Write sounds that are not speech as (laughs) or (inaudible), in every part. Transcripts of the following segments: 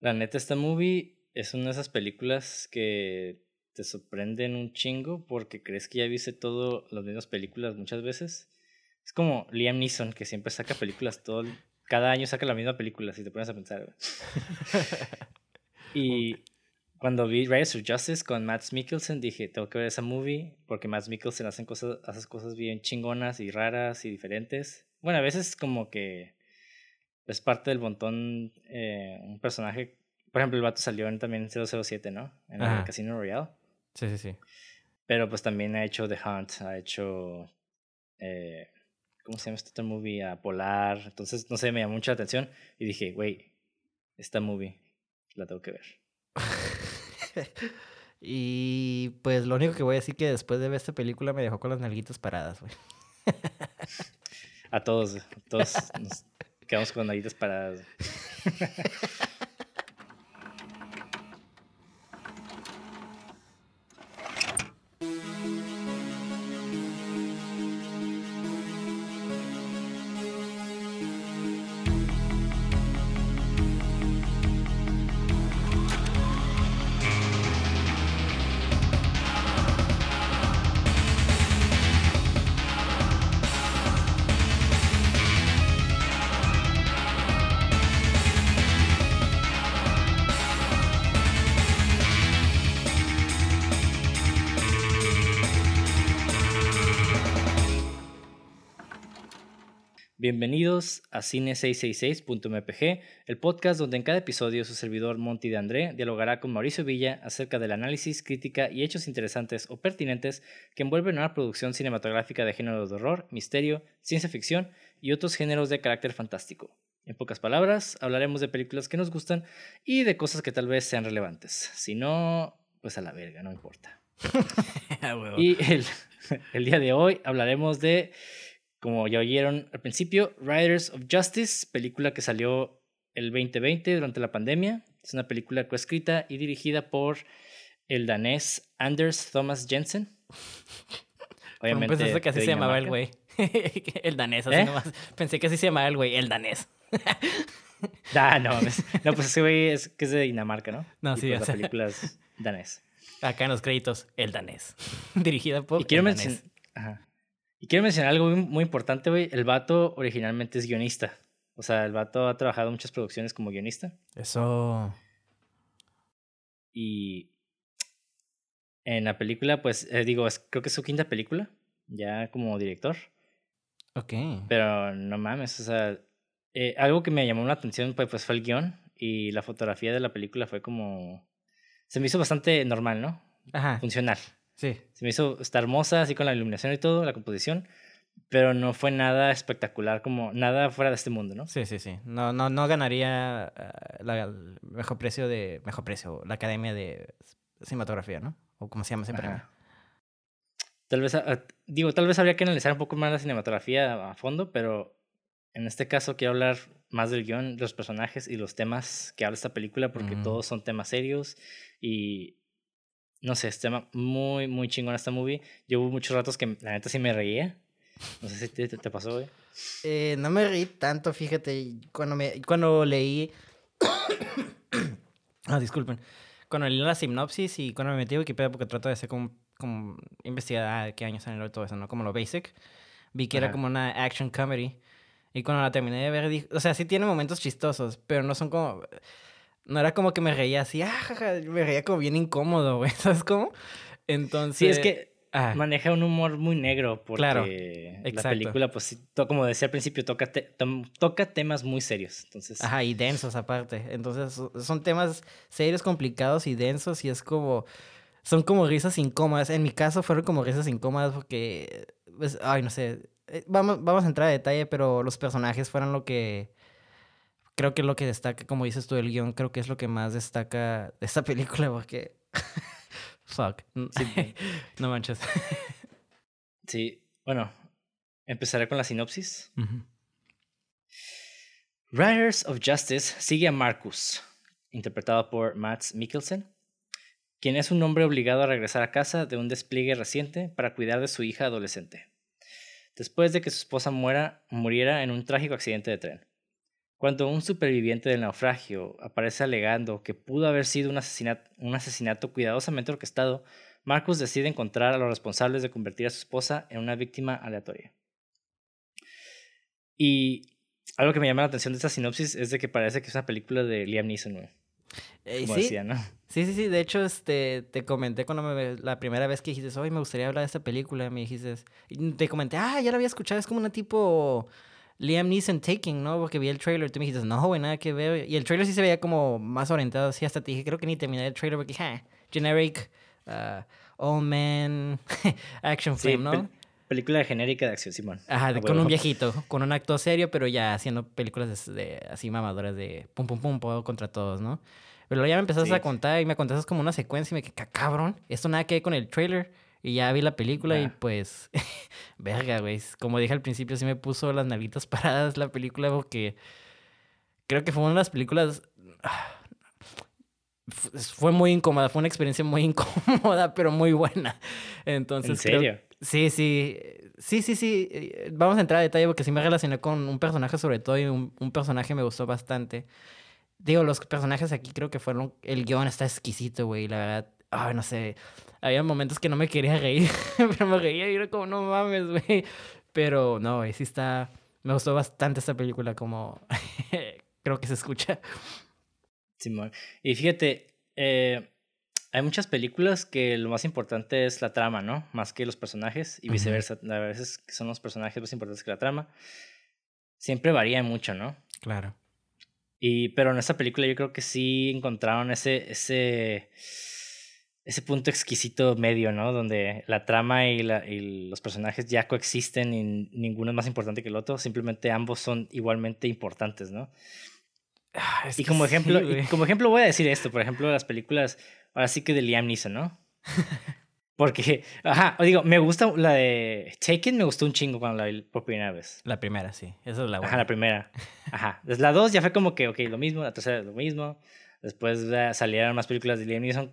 La neta, esta movie es una de esas películas que te sorprenden un chingo porque crees que ya viste todo las mismas películas muchas veces. Es como Liam Neeson, que siempre saca películas todo. Cada año saca la misma película, si te pones a pensar. (laughs) y cuando vi Riders of Justice con Matt Mikkelsen, dije, tengo que ver esa movie porque Matt Mikkelsen hace cosas, hace cosas bien chingonas y raras y diferentes. Bueno, a veces como que es parte del montón eh, un personaje. Por ejemplo, el vato salió en, también en 007, ¿no? En el Casino Royale. Sí, sí, sí. Pero pues también ha hecho The Hunt, ha hecho. Eh, ¿Cómo se llama este otro movie? A Polar. Entonces, no sé, me llamó mucha atención. Y dije, güey, esta movie la tengo que ver. (laughs) y pues lo único que voy a decir que después de ver esta película me dejó con las nalguitas paradas, güey. a todos, a todos nos (laughs) quedamos con nalguitas paradas. (laughs) Bienvenidos a Cine666.mpg, el podcast donde en cada episodio su servidor Monty de André dialogará con Mauricio Villa acerca del análisis, crítica y hechos interesantes o pertinentes que envuelven una producción cinematográfica de género de horror, misterio, ciencia ficción y otros géneros de carácter fantástico. En pocas palabras, hablaremos de películas que nos gustan y de cosas que tal vez sean relevantes. Si no, pues a la verga, no importa. (laughs) y el, el día de hoy hablaremos de como ya oyeron al principio, Riders of Justice, película que salió el 2020 durante la pandemia. Es una película coescrita y dirigida por el danés Anders Thomas Jensen. (laughs) Obviamente. Pensé que así se llamaba el güey. (laughs) el danés, así ¿Eh? nomás. Pensé que así se llamaba el güey, el danés. (laughs) ah, no, no, pues ese güey es que es de Dinamarca, ¿no? No, sí, pues la película es danés. Acá en los créditos, el danés. Dirigida por. Y quiero mencionar. Y quiero mencionar algo muy, importante, güey. El vato originalmente es guionista. O sea, el vato ha trabajado en muchas producciones como guionista. Eso. Y en la película, pues, eh, digo, creo que es su quinta película, ya como director. Ok. Pero no mames, o sea, eh, algo que me llamó la atención pues, pues, fue el guion y la fotografía de la película fue como... Se me hizo bastante normal, ¿no? Ajá. Funcional. Sí. Se me hizo, está hermosa, así con la iluminación y todo, la composición, pero no fue nada espectacular, como nada fuera de este mundo, ¿no? Sí, sí, sí. No, no, no ganaría uh, el mejor precio de, mejor precio, la Academia de Cinematografía, ¿no? O como se llama ese premio. Tal vez, ah, digo, tal vez habría que analizar un poco más la cinematografía a fondo, pero en este caso quiero hablar más del guion, los personajes y los temas que habla esta película, porque todos son temas serios y no sé, es tema muy, muy chingón esta movie. Yo hubo muchos ratos que la neta sí me reía. No sé si te, te, pasó, güey. Eh, no me reí tanto, fíjate. Cuando, me, cuando leí. (coughs) ah, disculpen. Cuando leí la sinopsis y cuando me metí a Wikipedia, porque trato de hacer como, como investigar ah, qué años salió todo eso, ¿no? Como lo basic. Vi que era como una action comedy. Y cuando la terminé de ver, dije, o sea, sí tiene momentos chistosos, pero no son como no era como que me reía así, ah, me reía como bien incómodo, güey, (laughs) ¿sabes cómo? Entonces... Sí, es que maneja un humor muy negro porque claro, la película, pues, como decía al principio, toca, toca temas muy serios, entonces... Ajá, y densos aparte. Entonces, son temas serios, complicados y densos y es como... Son como risas incómodas. En mi caso fueron como risas incómodas porque... Pues, ay, no sé. Eh, vamos, vamos a entrar a detalle, pero los personajes fueron lo que creo que lo que destaca, como dices tú, el guion, creo que es lo que más destaca de esta (laughs) película, porque. (laughs) Fuck. (laughs) no manches. sí, bueno, empezaré con la sinopsis. Riders of Justice sigue a Marcus, interpretado por Matt Mikkelsen, quien es un hombre obligado a regresar a casa de un despliegue reciente para cuidar de su hija adolescente, después de que su esposa muera, muriera en un trágico accidente de tren. Cuando un superviviente del naufragio aparece alegando que pudo haber sido un asesinato, un asesinato cuidadosamente orquestado, Marcus decide encontrar a los responsables de convertir a su esposa en una víctima aleatoria. Y algo que me llama la atención de esta sinopsis es de que parece que es una película de Liam Neeson, eh, sí. sí, sí, sí. De hecho, este, te comenté cuando me, la primera vez que dijiste, hoy me gustaría hablar de esta película, me dijiste, te comenté, ah, ya la había escuchado, es como una tipo Liam Neeson Taking, ¿no? Porque vi el trailer, tú me dijiste, no, güey, nada que ver. Y el trailer sí se veía como más orientado, así hasta te dije, creo que ni terminé el trailer porque, ja, generic, uh, old man, (laughs) action film, ¿no? Película genérica de acción, Simón. Ajá, ah, con un viejito, con un acto serio, pero ya haciendo películas de, así mamadoras de pum, pum, pum, puedo contra todos, ¿no? Pero ya me empezaste a contar y me contaste como una secuencia y me quedé, cabrón, esto nada que ver con el trailer. Y ya vi la película y pues, (laughs) verga, güey. Como dije al principio, sí me puso las nalitas (laughs) paradas la película porque creo que fue una de las películas... (sighs) Fue muy incómoda, fue una experiencia muy (laughs) incómoda, pero muy buena. Entonces, ¿En serio? Sí, sí, sí, sí, sí. Eh, vamos a entrar a detalle porque sí me relacioné con un personaje sobre todo y un, un personaje me gustó bastante. Digo, los personajes aquí creo que fueron... El guion está exquisito, güey, la verdad. Ay, no sé. Había momentos que no me quería reír, (laughs) pero me reía y era como, no mames, güey. Pero no, güey, sí está... Me gustó bastante esta película como... (laughs) creo que se escucha. Simón. Y fíjate, eh, hay muchas películas que lo más importante es la trama, ¿no? Más que los personajes y viceversa. A veces son los personajes más importantes que la trama. Siempre varía mucho, ¿no? Claro. Y, pero en esta película yo creo que sí encontraron ese, ese, ese punto exquisito medio, ¿no? Donde la trama y, la, y los personajes ya coexisten y ninguno es más importante que el otro. Simplemente ambos son igualmente importantes, ¿no? Ah, y como ejemplo, como ejemplo voy a decir esto, por ejemplo, las películas, ahora sí que de Liam Neeson, ¿no? (laughs) Porque, ajá, digo, me gusta la de Taken, me gustó un chingo cuando la vi por primera vez. La primera, sí, esa es la buena. Ajá, la primera. Ajá, desde la dos ya fue como que, ok, lo mismo, la tercera lo mismo. Después salieron más películas de Liam Neeson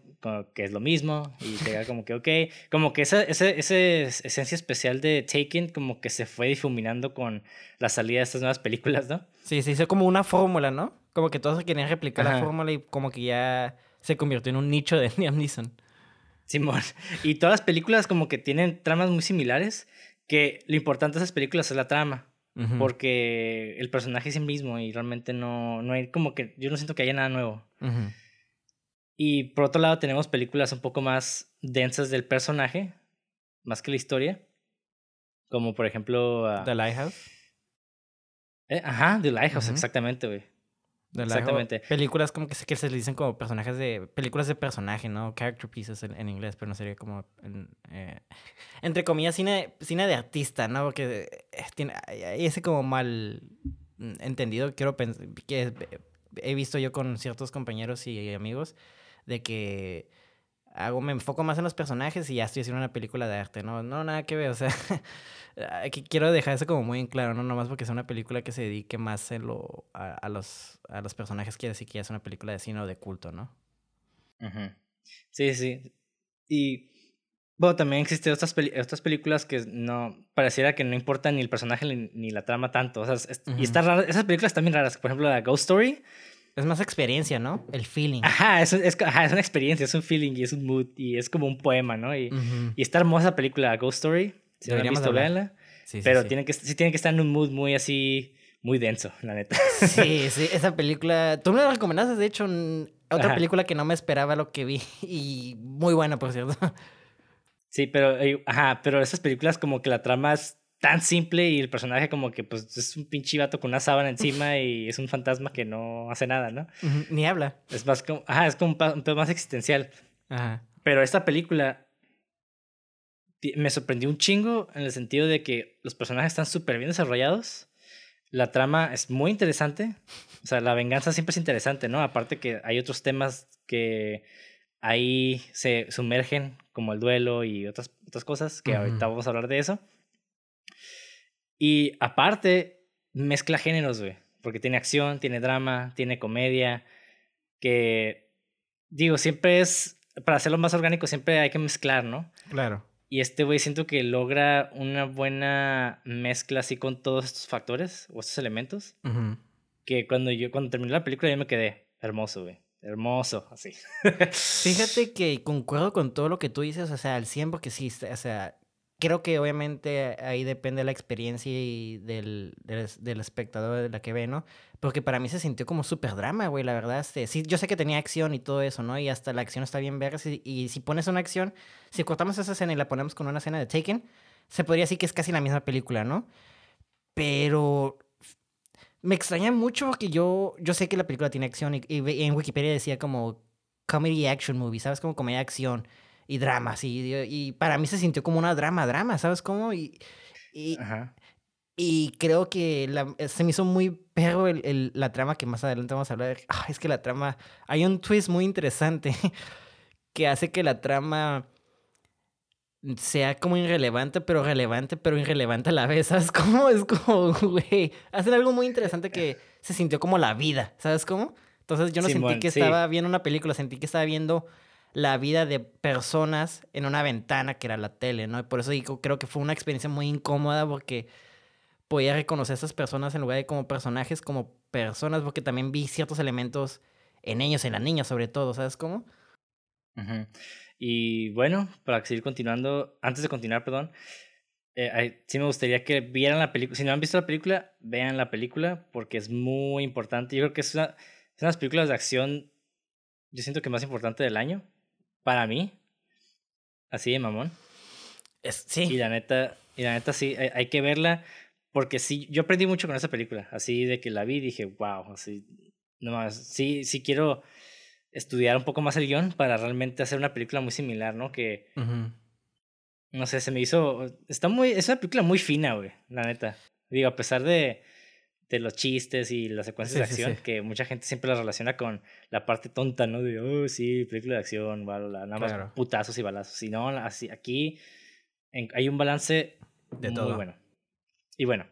que es lo mismo y te como que, ok, como que esa, esa, esa, esencia especial de Taken como que se fue difuminando con la salida de estas nuevas películas, ¿no? Sí, se hizo como una fórmula, ¿no? Como que todos querían replicar la fórmula y como que ya se convirtió en un nicho de (laughs) Liam Neeson. Simón. Y todas las películas como que tienen tramas muy similares, que lo importante de esas películas es la trama. Porque el personaje es el mismo y realmente no, no hay como que, yo no siento que haya nada nuevo. Y por otro lado tenemos películas un poco más densas del personaje, más que la historia. Como por ejemplo... Uh, The Lighthouse. Eh, ajá, The Lighthouse, exactamente, güey. Exactamente. Películas como que, que se le dicen como personajes de... Películas de personaje, ¿no? Character pieces en, inglés, pero no sería como... Eh, entre comillas, cine, cine de artista, ¿no? Porque eh, tiene ese como mal entendido. Quiero pensar... Que he visto yo con ciertos compañeros y amigos de que hago, me enfoco más en los personajes y ya estoy haciendo una película de arte, ¿no? No, nada que ver, o sea, (laughs) quiero dejar eso como muy en claro, no nomás porque sea una película que se dedique más en lo, a, los, a los personajes, quiere decir que ya es una película de cine o de culto, ¿no? Sí, sí. Y bueno, también existen otras, otras películas que no pareciera que no importa ni el personaje ni, la trama tanto. O sea, y está raro, esas películas están bien raras. Por ejemplo, la Ghost Story es más experiencia, ¿no? El feeling. Ajá es, es, ajá, es una experiencia, es un feeling y es un mood y es como un poema, ¿no? Y, y está hermosa la película Ghost Story. Si no la visto, véanla. Sí, pero sí. Tiene que, sí tiene que estar en un mood muy así, muy denso, la neta. (laughs) Sí, sí, esa película. Tú me la recomendaste, de hecho, otra película que no me esperaba lo que vi (laughs) y muy buena, por cierto. Sí, pero, eh, ajá, pero esas películas como que la trama es tan simple y el personaje como que pues es un pinche vato con una sábana encima y es un fantasma que no hace nada, ¿no? Ni habla. Es más como, ajá, es como un pedo más existencial. Ajá. Pero esta película me sorprendió un chingo en el sentido de que los personajes están súper bien desarrollados. La trama es muy interesante. O sea, la venganza siempre es interesante, ¿no? Aparte que hay otros temas que ahí se sumergen, como el duelo y otras, otras cosas, que ahorita vamos a hablar de eso. Y aparte, mezcla géneros, güey. Porque tiene acción, tiene drama, tiene comedia. Que, digo, siempre es, para hacerlo más orgánico, siempre hay que mezclar, ¿no? Claro. Y este güey siento que logra una buena mezcla así con todos estos factores o estos elementos. que cuando yo, cuando terminé la película yo me quedé hermoso, güey. Hermoso, así. Fíjate (laughs) que concuerdo con todo lo que tú dices, o sea, al 100 porque sí, o sea, creo que obviamente ahí depende la experiencia y del, del, espectador de la que ve, ¿no? Porque para mí se sintió como súper drama, güey, la verdad. Este, sí, yo sé que tenía acción y todo eso, ¿no? Y hasta la acción está bien verga. Y, y si pones una acción, si cortamos esa escena y la ponemos con una escena de Taken, se podría decir que es casi la misma película, ¿no? Pero me extraña mucho porque yo, yo sé que la película tiene acción y, en Wikipedia decía como comedy action movie, ¿sabes? Como comedia acción y drama, y, y para mí se sintió como una drama, drama, ¿sabes cómo? Y, y, y creo que la, se me hizo muy perro el, la trama que más adelante vamos a hablar. Ah, es que la trama, hay un twist muy interesante (laughs) que hace que la trama sea como irrelevante, pero relevante, pero irrelevante a la vez. ¿Sabes cómo? (laughs) Es como, güey, hacen algo muy interesante que se sintió como la vida. ¿Sabes cómo? Entonces yo no sentí que estaba viendo una película, sentí que estaba viendo la vida de personas en una ventana que era la tele, ¿no? Y por eso digo, creo que fue una experiencia muy incómoda porque podía reconocer a esas personas en lugar de como personajes, como personas, porque también vi ciertos elementos en ellos, en la niña sobre todo, ¿sabes cómo? Y bueno, para seguir continuando, antes de continuar, perdón, eh, sí me gustaría que vieran la película. Si no han visto la película, vean la película porque es muy importante. Yo creo que es una, es una de las películas de acción, yo siento que más importante del año, para mí. Así de mamón. Es, sí. Y la neta, y la neta sí, hay, que verla porque sí, yo aprendí mucho con esa película. Así de que la vi dije, wow, así, nomás, sí, sí quiero estudiar un poco más el guion para realmente hacer una película muy similar, ¿no? Que, no sé, se me hizo, está muy, es una película muy fina, güey, la neta. Digo, a pesar de, de los chistes y las secuencias de acción, que mucha gente siempre la relaciona con la parte tonta, ¿no? De, oh, sí, película de acción, bla, nada más putazos y balazos. Y no, así, aquí hay un balance de muy todo. bueno. Y bueno,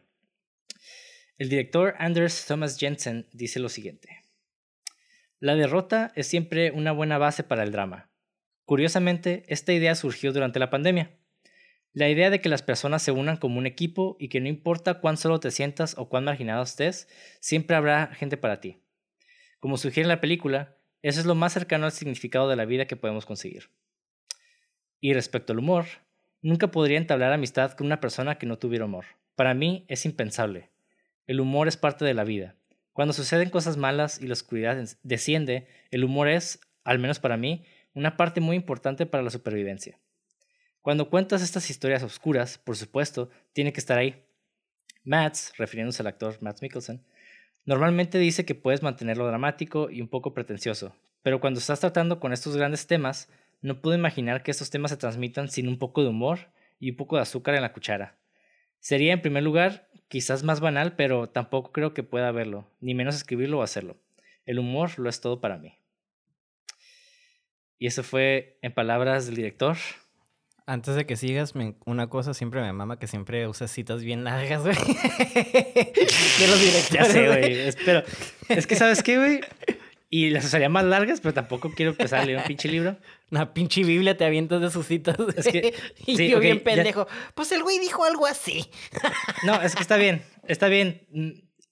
el director Anders Thomas Jensen dice lo siguiente. La derrota es siempre una buena base para el drama. Curiosamente, esta idea surgió durante la pandemia. La idea de que las personas se unan como un equipo y que no importa cuán solo te sientas o cuán marginado estés, siempre habrá gente para ti. Como sugiere la película, eso es lo más cercano al significado de la vida que podemos conseguir. Y respecto al humor, nunca podría entablar amistad con una persona que no tuviera humor. Para mí es impensable. El humor es parte de la vida. Cuando suceden cosas malas y la oscuridad desciende, el humor es, al menos para mí, una parte muy importante para la supervivencia. Cuando cuentas estas historias oscuras, por supuesto, tiene que estar ahí. Matt, refiriéndose al actor Matt Mikkelsen, normalmente dice que puedes mantenerlo dramático y un poco pretencioso, pero cuando estás tratando con estos grandes temas, no puedo imaginar que estos temas se transmitan sin un poco de humor y un poco de azúcar en la cuchara. Sería, en primer lugar, quizás más banal, pero tampoco creo que pueda verlo, ni menos escribirlo o hacerlo. El humor lo es todo para mí. Y eso fue en palabras del director. Antes de que sigas, una cosa siempre me mama que siempre usas citas bien largas, güey. (laughs) de los directores. Ya sé, güey. Pero es que, ¿sabes qué, güey? Y las usaría más largas, pero tampoco quiero empezar a leer un pinche libro. Una pinche Biblia te avientas de sus citas. Es que, (laughs) y yo bien pendejo. Pues el güey dijo algo así. (laughs) No, es que está bien. Está bien.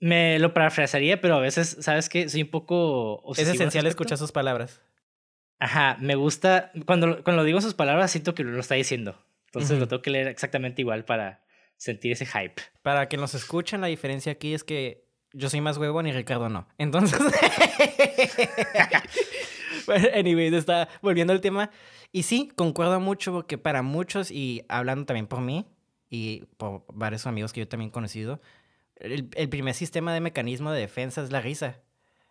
Me lo parafrasearía, pero a veces, ¿sabes qué? Soy un poco... Es esencial escuchar sus palabras. Ajá, me gusta. Cuando, cuando digo sus palabras, siento que lo está diciendo. Entonces lo tengo que leer exactamente igual para sentir ese hype. Para que nos escuchen, la diferencia aquí es que yo soy más huevón y Ricardo no. Entonces. (laughs) bueno, anyway, está volviendo al tema. Y sí, concuerdo mucho porque para muchos, y hablando también por mí y por varios amigos que yo también he conocido, el, el primer sistema de mecanismo de defensa es la risa.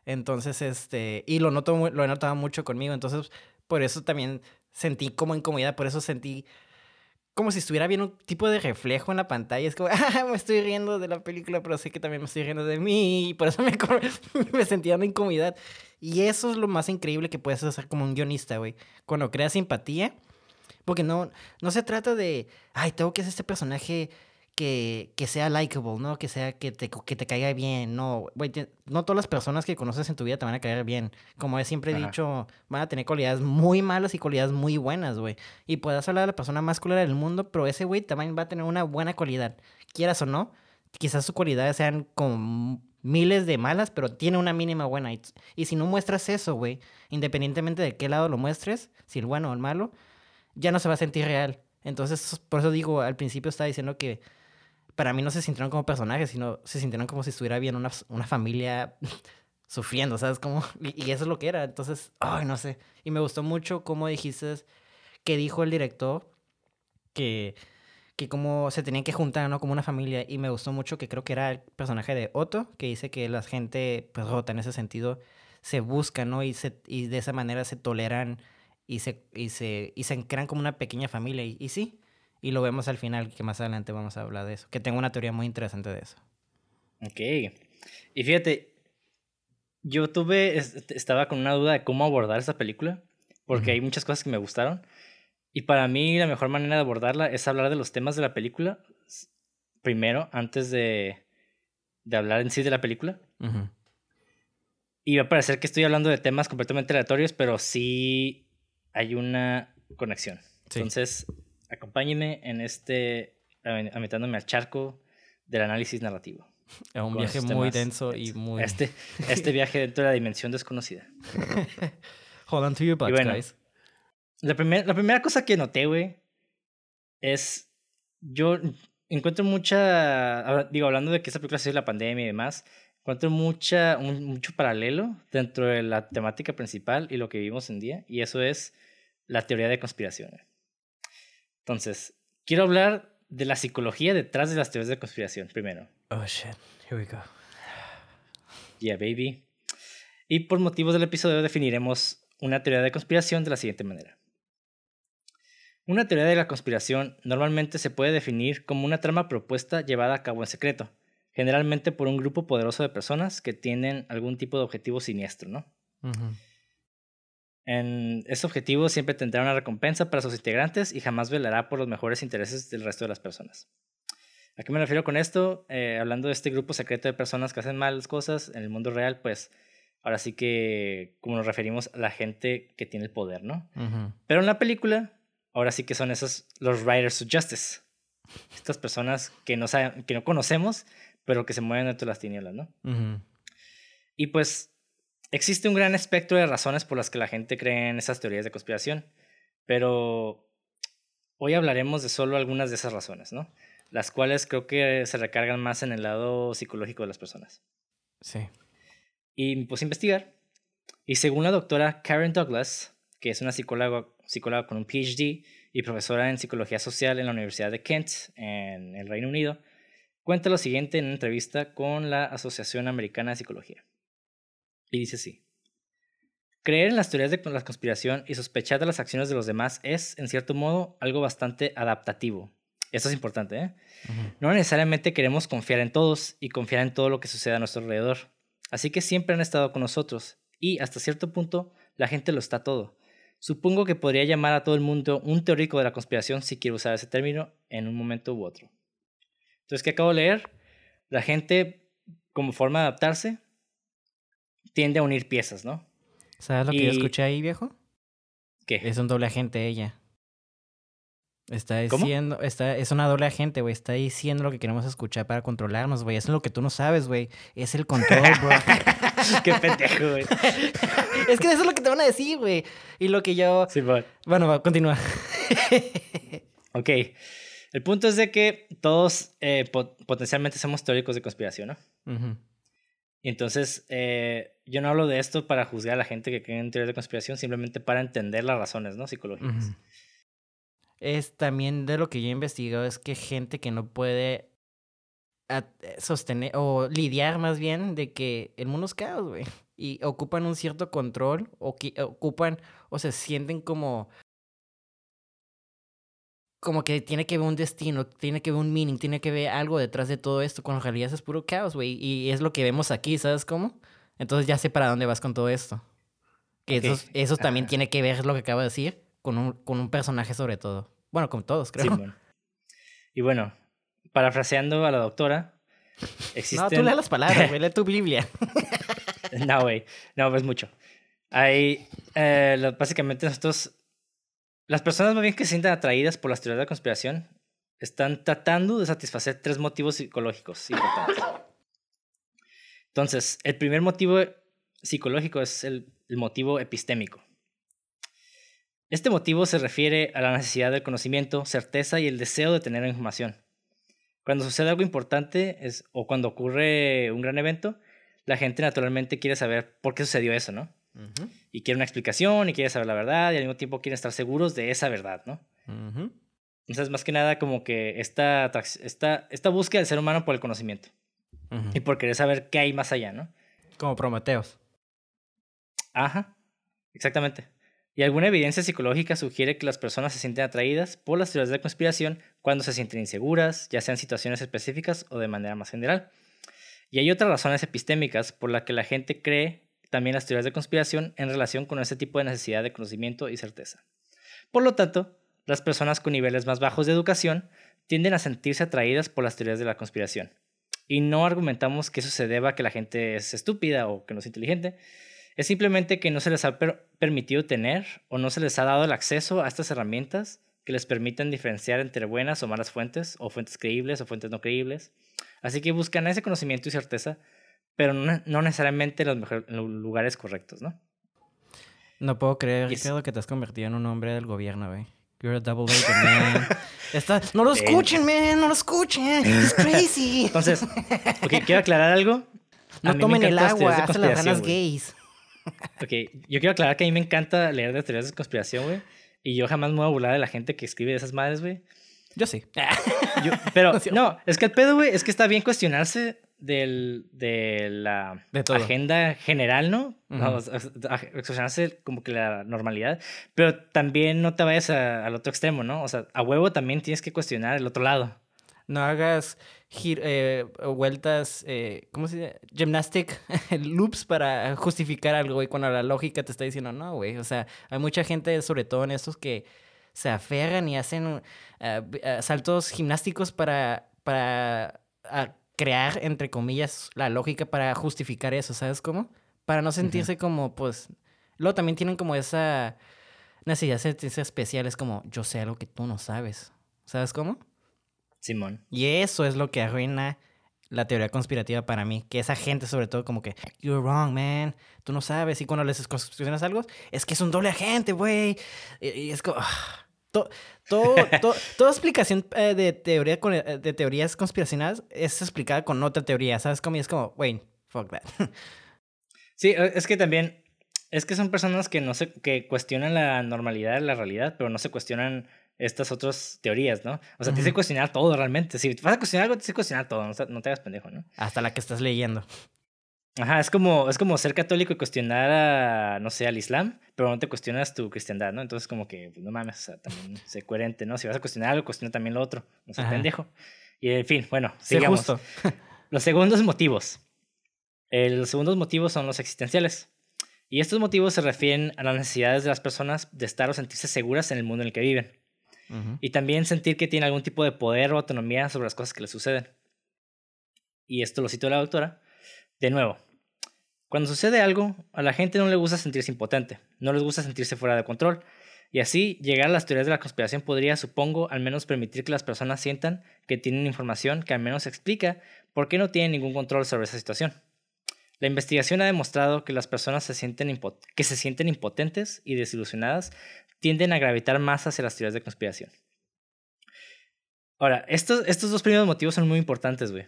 Entonces, este, y lo noto, lo he notado mucho conmigo. Entonces, por eso también sentí como incomodidad, por eso sentí como si estuviera viendo un tipo de reflejo en la pantalla. Es como, (laughs) ah, me estoy riendo de la película, pero sé que también me estoy riendo de mí. Y por eso me, (laughs) me sentía una incomodidad. Y eso es lo más increíble que puedes hacer como un guionista, güey. Cuando creas simpatía. Porque no, no se trata de, ay, tengo que hacer este personaje que, que sea likable, ¿no? Que sea que te, que te caiga bien. No, güey, no todas las personas que conoces en tu vida te van a caer bien. Como he siempre dicho, van a tener cualidades muy malas y cualidades muy buenas, güey. Y puedes hablar de la persona más culera del mundo, pero ese güey también va a tener una buena cualidad. Quieras o no, quizás sus cualidades sean como miles de malas, pero tiene una mínima buena. Y, y si no muestras eso, güey, independientemente de qué lado lo muestres, si el bueno o el malo, ya no se va a sentir real. Entonces, por eso digo, al principio estaba diciendo que para mí no se sintieron como personajes, sino se sintieron como si estuviera bien una, una familia (laughs) sufriendo, ¿sabes? Como, y, y, eso es lo que era. Entonces, ay, no sé. Y me gustó mucho cómo dijiste que dijo el director que, que como se tenían que juntar, ¿no? Como una familia. Y me gustó mucho que creo que era el personaje de Otto, que dice que la gente, pues rota en ese sentido, se busca, ¿no? Y, se, y de esa manera se toleran y se, y se, y se crean como una pequeña familia. Y, y sí, y lo vemos al final, que más adelante vamos a hablar de eso. Que tengo una teoría muy interesante de eso. Ok. Y fíjate, yo tuve, estaba con una duda de cómo abordar esa película, porque uh -huh. hay muchas cosas que me gustaron. Y para mí la mejor manera de abordarla es hablar de los temas de la película primero, antes de, de hablar en sí de la película. Uh -huh. Y va a parecer que estoy hablando de temas completamente aleatorios, pero sí hay una conexión. Sí. Entonces, acompáñenme en este, metándome al charco del análisis narrativo. Es un viaje muy denso y muy... Este, este viaje dentro de la dimensión desconocida. (laughs) Hold on to your butts, bueno, guys. La, primer, la primera cosa que noté, güey, es... Yo encuentro mucha... Digo, hablando de que esta película ha sido la pandemia y demás, encuentro mucha, un, mucho paralelo dentro de la temática principal y lo que vivimos en día, y eso es la teoría de conspiración. Entonces, quiero hablar de la psicología detrás de las teorías de conspiración primero. Oh shit, here we go. Yeah, baby. Y por motivos del episodio definiremos una teoría de conspiración de la siguiente manera. Una teoría de la conspiración normalmente se puede definir como una trama propuesta llevada a cabo en secreto, generalmente por un grupo poderoso de personas que tienen algún tipo de objetivo siniestro, ¿no? Uh -huh. En ese objetivo siempre tendrá una recompensa para sus integrantes y jamás velará por los mejores intereses del resto de las personas. ¿A qué me refiero con esto? Eh, hablando de este grupo secreto de personas que hacen malas cosas en el mundo real, pues ahora sí que como nos referimos a la gente que tiene el poder, ¿no? Uh -huh. Pero en la película, ahora sí que son esos los Riders of Justice. Estas personas que no, saben, que no conocemos, pero que se mueven dentro de las tinieblas, ¿no? Uh -huh. Y pues Existe un gran espectro de razones por las que la gente cree en esas teorías de conspiración, pero hoy hablaremos de solo algunas de esas razones, ¿no? Las cuales creo que se recargan más en el lado psicológico de las personas. Sí. Y a investigar, y según la doctora Karen Douglas, que es una psicóloga, psicóloga con un PhD y profesora en psicología social en la Universidad de Kent, en el Reino Unido, cuenta lo siguiente en una entrevista con la Asociación Americana de Psicología. Y dice así. Creer en las teorías de la conspiración y sospechar de las acciones de los demás es, en cierto modo, algo bastante adaptativo. Esto es importante, ¿eh? Uh -huh. No necesariamente queremos confiar en todos y confiar en todo lo que sucede a nuestro alrededor. Así que siempre han estado con nosotros y, hasta cierto punto, la gente lo está todo. Supongo que podría llamar a todo el mundo un teórico de la conspiración si quiero usar ese término en un momento u otro. Entonces, ¿qué acabo de leer? La gente, como forma de adaptarse, tiende a unir piezas, ¿no? ¿Sabes lo que yo escuché ahí, viejo? ¿Qué? Es un doble agente ella. Está diciendo, ¿Cómo? está, es una doble agente, güey. Está diciendo lo que queremos escuchar para controlarnos, güey. Eso es lo que tú no sabes, güey. Es el control, bro. (laughs) Qué pendejo, güey. (laughs) es que eso es lo que te van a decir, güey. Y lo que yo. Sí, bueno. Bueno, va, continúa. (laughs) ok. El punto es de que todos eh, pot potencialmente somos teóricos de conspiración, ¿no? Uh -huh. Entonces, eh, yo no hablo de esto para juzgar a la gente que cree en teorías de conspiración, simplemente para entender las razones ¿no? psicológicas. Es también de lo que yo he investigado, es que gente que no puede sostener o lidiar más bien de que el mundo es caos, güey. Y ocupan un cierto control o que ocupan o se sienten como como que tiene que ver un destino, tiene que ver un meaning, tiene que ver algo detrás de todo esto, cuando en realidad es puro caos, güey. Y es lo que vemos aquí, ¿sabes cómo? Entonces ya sé para dónde vas con todo esto. Que okay. eso, eso también ah. tiene que ver, es lo que acabo de decir, con un, con un personaje sobre todo. Bueno, con todos, creo. Sí, bueno. Y bueno, parafraseando a la doctora, existen... No, tú lees las palabras, güey, lee tu Biblia. (laughs) no, güey, no, pues mucho. Hay, eh, básicamente nosotros las personas más bien que se sienten atraídas por las teorías de la conspiración están tratando de satisfacer tres motivos psicológicos importantes. Entonces, el primer motivo psicológico es el, motivo epistémico. Este motivo se refiere a la necesidad del conocimiento, certeza y el deseo de tener información. Cuando sucede algo importante o cuando ocurre un gran evento, la gente naturalmente quiere saber por qué sucedió eso, ¿no? Y quiere una explicación y quiere saber la verdad y al mismo tiempo quiere estar seguros de esa verdad, ¿no? Entonces, más que nada, como que esta, esta, esta búsqueda del ser humano por el conocimiento y por querer saber qué hay más allá, ¿no? Como Prometeos. Ajá, exactamente. Y alguna evidencia psicológica sugiere que las personas se sienten atraídas por las teorías de conspiración cuando se sienten inseguras, ya sean situaciones específicas o de manera más general. Y hay otras razones epistémicas por las que la gente cree también las teorías de conspiración en relación con ese tipo de necesidad de conocimiento y certeza. Por lo tanto, las personas con niveles más bajos de educación tienden a sentirse atraídas por las teorías de la conspiración. Y no argumentamos que eso se deba a que la gente es estúpida o que no es inteligente, es simplemente que no se les ha permitido tener o no se les ha dado el acceso a estas herramientas que les permiten diferenciar entre buenas o malas fuentes, o fuentes creíbles o fuentes no creíbles. Así que buscan ese conocimiento y certeza, pero no, necesariamente en los, lugares correctos, ¿no? No puedo creer, Ricardo, que te has convertido en un hombre del gobierno, güey. You're a double agent, man. (laughs) No lo escuchen, man. No lo escuchen. Es (laughs) crazy. Entonces, quiero (laughs) aclarar algo. No tomen el agua, hasta las ganas gays. Ok, yo quiero aclarar que a mí me encanta leer de teorías de conspiración, güey. Y yo jamás me voy a burlar de la gente que escribe de esas madres, güey. Yo sí. pero no, es que el pedo, güey, es que está bien cuestionarse del, de la agenda general, ¿no? cuestionarse como que la normalidad, pero también no te vayas al otro extremo, ¿no? O sea, a huevo también tienes que cuestionar el otro lado. No hagas eh, vueltas, eh, ¿cómo se dice? Gymnastic (laughs) loops para justificar algo, güey, cuando la lógica te está diciendo, no, güey. O sea, hay mucha gente, sobre todo en estos, que se aferran y hacen uh, saltos gimnásticos para, para crear, entre comillas, la lógica para justificar eso, ¿sabes cómo? Para no sentirse como, pues... Luego también tienen como esa necesidad de sentirse especiales, como yo sé algo que tú no sabes. ¿Sabes cómo? Simón. Y eso es lo que arruina la teoría conspirativa para mí. Que esa gente, sobre todo, como que, you're wrong, man. Tú no sabes. Y cuando les cuestionas algo, es que es un doble agente, güey. Y, es como. Ah, (laughs) toda explicación eh, de, teoría, eh, de teorías conspiracionales es explicada con otra teoría. ¿Sabes cómo? Y es como, wait, fuck that. (laughs) Sí, e, es que también. Es que son personas que no se. que cuestionan la normalidad de la realidad, pero no se cuestionan estas otras teorías, ¿no? O sea, tienes que cuestionar todo realmente. Si vas a cuestionar algo, tienes que cuestionar todo, no, te hagas pendejo, ¿no? Hasta la que estás leyendo. Ajá, es como, es como ser católico y cuestionar a, no sé, al Islam, pero no te cuestionas tu cristiandad, ¿no? Entonces, como que, pues, no mames, o sea, también sé coherente, ¿no? Si vas a cuestionar algo, cuestiona también lo otro, no seas pendejo. Y en fin, bueno, sigamos. justo. (laughs) los segundos motivos. los segundos motivos son los existenciales. Y estos motivos se refieren a las necesidades de las personas de estar o sentirse seguras en el mundo en el que viven. Y también sentir que tiene algún tipo de poder o autonomía sobre las cosas que le suceden. Y esto lo cito la doctora. De nuevo, cuando sucede algo, a la gente no le gusta sentirse impotente, no les gusta sentirse fuera de control. Y así, llegar a las teorías de la conspiración podría, supongo, al menos permitir que las personas sientan que tienen información que al menos explica por qué no tienen ningún control sobre esa situación. La investigación ha demostrado que las personas se sienten que se sienten impotentes y desilusionadas tienden a gravitar más hacia las teorías de conspiración. Ahora, estos, estos dos primeros motivos son muy importantes, güey.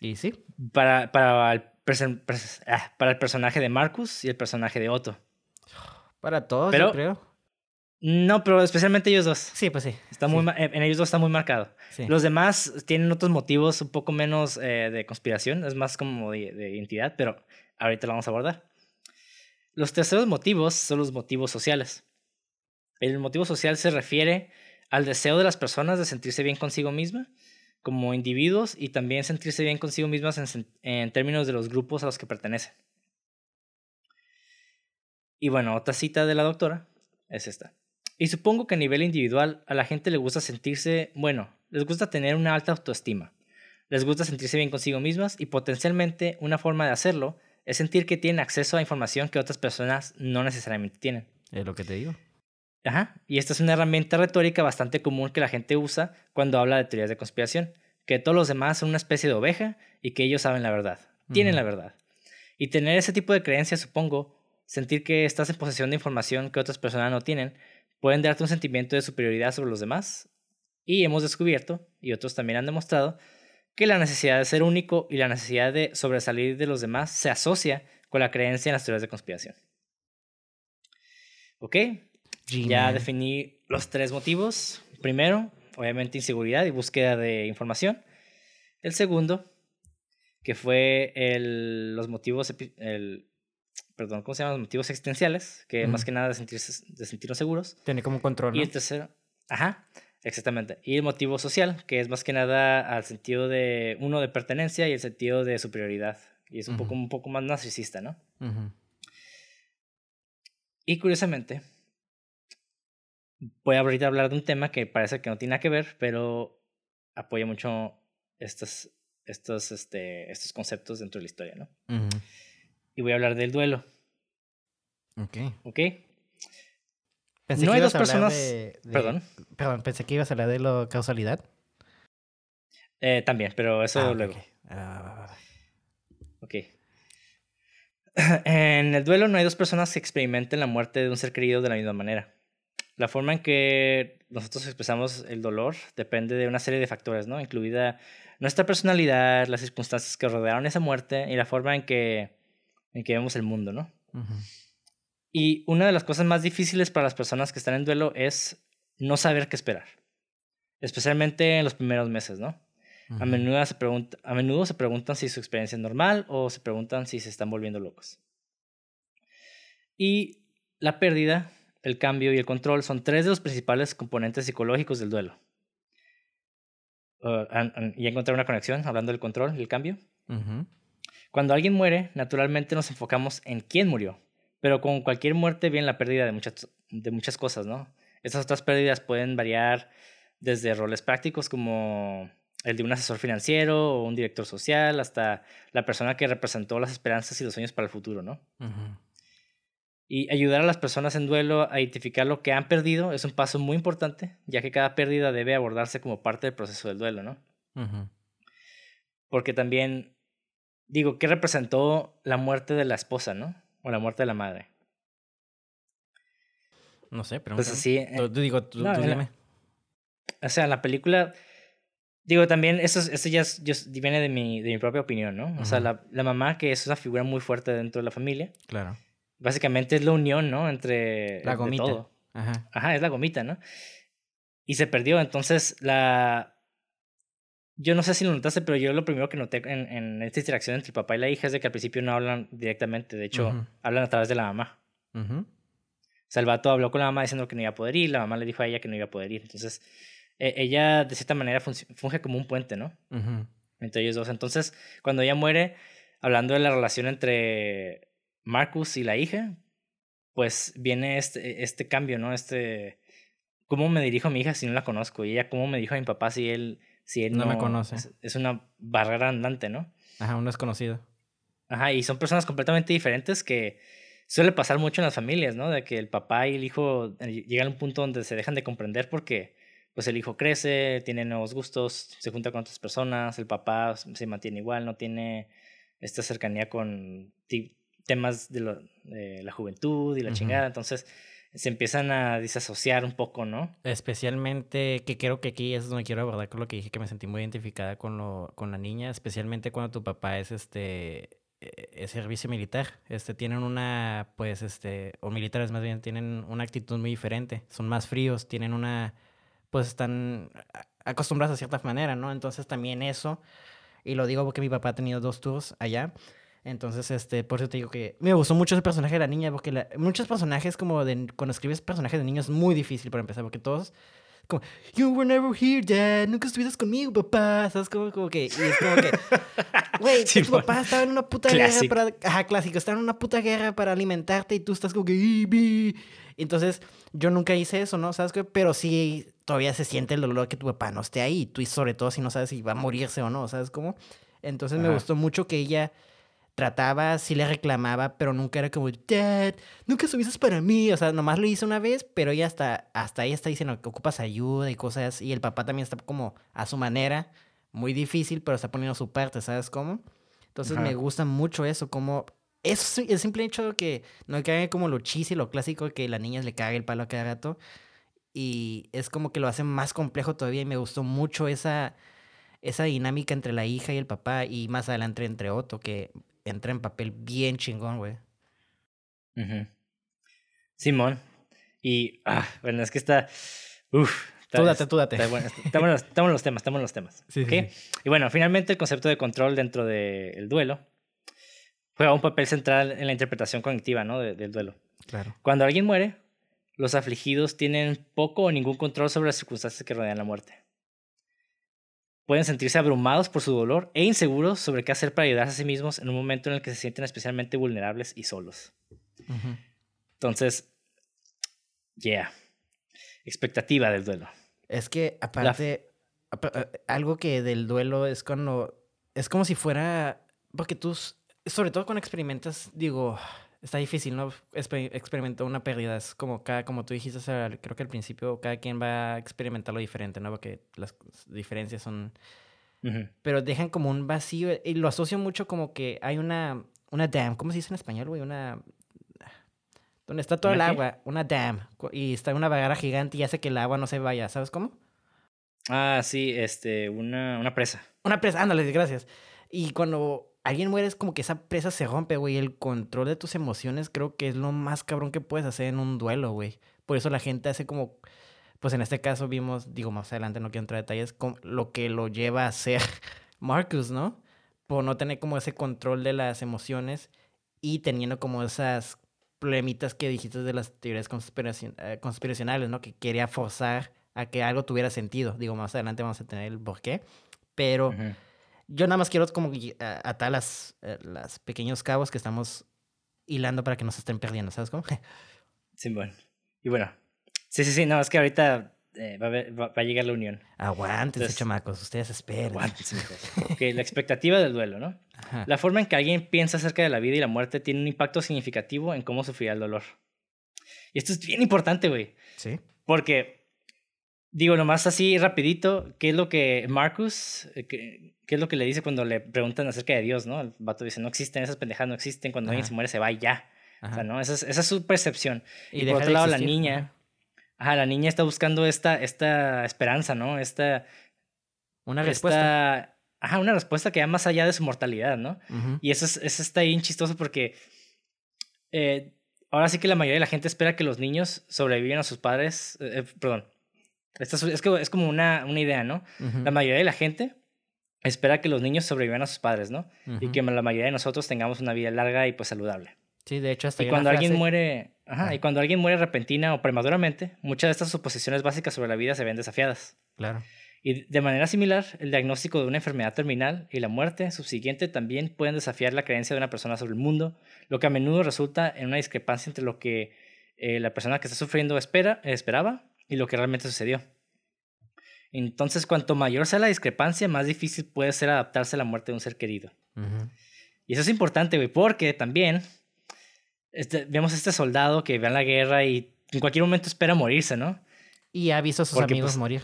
¿Y sí? Para, para, el para el personaje de Marcus y el personaje de Otto. Para todos, yo creo. No, pero especialmente ellos dos. Sí, pues sí. Está Muy, en ellos dos está muy marcado. Los demás tienen otros motivos un poco menos eh, de conspiración, es más como de, de, identidad, pero ahorita lo vamos a abordar. Los terceros motivos son los motivos sociales. El motivo social se refiere al deseo de las personas de sentirse bien consigo misma como individuos y también sentirse bien consigo mismas en, términos de los grupos a los que pertenecen. Y bueno, otra cita de la doctora es esta. Y supongo que a nivel individual a la gente le gusta sentirse, bueno, les gusta tener una alta autoestima. Les gusta sentirse bien consigo mismas y potencialmente una forma de hacerlo es sentir que tienen acceso a información que otras personas no necesariamente tienen. Es lo que te digo. Ajá. Y esta es una herramienta retórica bastante común que la gente usa cuando habla de teorías de conspiración, que todos los demás son una especie de oveja y que ellos saben la verdad. tienen la verdad. Y tener ese tipo de creencias, supongo, sentir que estás en posesión de información que otras personas no tienen, pueden darte un sentimiento de superioridad sobre los demás. Y hemos descubierto, y otros también han demostrado, que la necesidad de ser único y la necesidad de sobresalir de los demás se asocia con la creencia en las teorías de conspiración. ¿Ok? Ya definí los tres motivos. Primero, obviamente inseguridad y búsqueda de información. El segundo, que fue el, los motivos, el, perdón, ¿cómo se llaman? Los motivos existenciales, que más que nada de, sentirse, de sentirnos seguros. Tiene como control. Y el tercero, ajá, exactamente. Y el motivo social, que es más que nada al sentido de, uno, de pertenencia y el sentido de superioridad. Y es un, poco, un poco más narcisista, ¿no? Y curiosamente, voy a ahorita hablar de un tema que parece que no tiene nada que ver, pero apoya mucho estos, estos, este, estos conceptos dentro de la historia, ¿no? Y voy a hablar del duelo. Ok. Ok. Pensé no que hay ibas dos personas. de- de- Perdón. Perdón, pensé que ibas a hablar de la causalidad. Eh, también, pero eso Ah, luego. ok. Ah. (clears throat) En el duelo no hay dos personas que experimenten la muerte de un ser querido de la misma manera. La forma en que nosotros expresamos el dolor depende de una serie de factores, ¿no? Incluida nuestra personalidad, las circunstancias que rodearon esa muerte y la forma en que, en que vemos el mundo, ¿no? Y una de las cosas más difíciles para las personas que están en duelo es no saber qué esperar. Especialmente en los primeros meses, ¿no? A menudo, se pregunta, a menudo se preguntan si su experiencia es normal o se preguntan si se están volviendo locos. Y la pérdida, el cambio y el control son tres de los principales componentes psicológicos del duelo. Uh, an- ¿Ya encontré una conexión hablando del control y el cambio? Cuando alguien muere, naturalmente nos enfocamos en quién murió, pero con cualquier muerte viene la pérdida de muchas, de muchas cosas, ¿no? Estas otras pérdidas pueden variar desde roles prácticos como el de un asesor financiero o un director social hasta la persona que representó las esperanzas y los sueños para el futuro, ¿no? Ujú. Y ayudar a las personas en duelo a identificar lo que han perdido es un paso muy importante, ya que cada pérdida debe abordarse como parte del proceso del duelo, ¿no? Porque también, digo, ¿qué representó la muerte de la esposa, no? O la muerte de la madre. No sé, pero. Pues así, eh, Tú, tú digo, tú, no, tú en la- dime. o sea, la película, digo, también, eso, es- eso ya es- yo- viene de mi, de mi propia opinión, ¿no? O sea, la, la mamá, que es una figura muy fuerte dentro de la familia, Claro. Básicamente es la unión, ¿no? Entre La gomita. todo. Ajá. Ajá, es la gomita, ¿no? Y se perdió, entonces la... Yo no sé si lo notaste, pero yo lo primero que noté en, en esta interacción entre el papá y la hija es de que al principio no hablan directamente, de hecho, hablan a través de la mamá. Ujú. O sea, el vato habló con la mamá diciendo que no iba a poder ir, la mamá le dijo a ella que no iba a poder ir. Entonces, e- ella de cierta manera funge como un puente, ¿no? Ujú. Entre ellos dos. Entonces, cuando ella muere, hablando de la relación entre Marcus y la hija, pues viene este, este cambio, ¿no? Este, ¿cómo me dirijo a mi hija si no la conozco? Y ella, ¿cómo me dirijo a mi papá si él, si él No no, me conoce. Es, es una barrera andante, ¿no? Ajá, un desconocido. Ajá, y son personas completamente diferentes que suele pasar mucho en las familias, ¿no? De que el papá y el hijo eh, llegan a un punto donde se dejan de comprender porque pues el hijo crece, tiene nuevos gustos, se junta con otras personas, el papá se mantiene igual, no tiene esta cercanía con ti- temas de, lo- de la juventud y la Ujú. chingada, entonces se empiezan a disasociar un poco, ¿no? Especialmente, que creo que aquí es donde quiero abordar con lo que dije, que me sentí muy identificada con, lo, con la niña, especialmente cuando tu papá es este eh, es servicio militar. Este, tienen una, pues, este, o militares más bien, tienen una actitud muy diferente. Son más fríos, tienen una, pues, están acostumbrados a cierta manera, ¿no? Entonces también eso, y lo digo porque mi papá ha tenido dos tours allá. Entonces, este, por eso te digo que me gustó mucho ese personaje de la niña, porque la- muchos personajes como de, cuando escribes personajes de niños es muy difícil para empezar, porque todos, como, you were never here, dad, nunca estuviste conmigo, papá, ¿sabes? Como, como que, y es como que, (laughs) güey, tu Simón. papá estaba en una puta guerra para, ajá, clásico, estaba en una puta guerra para alimentarte y tú estás como que, "Ibi". entonces, yo nunca hice eso, ¿no? ¿Sabes qué? Pero sí, todavía se siente el dolor que tu papá no esté ahí, tú y sobre todo si no sabes si va a morirse o no, ¿sabes cómo? Entonces me gustó mucho que ella trataba, sí le reclamaba, pero nunca era como, Dad, nunca estuviste para mí. O sea, nomás lo hizo una vez, pero ella hasta, hasta ahí está diciendo que ocupas ayuda y cosas. Y el papá también está como a su manera, muy difícil, pero está poniendo su parte, ¿sabes cómo? Entonces Ajá. me gusta mucho eso, como... Eso, el simple hecho de que no caiga como lo cheesy, lo clásico, que la niña le cague el palo a cada rato. Y es como que lo hace más complejo todavía y me gustó mucho esa, esa dinámica entre la hija y el papá y más adelante entre Otto, que entra en papel bien chingón, güey. Simón. Y, ah, bueno, es que está... Uf. está- Tú date, tú date. Está bueno, estamos en los temas, estamos en los temas. Sí, Y bueno, finalmente el concepto de control dentro del duelo juega un papel central en la interpretación cognitiva ¿no? de- del duelo. Claro. Cuando alguien muere, los afligidos tienen poco o ningún control sobre las circunstancias que rodean la muerte. Pueden sentirse abrumados por su dolor e inseguros sobre qué hacer para ayudarse a sí mismos en un momento en el que se sienten especialmente vulnerables y solos. Entonces, yeah. Expectativa del duelo. Es que aparte, apa- eh, algo que del duelo es cuando, es como si fuera, porque tú, sobre todo cuando experimentas, digo, está difícil, ¿no? Exper- experimentar una pérdida, es como cada, como tú dijiste, o sea, creo que al principio cada quien va a experimentarlo diferente, ¿no? Porque las diferencias son, Ujú. pero dejan como un vacío y lo asocio mucho como que hay una, una dam, ¿cómo se dice en español, güey? Una... Donde está todo el agua, una dam, y está una barrera gigante y hace que el agua no se vaya, ¿sabes cómo? Ah, sí, este, una, una presa. Una presa, ándale, gracias. Y cuando alguien muere es como que esa presa se rompe, güey. El control de tus emociones creo que es lo más cabrón que puedes hacer en un duelo, güey. Por eso la gente hace como, pues en este caso vimos, digo más adelante, no quiero entrar en detalles, con lo que lo lleva a ser (laughs) Marcus, ¿no? Por no tener como ese control de las emociones y teniendo como esas problemitas que dijiste de las teorías conspiracion- eh, conspiracionales, ¿no? Que quería forzar a que algo tuviera sentido. Digo, más adelante vamos a tener el porqué. Pero Ujú. Yo nada más quiero como atar las, eh, las pequeños cabos que estamos hilando para que no se estén perdiendo, ¿sabes cómo? (laughs) Sí, bueno. Y bueno, sí, sí, sí, no, es que ahorita eh, va, a haber- va- va a llegar la unión. Aguántense, Entonces, chamacos, ustedes esperen. Aguántense, mijos. (laughs) Ok, la expectativa del duelo, ¿no? Ajá. La forma en que alguien piensa acerca de la vida y la muerte tiene un impacto significativo en cómo sufrirá el dolor. Y esto es bien importante, güey. Sí. Porque, digo, nomás así rapidito, ¿qué es lo que Marcus, eh, qué, qué es lo que le dice cuando le preguntan acerca de Dios, no? El vato dice, no existen, esas pendejadas no existen, cuando alguien se muere se va y ya. O sea, ¿no? Esa es, esa es su percepción. Y, deja por otro lado, la niña, ajá, la niña está buscando esta, esta esperanza, ¿no? Esta, Una respuesta. esta, ajá, una respuesta que va más allá de su mortalidad, ¿no? Y eso, es, eso está bien chistoso porque eh, ahora sí que la mayoría de la gente espera que los niños sobrevivan a sus padres. eh, eh, perdón. Esta es, es, que- es como una, una idea, ¿no? La mayoría de la gente espera que los niños sobrevivan a sus padres, ¿no? Y que la mayoría de nosotros tengamos una vida larga y pues saludable. Sí, de hecho, hasta Y cuando alguien muere, ajá, Ah. y cuando alguien muere repentina o prematuramente, muchas de estas suposiciones básicas sobre la vida se ven desafiadas. Claro. Y de manera similar, el diagnóstico de una enfermedad terminal y la muerte subsiguiente también pueden desafiar la creencia de una persona sobre el mundo, lo que a menudo resulta en una discrepancia entre lo que eh, la persona que está sufriendo espera, esperaba y lo que realmente sucedió. Entonces, cuanto mayor sea la discrepancia, más difícil puede ser adaptarse a la muerte de un ser querido. Y eso es importante, güey, porque también este, vemos a este soldado que va en la guerra y en cualquier momento espera morirse, ¿no? Y ha visto a sus Porque, amigos pues, morir.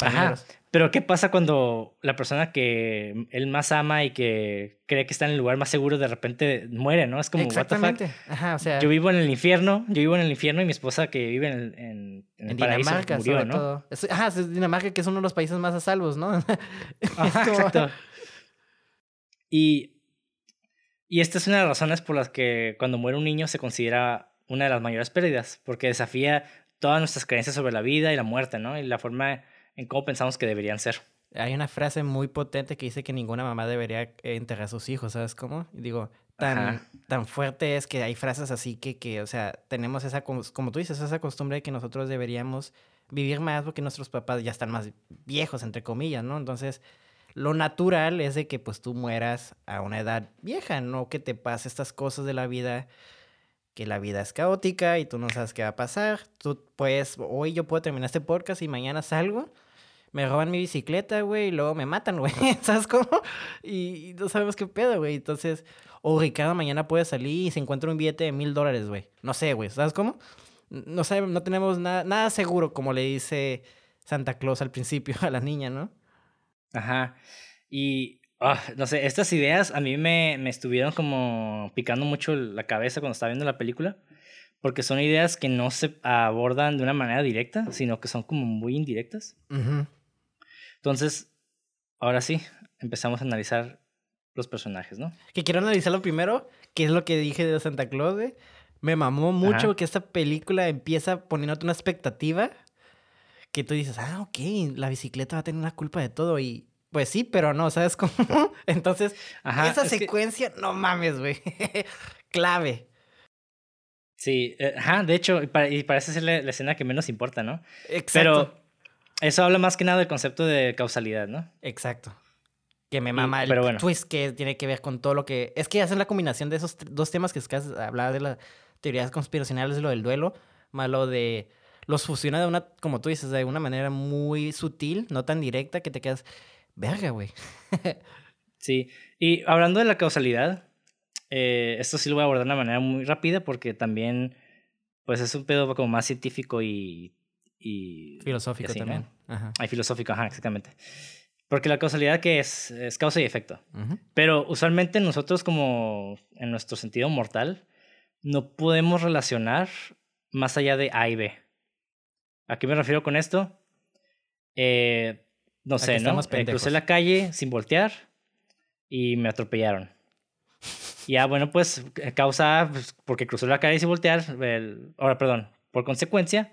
Ajá. Pero ¿qué pasa cuando la persona que él más ama y que cree que está en el lugar más seguro de repente muere, ¿no? Es como, what the fuck? Exactamente. Ajá, o sea, Yo vivo en el infierno, yo vivo en el infierno y mi esposa que vive en el, en, en el en paraíso Dinamarca, murió, sobre ¿no? todo. Es- ajá, es Dinamarca, que es uno de los países más a salvos, ¿no? (laughs) Es Ajá, como- exacto. Y, y esta es una de las razones por las que cuando muere un niño se considera una de las mayores pérdidas, porque desafía todas nuestras creencias sobre la vida y la muerte, ¿no? Y la forma en cómo pensamos que deberían ser. Hay una frase muy potente que dice que ninguna mamá debería eh, enterrar a sus hijos, ¿sabes cómo? Y digo, tan, Ajá. tan fuerte es que hay frases así que, que, o sea, tenemos esa, como tú dices, esa costumbre de que nosotros deberíamos vivir más porque nuestros papás ya están más viejos, entre comillas, ¿no? Entonces, lo natural es de que pues tú mueras a una edad vieja, no que te pase estas cosas de la vida, que la vida es caótica y tú no sabes qué va a pasar. Tú puedes, hoy yo puedo terminar este podcast y mañana salgo me roban mi bicicleta, güey, y luego me matan, güey, (laughs) ¿sabes cómo? Y, y no sabemos qué pedo, güey. Entonces, o Ricardo mañana puede salir y se encuentra un billete de mil dólares, güey. No sé, güey, ¿sabes cómo? No sabemos, no tenemos nada, nada seguro, como le dice Santa Claus al principio (laughs) a la niña, ¿no? Ajá. Y Ah, no sé, estas ideas a mí me, me estuvieron como picando mucho la cabeza cuando estaba viendo la película, porque son ideas que no se abordan de una manera directa, sino que son como muy indirectas. Entonces, ahora sí, empezamos a analizar los personajes, ¿no? Que quiero analizarlo primero, que es lo que dije de Santa Claus, güey. Me mamó mucho que esta película empieza poniéndote una expectativa que tú dices, ah, ok, la bicicleta va a tener una culpa de todo y pues sí, pero no, ¿sabes cómo? (laughs) Entonces, esa secuencia, no mames, güey. (laughs) Clave. Sí, eh, ajá, de hecho, y, parece ser la, escena que menos importa, ¿no? Exacto. Eso habla más que nada del concepto de causalidad, ¿no? Exacto. Que me mama el twist que tiene que ver con todo lo que... Es que hacen la combinación de esos dos temas que es que hablaba de las teorías conspiracionales, de lo del duelo, más lo de... Los fusiona de una, como tú dices, de una manera muy sutil, no tan directa, que te quedas Verga, güey. (laughs) sí. Y hablando de la causalidad, eh, esto sí lo voy a abordar de una manera muy rápida porque también, pues es un pedo como más científico y... y filosófico también. Ajá. Hay filosófico, ajá, exactamente. Porque la causalidad que es, es causa y efecto. Pero usualmente nosotros como en nuestro sentido mortal no podemos relacionar más allá de A y B. ¿A qué me refiero con esto? Eh, no sé, ¿no? Eh, crucé la calle sin voltear y me atropellaron. Y (laughs) ya, bueno, pues eh, causa, pues, porque cruzó la calle sin voltear, ahora, perdón, por consecuencia,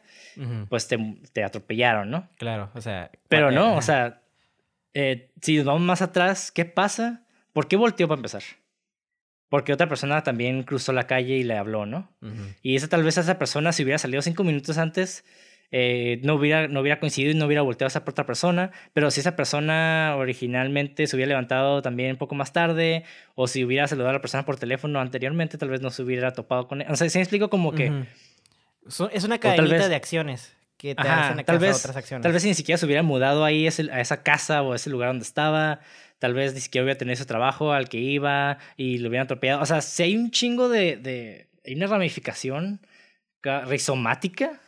pues te, te, atropellaron, ¿no? Claro, o sea. Pero no, o sea, eh, si nos vamos más atrás, ¿qué pasa? ¿Por qué volteó para empezar? Porque otra persona también cruzó la calle y le habló, ¿no? Y esa tal vez esa persona, si hubiera salido cinco minutos antes, eh, no, hubiera, no hubiera coincidido y no hubiera volteado a esa otra persona, pero si esa persona originalmente se hubiera levantado también un poco más tarde, o si hubiera saludado a la persona por teléfono anteriormente, tal vez no se hubiera topado con él. O sea, ¿sí me explico como que... Es una cadenita de acciones que te hacen tal vez, otras acciones. Tal vez ni siquiera se hubiera mudado ahí a esa casa o a ese lugar donde estaba, tal vez ni siquiera hubiera tenido ese trabajo al que iba y lo hubieran atropellado. O sea, si hay un chingo de... de hay una ramificación rizomática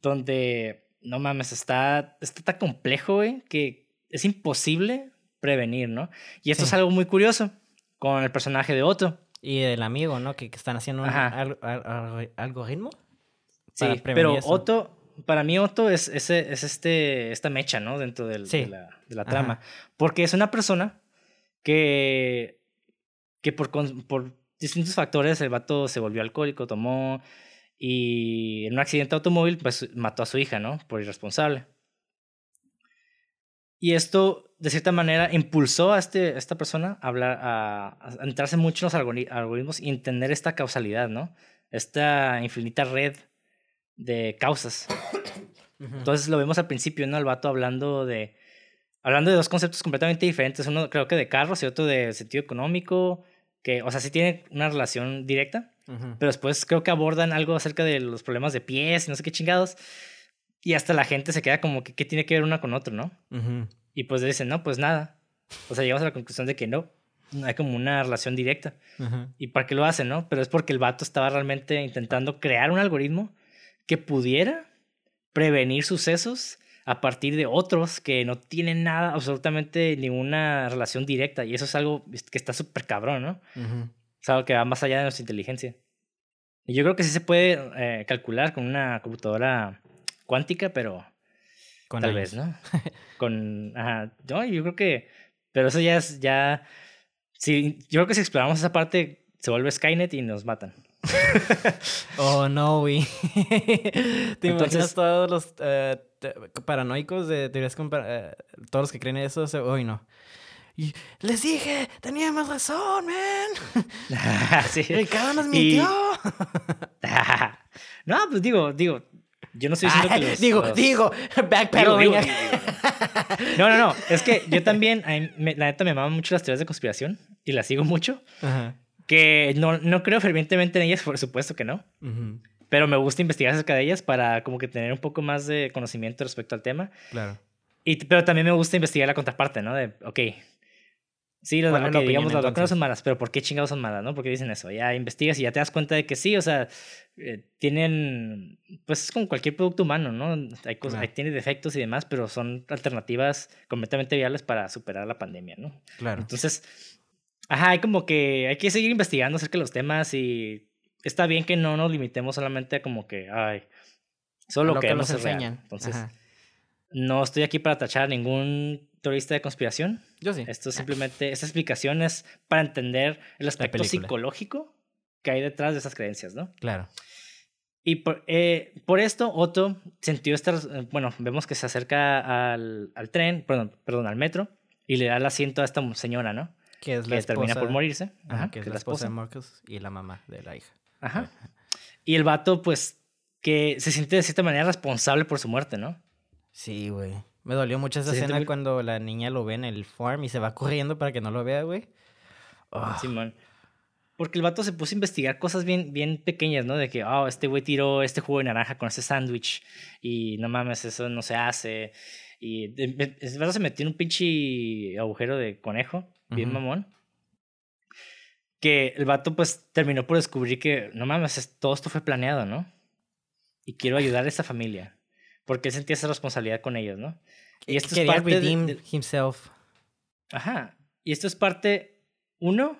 donde, no mames, está, está tan complejo, güey, que es imposible prevenir, ¿no? Y esto es algo muy curioso con el personaje de Otto. Y el amigo, ¿no? Que, están haciendo un algoritmo. Sí, pero Otto, para mí Otto es, es, es, este, esta mecha, ¿no? Dentro del, de, la, de, la, trama. Porque es una persona que, que por, por distintos factores el vato se volvió alcohólico, tomó y en un accidente automóvil, pues mató a su hija, ¿no? Por irresponsable. Y esto, de cierta manera, impulsó a, este, esta persona a, hablar, a, entrarse mucho en los algoritmos y entender esta causalidad, ¿no? Esta infinita red de causas. Entonces lo vemos al principio, ¿no? El vato hablando de, hablando de dos conceptos completamente diferentes. Uno creo que de carros y otro de sentido económico, que, o sea, sí tiene una relación directa, pero después creo que abordan algo acerca de los problemas de pies y no sé qué chingados. Y hasta la gente se queda como que, ¿qué tiene que ver una con otro, no? Y pues dicen, no, pues nada. O sea, llegamos a la conclusión de que no, no hay como una relación directa. ¿Y para qué lo hacen, no? Pero es porque el vato estaba realmente intentando crear un algoritmo que pudiera prevenir sucesos a partir de otros que no tienen nada, absolutamente ninguna relación directa. Y eso es algo que está súper cabrón, ¿no? Es algo que va más allá de nuestra inteligencia. Y yo creo que sí se puede eh, calcular con una computadora cuántica, pero con tal vez, ¿no? (laughs) con, ajá, yo, yo creo que, pero eso ya es, ya, sí, yo creo que si exploramos esa parte, se vuelve Skynet y nos matan. (laughs) oh, no, güey. ¿Te imaginas todos los eh, paranoicos de teorías eh, todos los que creen eso? Hoy no. Y les dije, teníamos razón, man. (laughs) sí. Ricardo nos mintió. (laughs) no, pues digo, digo, yo no estoy diciendo que los, Digo, digo, backpedaling. no, no, no. Es que yo también, la neta, me maman mucho las teorías de conspiración y las sigo mucho. Ajá que no, no creo fervientemente en ellas, (laughs) por supuesto que no. Pero me gusta investigar acerca de ellas para como que tener un poco más de conocimiento respecto al tema. Claro. Y, pero también me gusta investigar la contraparte, ¿no? De, ok, Sí, las ¿Cuál es la digamos, las vacunas son malas, pero ¿por qué chingados son malas, no? Porque dicen eso, ya investigas y ya te das cuenta de que sí, o sea, eh, tienen, pues es como cualquier producto humano, ¿no? Hay cosas, Claro. hay- tiene defectos y demás, pero son alternativas completamente viables para superar la pandemia, ¿no? Claro. Entonces, ajá, hay como que hay que seguir investigando acerca de los temas y está bien que no nos limitemos solamente a como que, ay, solo lo que nos es real. enseñan. Entonces, Ajá. no estoy aquí para tachar a ningún teorista de conspiración. Yo sí. Esto simplemente, esta explicación es para entender el aspecto psicológico que hay detrás de esas creencias, ¿no? Claro. Y por, eh, por esto, Otto sintió esta, eh, bueno, vemos que se acerca al, al tren, perdón, perdón, al metro, y le da el asiento a esta señora, ¿no? Que es la Que esposa. termina por morirse. Ajá, que es la esposa de Marcus y la mamá de la hija. Ajá. Y el vato, pues, que se siente de cierta manera responsable por su muerte, ¿no? Sí, güey. Me dolió mucho esa escena muy- cuando la niña lo ve en el farm y se va corriendo para que no lo vea, güey. Ah, Simón. Porque el vato se puso a investigar cosas bien, bien pequeñas, ¿no? De que, oh, este güey tiró este jugo de naranja con ese sándwich y no mames, eso no se hace. Y el vato se metió en un pinche agujero de conejo, bien mamón. Que el vato, pues, terminó por descubrir que, no mames, es- todo esto fue planeado, ¿no? Y quiero ayudar a esta familia. Porque él sentía esa responsabilidad con ellos, ¿no? Y esto es parte de- redeem de- himself. Ajá. Y esto es parte, uno,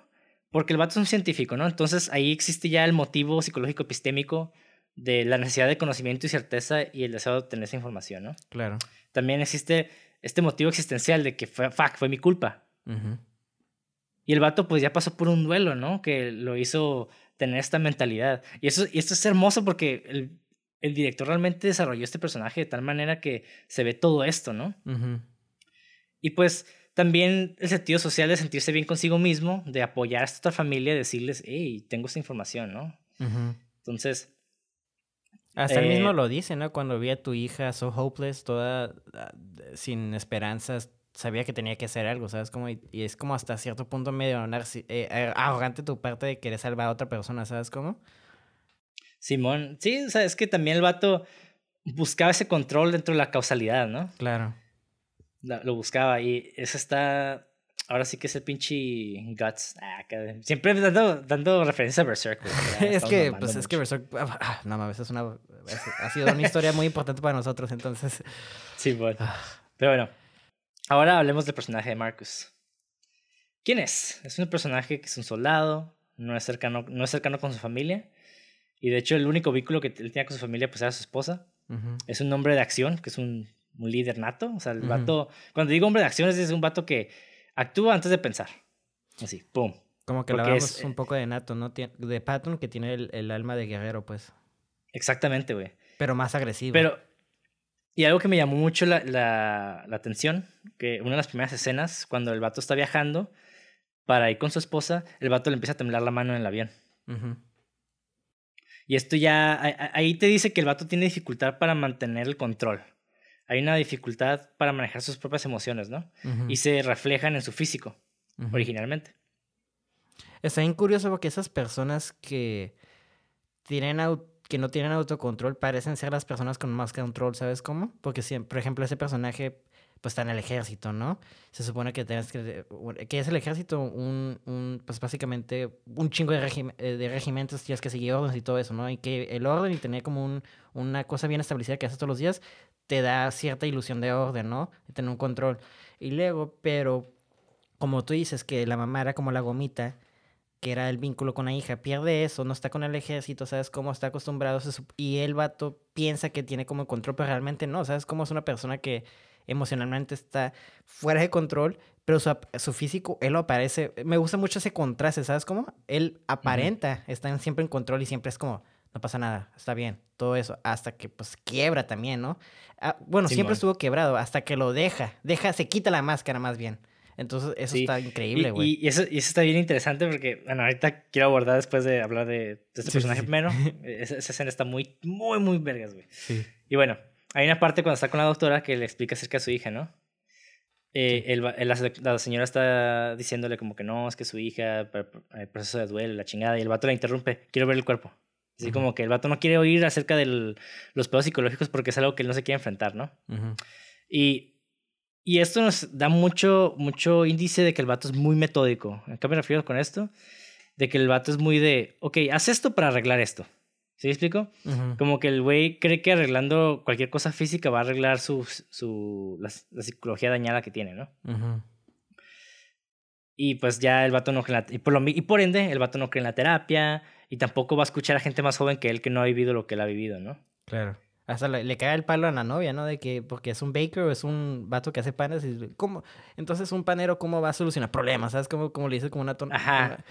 porque el vato es un científico, ¿no? Entonces ahí existe ya el motivo psicológico epistémico de la necesidad de conocimiento y certeza y el deseo de obtener esa información, ¿no? Claro. También existe este motivo existencial de que fue, fuck, fue mi culpa. Ujú. Y el vato pues ya pasó por un duelo, ¿no? Que lo hizo tener esta mentalidad. Y, eso, y esto es hermoso porque el, el director realmente desarrolló este personaje de tal manera que se ve todo esto, ¿no? Y pues también el sentido social de sentirse bien consigo mismo, de apoyar a esta otra familia, decirles, hey, tengo esta información, ¿no? Entonces, Hasta él Eh, mismo lo dice, ¿no? Cuando vi a tu hija so hopeless, toda ah, sin esperanzas, sabía que tenía que hacer algo, ¿sabes? Como, y, y es como hasta cierto punto medio eh, eh, arrogante tu parte de querer salvar a otra persona, ¿sabes cómo? Simón, sí, o sea, es que también el vato buscaba ese control dentro de la causalidad, ¿no? Claro. La- lo buscaba y eso está, ahora sí que es el pinche Guts. Ah, acá- siempre dando, dando referencia a Berserk. (laughs) es que, pues es que Berserk, ah, ah, no mames, es una, ha sido una historia muy importante para nosotros, entonces. Simón. Ah. Pero bueno, ahora hablemos del personaje de Marcus. ¿Quién es? Es un personaje que es un soldado, no es cercano, no es cercano con su familia. Y de hecho, el único vínculo que él tenía con su familia pues era su esposa. Es un hombre de acción, que es un, un líder nato. O sea, el Ujú. vato. Cuando digo hombre de acción, es un vato que actúa antes de pensar. Así, pum. Como que Porque hablábamos es- un poco de Nato, ¿no? De Patton, que tiene el, el alma de guerrero, pues. Exactamente, güey. Pero más agresivo. Pero, y algo que me llamó mucho la, la, la atención, que una de las primeras escenas, cuando el vato está viajando para ir con su esposa, el vato le empieza a temblar la mano en el avión. Y esto ya, ahí te dice que el vato tiene dificultad para mantener el control. Hay una dificultad para manejar sus propias emociones, ¿no? Y se reflejan en su físico, originalmente. Está bien curioso porque esas personas que tienen au- que no tienen autocontrol parecen ser las personas con más control, ¿sabes cómo? Porque si, por ejemplo, ese personaje pues está en el ejército, ¿no? Se supone que tienes que que es el ejército un, un pues básicamente un chingo de, regim- eh, de regimentos tienes que seguir órdenes y todo eso, ¿no? Y que el orden y tener como un, una cosa bien establecida que haces todos los días te da cierta ilusión de orden, ¿no? De tener un control. Y luego, pero como tú dices que la mamá era como la gomita, que era el vínculo con la hija, pierde eso, no está con el ejército, ¿sabes cómo? Está acostumbrado, y el vato piensa que tiene como control, pero realmente no, ¿sabes cómo? Es una persona que emocionalmente está fuera de control, pero su, su físico, él lo aparece, me gusta mucho ese contraste, ¿sabes cómo? Él aparenta, está en- siempre en control y siempre es como, no pasa nada, está bien, todo eso, hasta que pues quiebra también, ¿no? Ah, bueno, siempre estuvo quebrado, hasta que lo deja, deja, se quita la máscara más bien. Entonces, eso Sí, está increíble, güey. y- y eso, y eso está bien interesante porque, bueno, ahorita quiero abordar después de hablar de, de este Sí, personaje primero. (laughs) Esa, esa escena está muy, muy, muy vergas, güey. Sí. Y bueno, hay una parte cuando está con la doctora que le explica acerca de su hija, ¿no? Eh, el va- la, la señora está diciéndole como que no, es que su hija, el proceso de duelo, la chingada, y el vato la interrumpe, quiero ver el cuerpo. Así Ujú. como que el vato no quiere oír acerca de los pedos psicológicos porque es algo que él no se quiere enfrentar, ¿no? Ujú. Y, Y esto nos da mucho, mucho índice de que el vato es muy metódico. ¿A qué me refiero con esto? De que el vato es muy de, ok, haz esto para arreglar esto. ¿Sí me explico? Como que el güey cree que arreglando cualquier cosa física va a arreglar su, su, la, psicología dañada que tiene, ¿no? Y pues ya el vato no cree en la, y por, lo, y por ende el vato no cree en la terapia y tampoco va a escuchar a gente más joven que él que no ha vivido lo que él ha vivido, ¿no? Claro. Hasta le, cae el palo a la novia, ¿no? De que porque es un baker o es un vato que hace panes y ¿cómo? Entonces un panero cómo va a solucionar problemas, ¿sabes? Como, como le dice como una tonta. Ajá.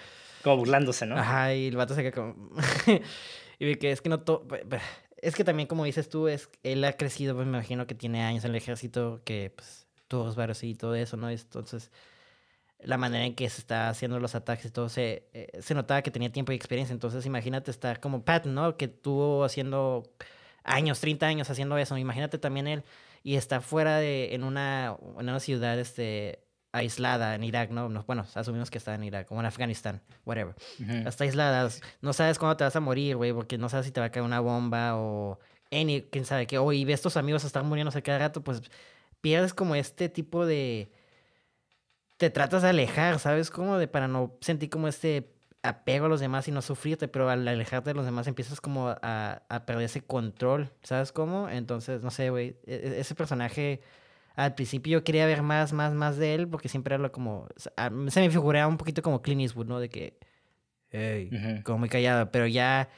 Como burlándose, ¿no? Ajá, y el vato se queda como (laughs) Y ve que es que no todo... Es que también, como dices tú, es él ha crecido, pues me imagino que tiene años en el ejército, que pues todos varios y todo eso, ¿no? Entonces, la manera en que se está haciendo los ataques y todo, se, eh, se notaba que tenía tiempo y experiencia. Entonces, imagínate estar como Pat, ¿no? Que tuvo haciendo años, 30 años haciendo eso. Imagínate también él y está fuera de, en una, en una ciudad, este, aislada en Irak, ¿no? Bueno, asumimos que está en Irak, o en Afganistán, whatever. Está aislada, no sabes cuándo te vas a morir, güey, porque no sabes si te va a caer una bomba o any, quién sabe qué. O y ves tus amigos están muriéndose cada rato, pues pierdes como este tipo de... Te tratas de alejar, ¿sabes? Como de para no sentir como este apego a los demás y no sufrirte, pero al alejarte de los demás empiezas como a, a perder ese control, ¿sabes cómo? Entonces, no sé, güey, e, ese personaje al principio yo quería ver más, más, más de él, porque siempre era como, se me figuraba un poquito como Clint Eastwood, ¿no? De que, hey, como muy callado, pero ya,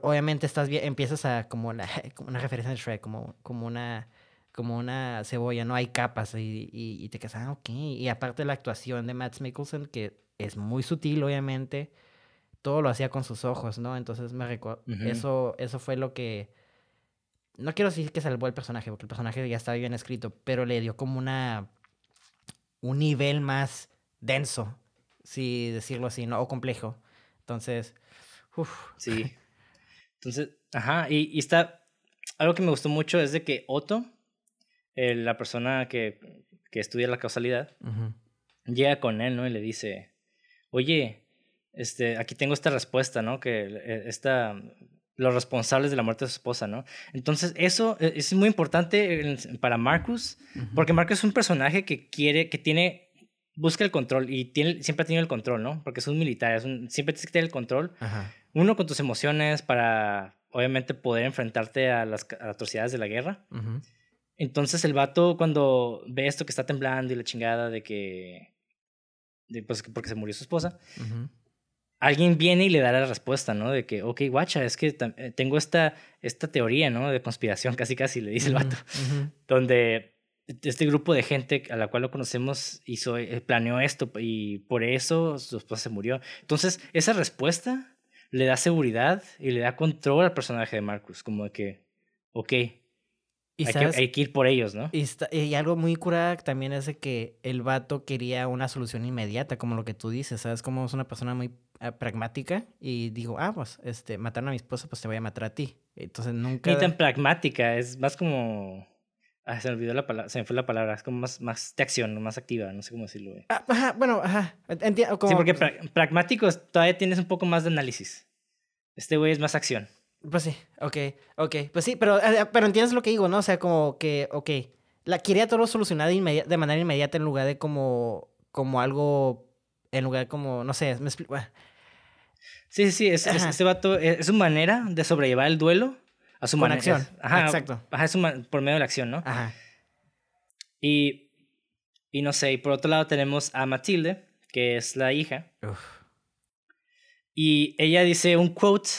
obviamente estás bien, empiezas a, como, la, (laughs) como una referencia de Shrek, como, como una como una cebolla, ¿no? Hay capas y, y, te quedas, ah, ok. Y aparte la actuación de Matt Mikkelsen, que es muy sutil, obviamente, todo lo hacía con sus ojos, ¿no? Entonces me recuerdo, eso, eso fue lo que no quiero decir que salvó el personaje, porque el personaje ya estaba bien escrito, pero le dio como una. un nivel más denso, si decirlo así, ¿no? O complejo. Entonces. Uf. Sí. (laughs) Entonces, ajá, y, está. Algo que me gustó mucho es de que Otto, la persona que, que, estudia la causalidad, llega con él, ¿no? Y le dice: Oye, este, aquí tengo esta respuesta, ¿no? Que eh, esta los responsables de la muerte de su esposa, ¿no? Entonces, eso e, es muy importante para Marcus, porque Marcus es un personaje que quiere, que tiene, busca el control y tiene, siempre ha tenido el control, ¿no? Porque es un militar, siempre tienes que tener el control. Uno con tus emociones para, obviamente, poder enfrentarte a las, atrocidades de la guerra. Entonces, el vato, cuando ve esto que está temblando y la chingada de que, pues, porque se murió su esposa, alguien viene y le da la respuesta, ¿no? De que, ok, guacha, es que eh, tengo esta, esta teoría, ¿no? De conspiración, (laughs) casi casi, le dice el vato, donde este grupo de gente a la cual lo conocemos hizo, eh, planeó esto y por eso su esposa se murió. Entonces, esa respuesta le da seguridad y le da control al personaje de Marcus, como de que, ok, hay, que, hay, que, ir por ellos, ¿no? Y, y, algo muy curada también es de que el vato quería una solución inmediata, como lo que tú dices, ¿sabes? Como es una persona muy pragmática y digo, ah, pues, este, mataron a mi esposa, pues te voy a matar a ti. Entonces nunca... Ni tan pragmática, es más como... Ah, se me olvidó la palabra, se me fue la palabra, es como más, más de acción, más activa, no sé cómo decirlo. Ah, ajá, bueno, ajá, entiendo. Sí, porque pragmático todavía tienes un poco más de análisis. Este güey es más acción. Pues sí, ok, ok. Pues sí, pero, eh, pero entiendes lo que digo, ¿no? O sea, como que, ok, la quería todo solucionado de manera inmediata en lugar de como, como algo, en lugar como, no sé, me explico. Sí, sí, sí, es, este vato es, su manera de sobrellevar el duelo a su manera. acción. ajá, exacto. Ajá, es por medio de la acción, ¿no? Ajá. Y, y no sé, y por otro lado tenemos a Matilde, que es la hija. Uf. Y ella dice un quote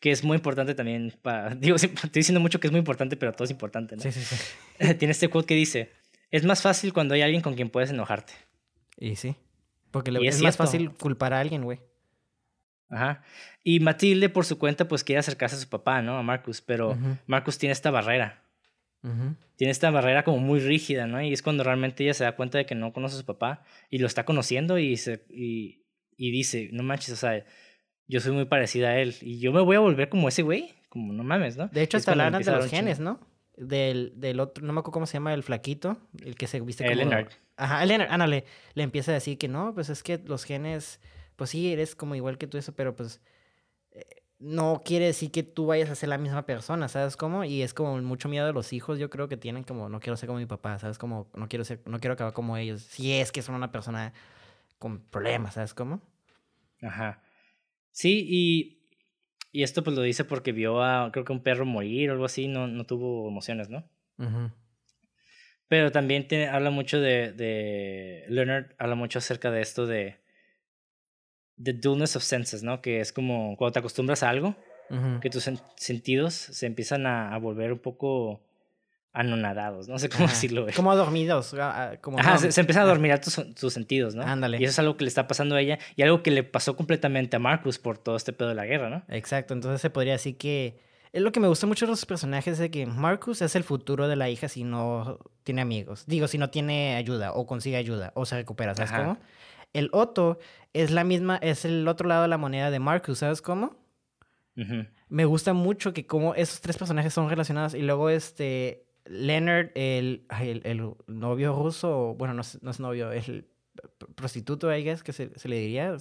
que es muy importante también para... (laughs) Digo, estoy diciendo mucho que es muy importante, pero todo es importante, ¿no? Sí, sí, sí. (laughs) Tiene este quote que dice, es más fácil cuando hay alguien con quien puedes enojarte. Y sí. Porque es, más fácil culpar a alguien, güey. Ajá. Y Matilde, por su cuenta, pues quiere acercarse a su papá, ¿no? A Marcus, pero Marcus tiene esta barrera. Tiene esta barrera como muy rígida, ¿no? Y es cuando realmente ella se da cuenta de que no conoce a su papá y lo está conociendo y, se, y, y dice, no manches, o sea, yo soy muy parecida a él y yo me voy a volver como ese güey, como no mames, ¿no? De hecho, hasta hablan de los genes, ¿no? Del, del otro, no me acuerdo cómo se llama, el flaquito, el que se viste como... Leonard. Ajá, Leonard, Ana le, le empieza a decir que no, pues es que los genes, pues sí, eres como igual que tú eso, pero pues... Eh, no quiere decir que tú vayas a ser la misma persona, ¿sabes cómo? Y es como mucho miedo de los hijos, yo creo que tienen como, no quiero ser como mi papá, ¿sabes? Como, no quiero ser, no quiero acabar como ellos, si es que son una persona con problemas, ¿sabes cómo? Ajá. Sí, y, y esto pues lo dice porque vio a, creo que un perro morir o algo así, no, no tuvo emociones, ¿no? Pero también te, habla mucho de, de, Leonard habla mucho acerca de esto de, the dullness of senses, ¿no? Que es como cuando te acostumbras a algo, que tus sentidos se empiezan a, a, volver un poco anonadados, no sé cómo decirlo. Como dormidos. Ah, ah, como Ajá, se, se, empiezan a dormir tus, tus sentidos, ¿no? Ándale. Y eso es algo que le está pasando a ella y algo que le pasó completamente a Marcus por todo este pedo de la guerra, ¿no? Exacto, entonces se podría decir que es lo que me gusta mucho de los personajes es de que Marcus es el futuro de la hija si no tiene amigos. Digo, si no tiene ayuda o consigue ayuda o se recupera, ¿sabes cómo? El Otto es la misma, es el otro lado de la moneda de Marcus, ¿sabes cómo? Me gusta mucho que como esos tres personajes son relacionados y luego este Leonard, el, el, novio ruso, bueno, no es, no es, novio, es el prostituto, I guess, que se, se le diría,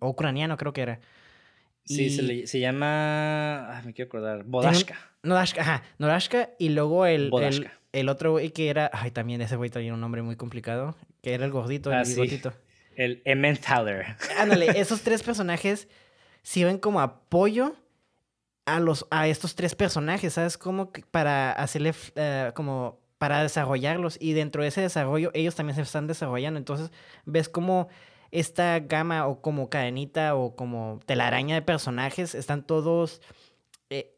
o ucraniano creo que era. Sí, se, le, se llama. me quiero acordar. Bodashka. Nodashka, ajá. Nodashka. Y luego el, el, el, otro güey que era. Ay, también ese güey tenía un nombre muy complicado. Que era el gordito, el ah, bigotito. El Emmentaler. (laughs) Ándale, esos tres personajes sirven como apoyo a, los, a estos tres personajes, ¿sabes? Como para hacerle. Uh, como para desarrollarlos. Y dentro de ese desarrollo, ellos también se están desarrollando. Entonces, ves cómo esta gama o como cadenita o como telaraña de personajes están todos eh,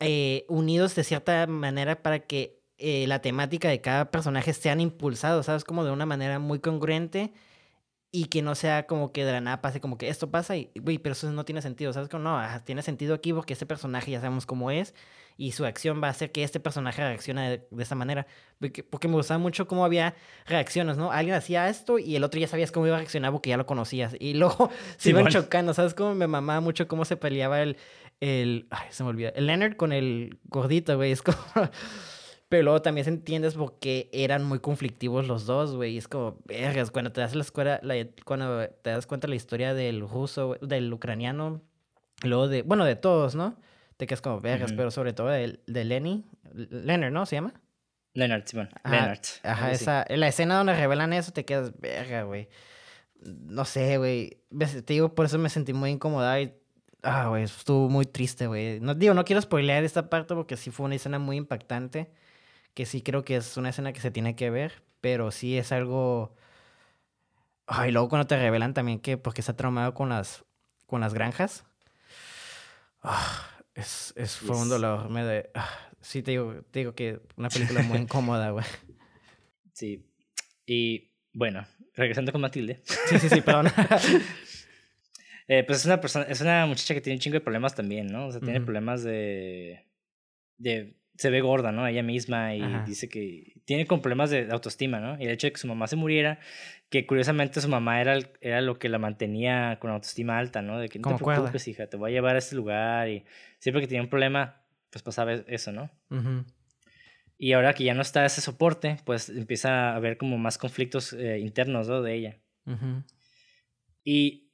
eh, unidos de cierta manera para que eh, la temática de cada personaje sean impulsados, ¿sabes? Como de una manera muy congruente y que no sea como que de la nada pase como que esto pasa y, güey, pero eso no tiene sentido, ¿sabes? Como no, tiene sentido aquí porque este personaje ya sabemos cómo es y su acción va a hacer que este personaje reaccione de, esta manera. Porque, me gustaba mucho cómo había reacciones, ¿no? Alguien hacía esto y el otro ya sabías cómo iba a reaccionar porque ya lo conocías. Y luego (laughs) se iban chocando, ¿sabes? Cómo me mamaba mucho cómo se peleaba el, el, ay, se me olvida, el Leonard con el gordito, güey, es como... (laughs) Pero luego también se entiendes porque eran muy conflictivos los dos, güey. Es como, vergas, cuando te das la escuela, cuando te das cuenta de la historia del ruso, del ucraniano, luego de, bueno, de todos, ¿no? Te quedas como, vergas, pero sobre todo de, de Lenny, Leonard, ¿no? ¿Se llama? Leonard, Simón. Leonard. Ajá, esa, la escena donde revelan eso, te quedas, verga, güey. No sé, güey. Te digo, por eso me sentí muy incómoda y Ah, güey, estuvo muy triste, güey. No, digo, no quiero spoilear esta parte porque sí fue una escena muy impactante que sí creo que es una escena que se tiene que ver, pero sí es algo... Ay, luego cuando te revelan también que porque está traumado con las, con las granjas. Ah, es, es, fue un dolor. Me de, ah, sí, te digo, te digo que una película muy (laughs) incómoda, güey. Sí. Y bueno, regresando con Matilde. Sí, sí, sí, perdón. (laughs) eh, pues es una persona, es una muchacha que tiene un chingo de problemas también, ¿no? O sea, tiene problemas de, de se ve gorda, ¿no? Ella misma y dice que tiene problemas de autoestima, ¿no? Y el hecho de que su mamá se muriera, que curiosamente su mamá era, era lo que la mantenía con autoestima alta, ¿no? De que no te preocupes, hija, te voy a llevar a este lugar y siempre que tenía un problema, pues pasaba eso, ¿no? Y ahora que ya no está ese soporte, pues empieza a haber como más conflictos eh, internos, ¿no? De ella. Y,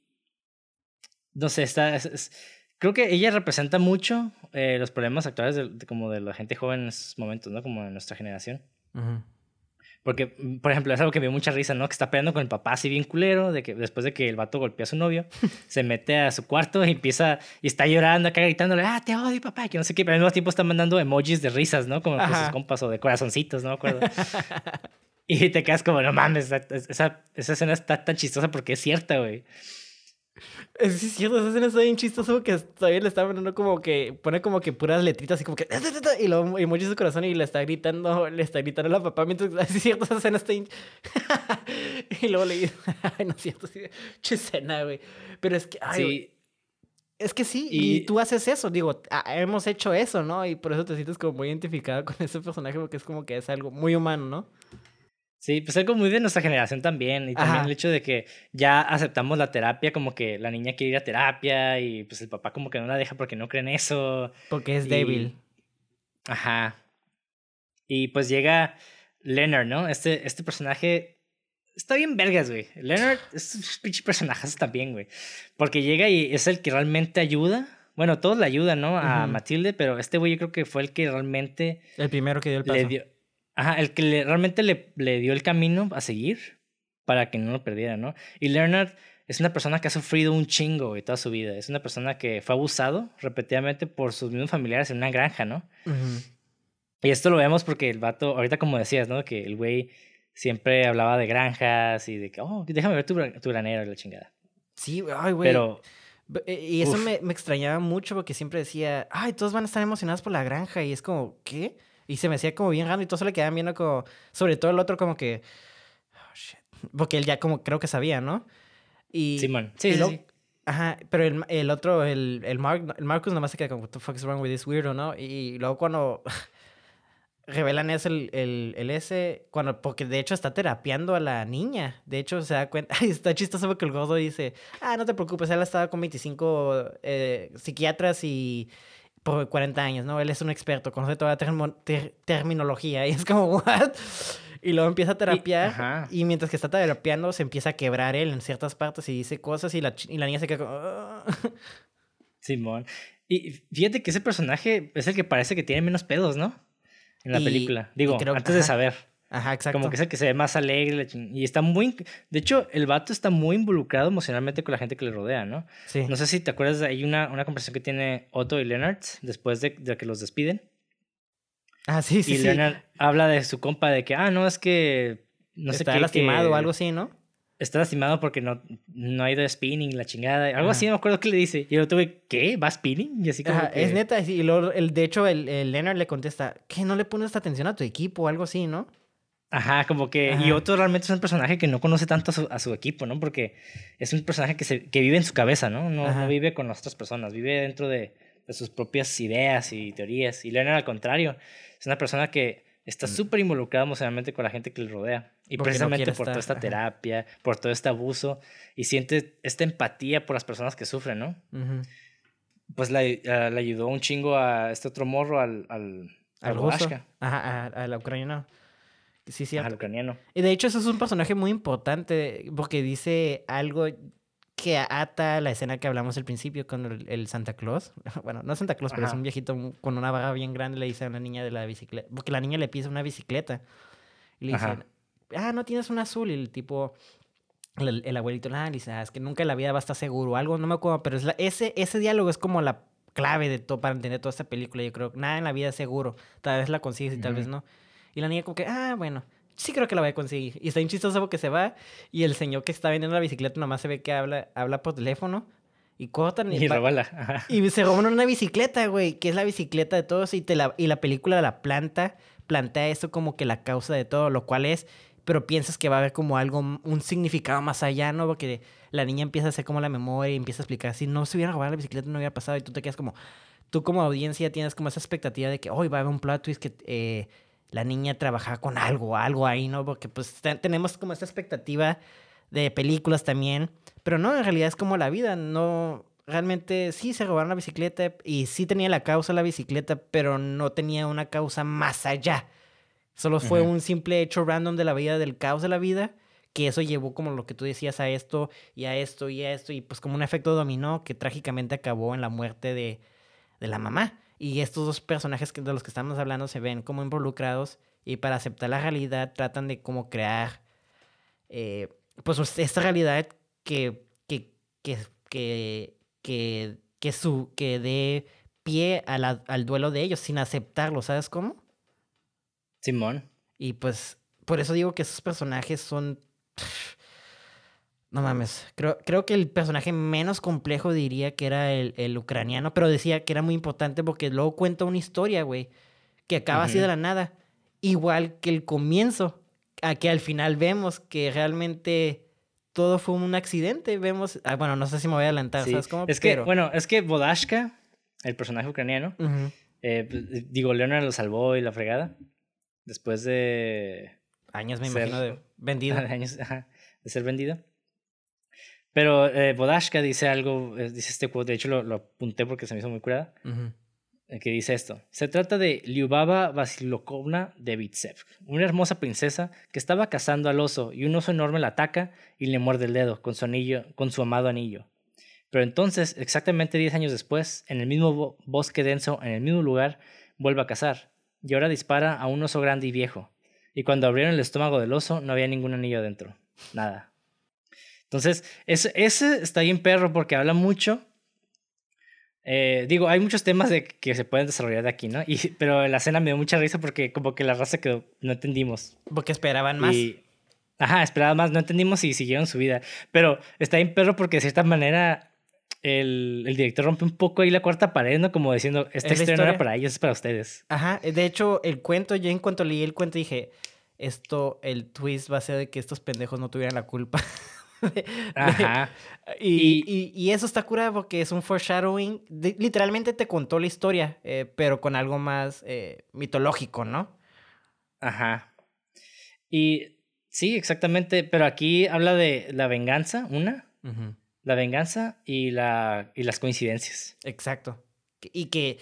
no sé, está... es, creo que ella representa mucho eh, los problemas actuales de, como de la gente joven en esos momentos, ¿no? Como de nuestra generación. Porque, mm, por ejemplo, es algo que me dio mucha risa, ¿no? Que está peleando con el papá así bien culero, de que después de que el vato golpea a su novio, (laughs) se mete a su cuarto y empieza, y está llorando acá gritándole, ah, te odio, papá, que no sé qué, pero al mismo tiempo está mandando emojis de risas, ¿no? Como con sus compas o de corazoncitos, ¿no? Me acuerdo. (laughs) y te quedas como, no mames, esa, esa escena está tan chistosa porque es cierta, güey. Es cierto, esa escena está bien chistosa porque todavía le está poniendo como que, pone como que puras letritas así como que, y luego emoji su corazón y le está gritando, le está gritando a la papá mientras, (laughs) es cierto, esa escena está bien... (laughs) y luego le dice, (laughs) ay, no es cierto, sí, escena, güey. Pero es que, ay, sí. Es que sí, y... tú haces eso, digo, hemos hecho eso, ¿no? Y por eso te sientes como muy identificado con ese personaje porque es como que es algo muy humano, ¿no? Sí, pues algo muy de nuestra generación también. Y también el hecho de que ya aceptamos la terapia, como que la niña quiere ir a terapia y pues el papá como que no la deja porque no cree en eso. Porque es débil. Ajá. Y pues llega Leonard, ¿no? Este, este personaje está bien vergas, güey. Leonard es un pinche personaje también, güey. Porque llega y es el que realmente ayuda Bueno, todos le ayudan, ¿no? A. Matilde, pero este güey yo creo que fue el que realmente El primero que dio el paso. le dio. Ajá, el que le- realmente le, le dio el camino a seguir para que no lo perdiera, ¿no? Y Leonard es una persona que ha sufrido un chingo, güey, toda su vida. Es una persona que fue abusado repetidamente por sus mismos familiares en una granja, ¿no? Ujú. Y esto lo vemos porque el vato, ahorita como decías, ¿no? Que el güey siempre hablaba de granjas y de que, oh, déjame ver tu, tu granero y la chingada. Sí, ay, güey. Pero, eh, Y eso me, me extrañaba mucho porque siempre decía, ay, todos van a estar emocionados por la granja. Y es como, ¿qué? Y se me hacía como bien raro y todos se le quedaban viendo como, sobre todo el otro como que, oh, shit. Porque él ya como creo que sabía, ¿no? Y, Simón, sí, sí, sí. Ajá, pero el, el otro, el, el, Mark, el Marcus nomás se queda como, what the fuck is wrong with this weirdo, ¿no? Y luego cuando (laughs) revelan eso, el, el, el ese, cuando, porque de hecho está terapiando a la niña. De hecho se da cuenta, (laughs) ay, está chistoso porque el gordo dice, ah, no te preocupes, él ha estado con 25 eh, psiquiatras y por 40 años, ¿no? Él es un experto, conoce toda la termo- ter- terminología. Y es como, (laughs) ¿what? Y luego empieza a terapiar. Y, mientras que está terapiando, se empieza a quebrar él en ciertas partes y dice cosas. Y la, y la niña se queda como. "Ah". (laughs) Simón. Y fíjate que ese personaje es el que parece que tiene menos pedos, ¿no? En la Y- película. Digo, creo- antes de saber. Ajá, exacto. Como que es el que se ve más alegre. Y está muy. De hecho, el vato está muy involucrado emocionalmente con la gente que le rodea, ¿no? Sí. No sé si te acuerdas, hay una, una conversación que tiene Otto y Leonard después de, de que los despiden. Ah, sí, sí, y sí. Leonard habla de su compa de que, ah, no, es que. No sé está qué. lastimado que o algo así, ¿no? Está lastimado porque no, no ha ido a spinning, la chingada. Algo así, no me acuerdo qué le dice. Y yo tuve, ¿qué? ¿Va a spinning? Y así como. Ajá, que- es neta. sí, Y luego, el, de hecho, el, el Leonard le contesta, ¿qué? ¿No le pones atención a tu equipo o algo así, no? Ajá, como que. Y Ajá. Otto realmente es un personaje que no conoce tanto a su, a su equipo, ¿no? Porque es un personaje que, se, que vive en su cabeza, ¿no? No, no vive con las otras personas, vive dentro de, de sus propias ideas y teorías. Y Leonard, al contrario, es una persona que está súper involucrada emocionalmente con la gente que le rodea. Y Mm. Porque no precisamente quiere por toda esta ajá. terapia, por todo este abuso, y siente esta empatía por las personas que sufren, ¿no? Ujú. Pues le, ah, le ayudó un chingo a este otro morro, al, al, Al al Ajá, a, a la ucraniana. Sí, sí. al ucraniano. Y de hecho, eso es un personaje muy importante porque dice algo que ata la escena que hablamos al principio con el, el Santa Claus. (laughs) Bueno, no Santa Claus, pero es un viejito con una barra bien grande. Le dice a una niña de la bicicleta. Porque la niña le pisa una bicicleta. Y le dice, Ajá. ah, no tienes una azul. Y el tipo, el, el abuelito, ah, le dice, ah, es que nunca en la vida va a estar seguro. o Algo, no me acuerdo. Pero es la- ese, ese diálogo es como la clave de todo para entender toda esta película. Yo creo, nada en la vida es seguro. Tal vez la consigues y tal vez no. Y la niña como que, ah, bueno, sí creo que la voy a conseguir. Y está bien chistoso porque se va y el señor que está vendiendo la bicicleta nomás se ve que habla, habla por teléfono y cortan y, Y y se roban una bicicleta, güey, que es la bicicleta de todos y, te la, y la película la planta, plantea esto como que la causa de todo, lo cual es, pero piensas que va a haber como algo, un significado más allá, ¿no? Porque la niña empieza a hacer como la memoria y empieza a explicar, si no se hubiera robado la bicicleta no hubiera pasado y tú te quedas como, tú como audiencia tienes como esa expectativa de que hoy va a haber un plot twist que eh, la niña trabajaba con algo, algo ahí, ¿no? Porque pues te- tenemos como esa expectativa de películas también, pero no, en realidad es como la vida, no, realmente sí se robaron la bicicleta y sí tenía la causa la bicicleta, pero no tenía una causa más allá. Solo fue un simple hecho random de la vida, del caos de la vida, que eso llevó como lo que tú decías a esto y a esto y a esto y pues como un efecto dominó que trágicamente acabó en la muerte de, de la mamá. Y estos dos personajes que- de los que estamos hablando se ven como involucrados y para aceptar la realidad tratan de como crear eh, pues us- esta realidad que, que, que, que, que, que, su, que dé pie a la- al duelo de ellos sin aceptarlo, ¿sabes cómo? Simón. Y pues por eso digo que esos personajes son... No mames, creo, creo que el personaje menos complejo diría que era el, el ucraniano, pero decía que era muy importante porque luego cuenta una historia, güey, que acaba así de la nada. Igual que el comienzo, a que al final vemos que realmente todo fue un accidente. Vemos, ah, bueno, no sé si me voy a adelantar, Sí. ¿sabes cómo? Es que, Pero- bueno, es que Vodashka, el personaje ucraniano, eh, pues, digo, Leonard lo salvó y la fregada. Después de Años me Ser- imagino de vendido. (laughs) años ajá, de ser vendido. Pero eh, Vodashka dice algo, eh, dice este quote, de hecho lo, lo apunté porque se me hizo muy curada, eh, que dice esto. Se trata de Lyubava Vasilokovna Devitsev, una hermosa princesa que estaba cazando al oso y un oso enorme la ataca y le muerde el dedo con su anillo, con su amado anillo. Pero entonces, exactamente 10 años después, en el mismo bosque denso, en el mismo lugar, vuelve a cazar. Y ahora dispara a un oso grande y viejo. Y cuando abrieron el estómago del oso, no había ningún anillo dentro. Nada. Entonces, ese, ese está bien perro porque habla mucho. Eh, digo, hay muchos temas de que se pueden desarrollar de aquí, ¿no? Y, (laughs) pero la escena me dio mucha risa porque como que la raza quedó, no entendimos. Porque esperaban más. ajá, esperaban más, no entendimos y siguieron su vida. Pero está bien perro porque de cierta manera el, el, director rompe un poco ahí la cuarta pared, ¿no? Como diciendo, esta historia, no era para ellos, es para ustedes. Ajá, de hecho, el cuento, yo en cuanto leí el cuento dije, esto, el twist va a ser de que estos pendejos no tuvieran la culpa. (laughs) (laughs) Ajá. Y, y, y, eso está curado porque es un foreshadowing. literalmente te contó la historia, eh, pero con algo más eh, mitológico, ¿no? Ajá. Y sí, exactamente. Pero aquí habla de la venganza, una. La venganza y, la, y las coincidencias. Exacto. Y que,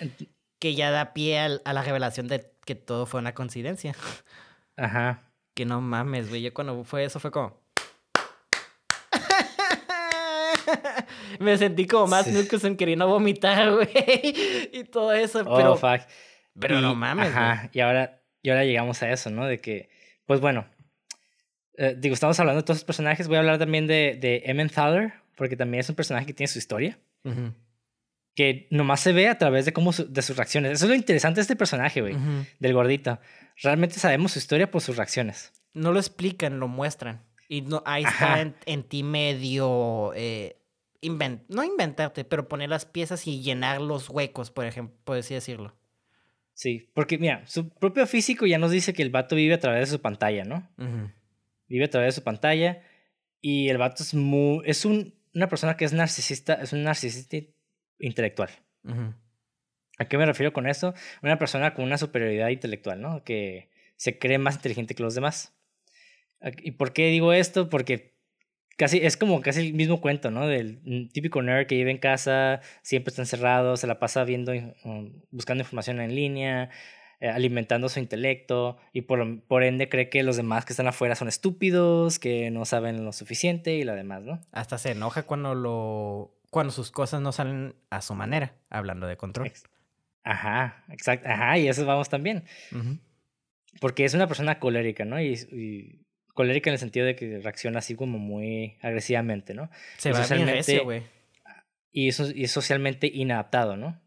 que ya da pie a, la revelación de que todo fue una coincidencia. Ajá. Que no mames, güey. Yo cuando fue eso fue como... (laughs) Me sentí como más sí. en queriendo vomitar, (laughs) güey. y todo eso. Oh, pero, fuck. Pero no mames. Ajá. Y ahora, y ahora llegamos a eso, ¿no? De que, pues bueno, eh, digo, estamos hablando de todos los personajes. Voy a hablar también de, de Emmett Thaler, porque también es un personaje que tiene su historia. Que nomás se ve a través de, cómo de sus reacciones. Eso es lo interesante de este personaje, güey, del gordito. Realmente sabemos su historia por sus reacciones. No lo explican, lo muestran. Y no, ahí está en, ti medio... Eh, no inventarte, pero poner las piezas y llenar los huecos, por ejemplo, por así decirlo. Sí, porque mira, su propio físico ya nos dice que el vato vive a través de su pantalla, ¿no? Vive a través de su pantalla y el vato es muy... Es un una persona que es narcisista es un narcisista intelectual. ¿A qué me refiero con eso? Una persona con una superioridad intelectual, ¿no? Que se cree más inteligente que los demás. ¿Y por qué digo esto? Porque casi es como casi el mismo cuento, ¿no? Del típico nerd que vive en casa, siempre está encerrado, se la pasa viendo, um, buscando información en línea, eh, alimentando su intelecto y por, por ende cree que los demás que están afuera son estúpidos, que no saben lo suficiente y lo demás, ¿no? Hasta se enoja cuando lo cuando sus cosas no salen a su manera, hablando de control. Ajá, exacto, ajá, y eso vamos también. Porque es una persona colérica, ¿no? Y, colérica en el sentido de que reacciona así como muy agresivamente, ¿no? Se va socialmente, güey. Y, eso, y es socialmente inadaptado, ¿no?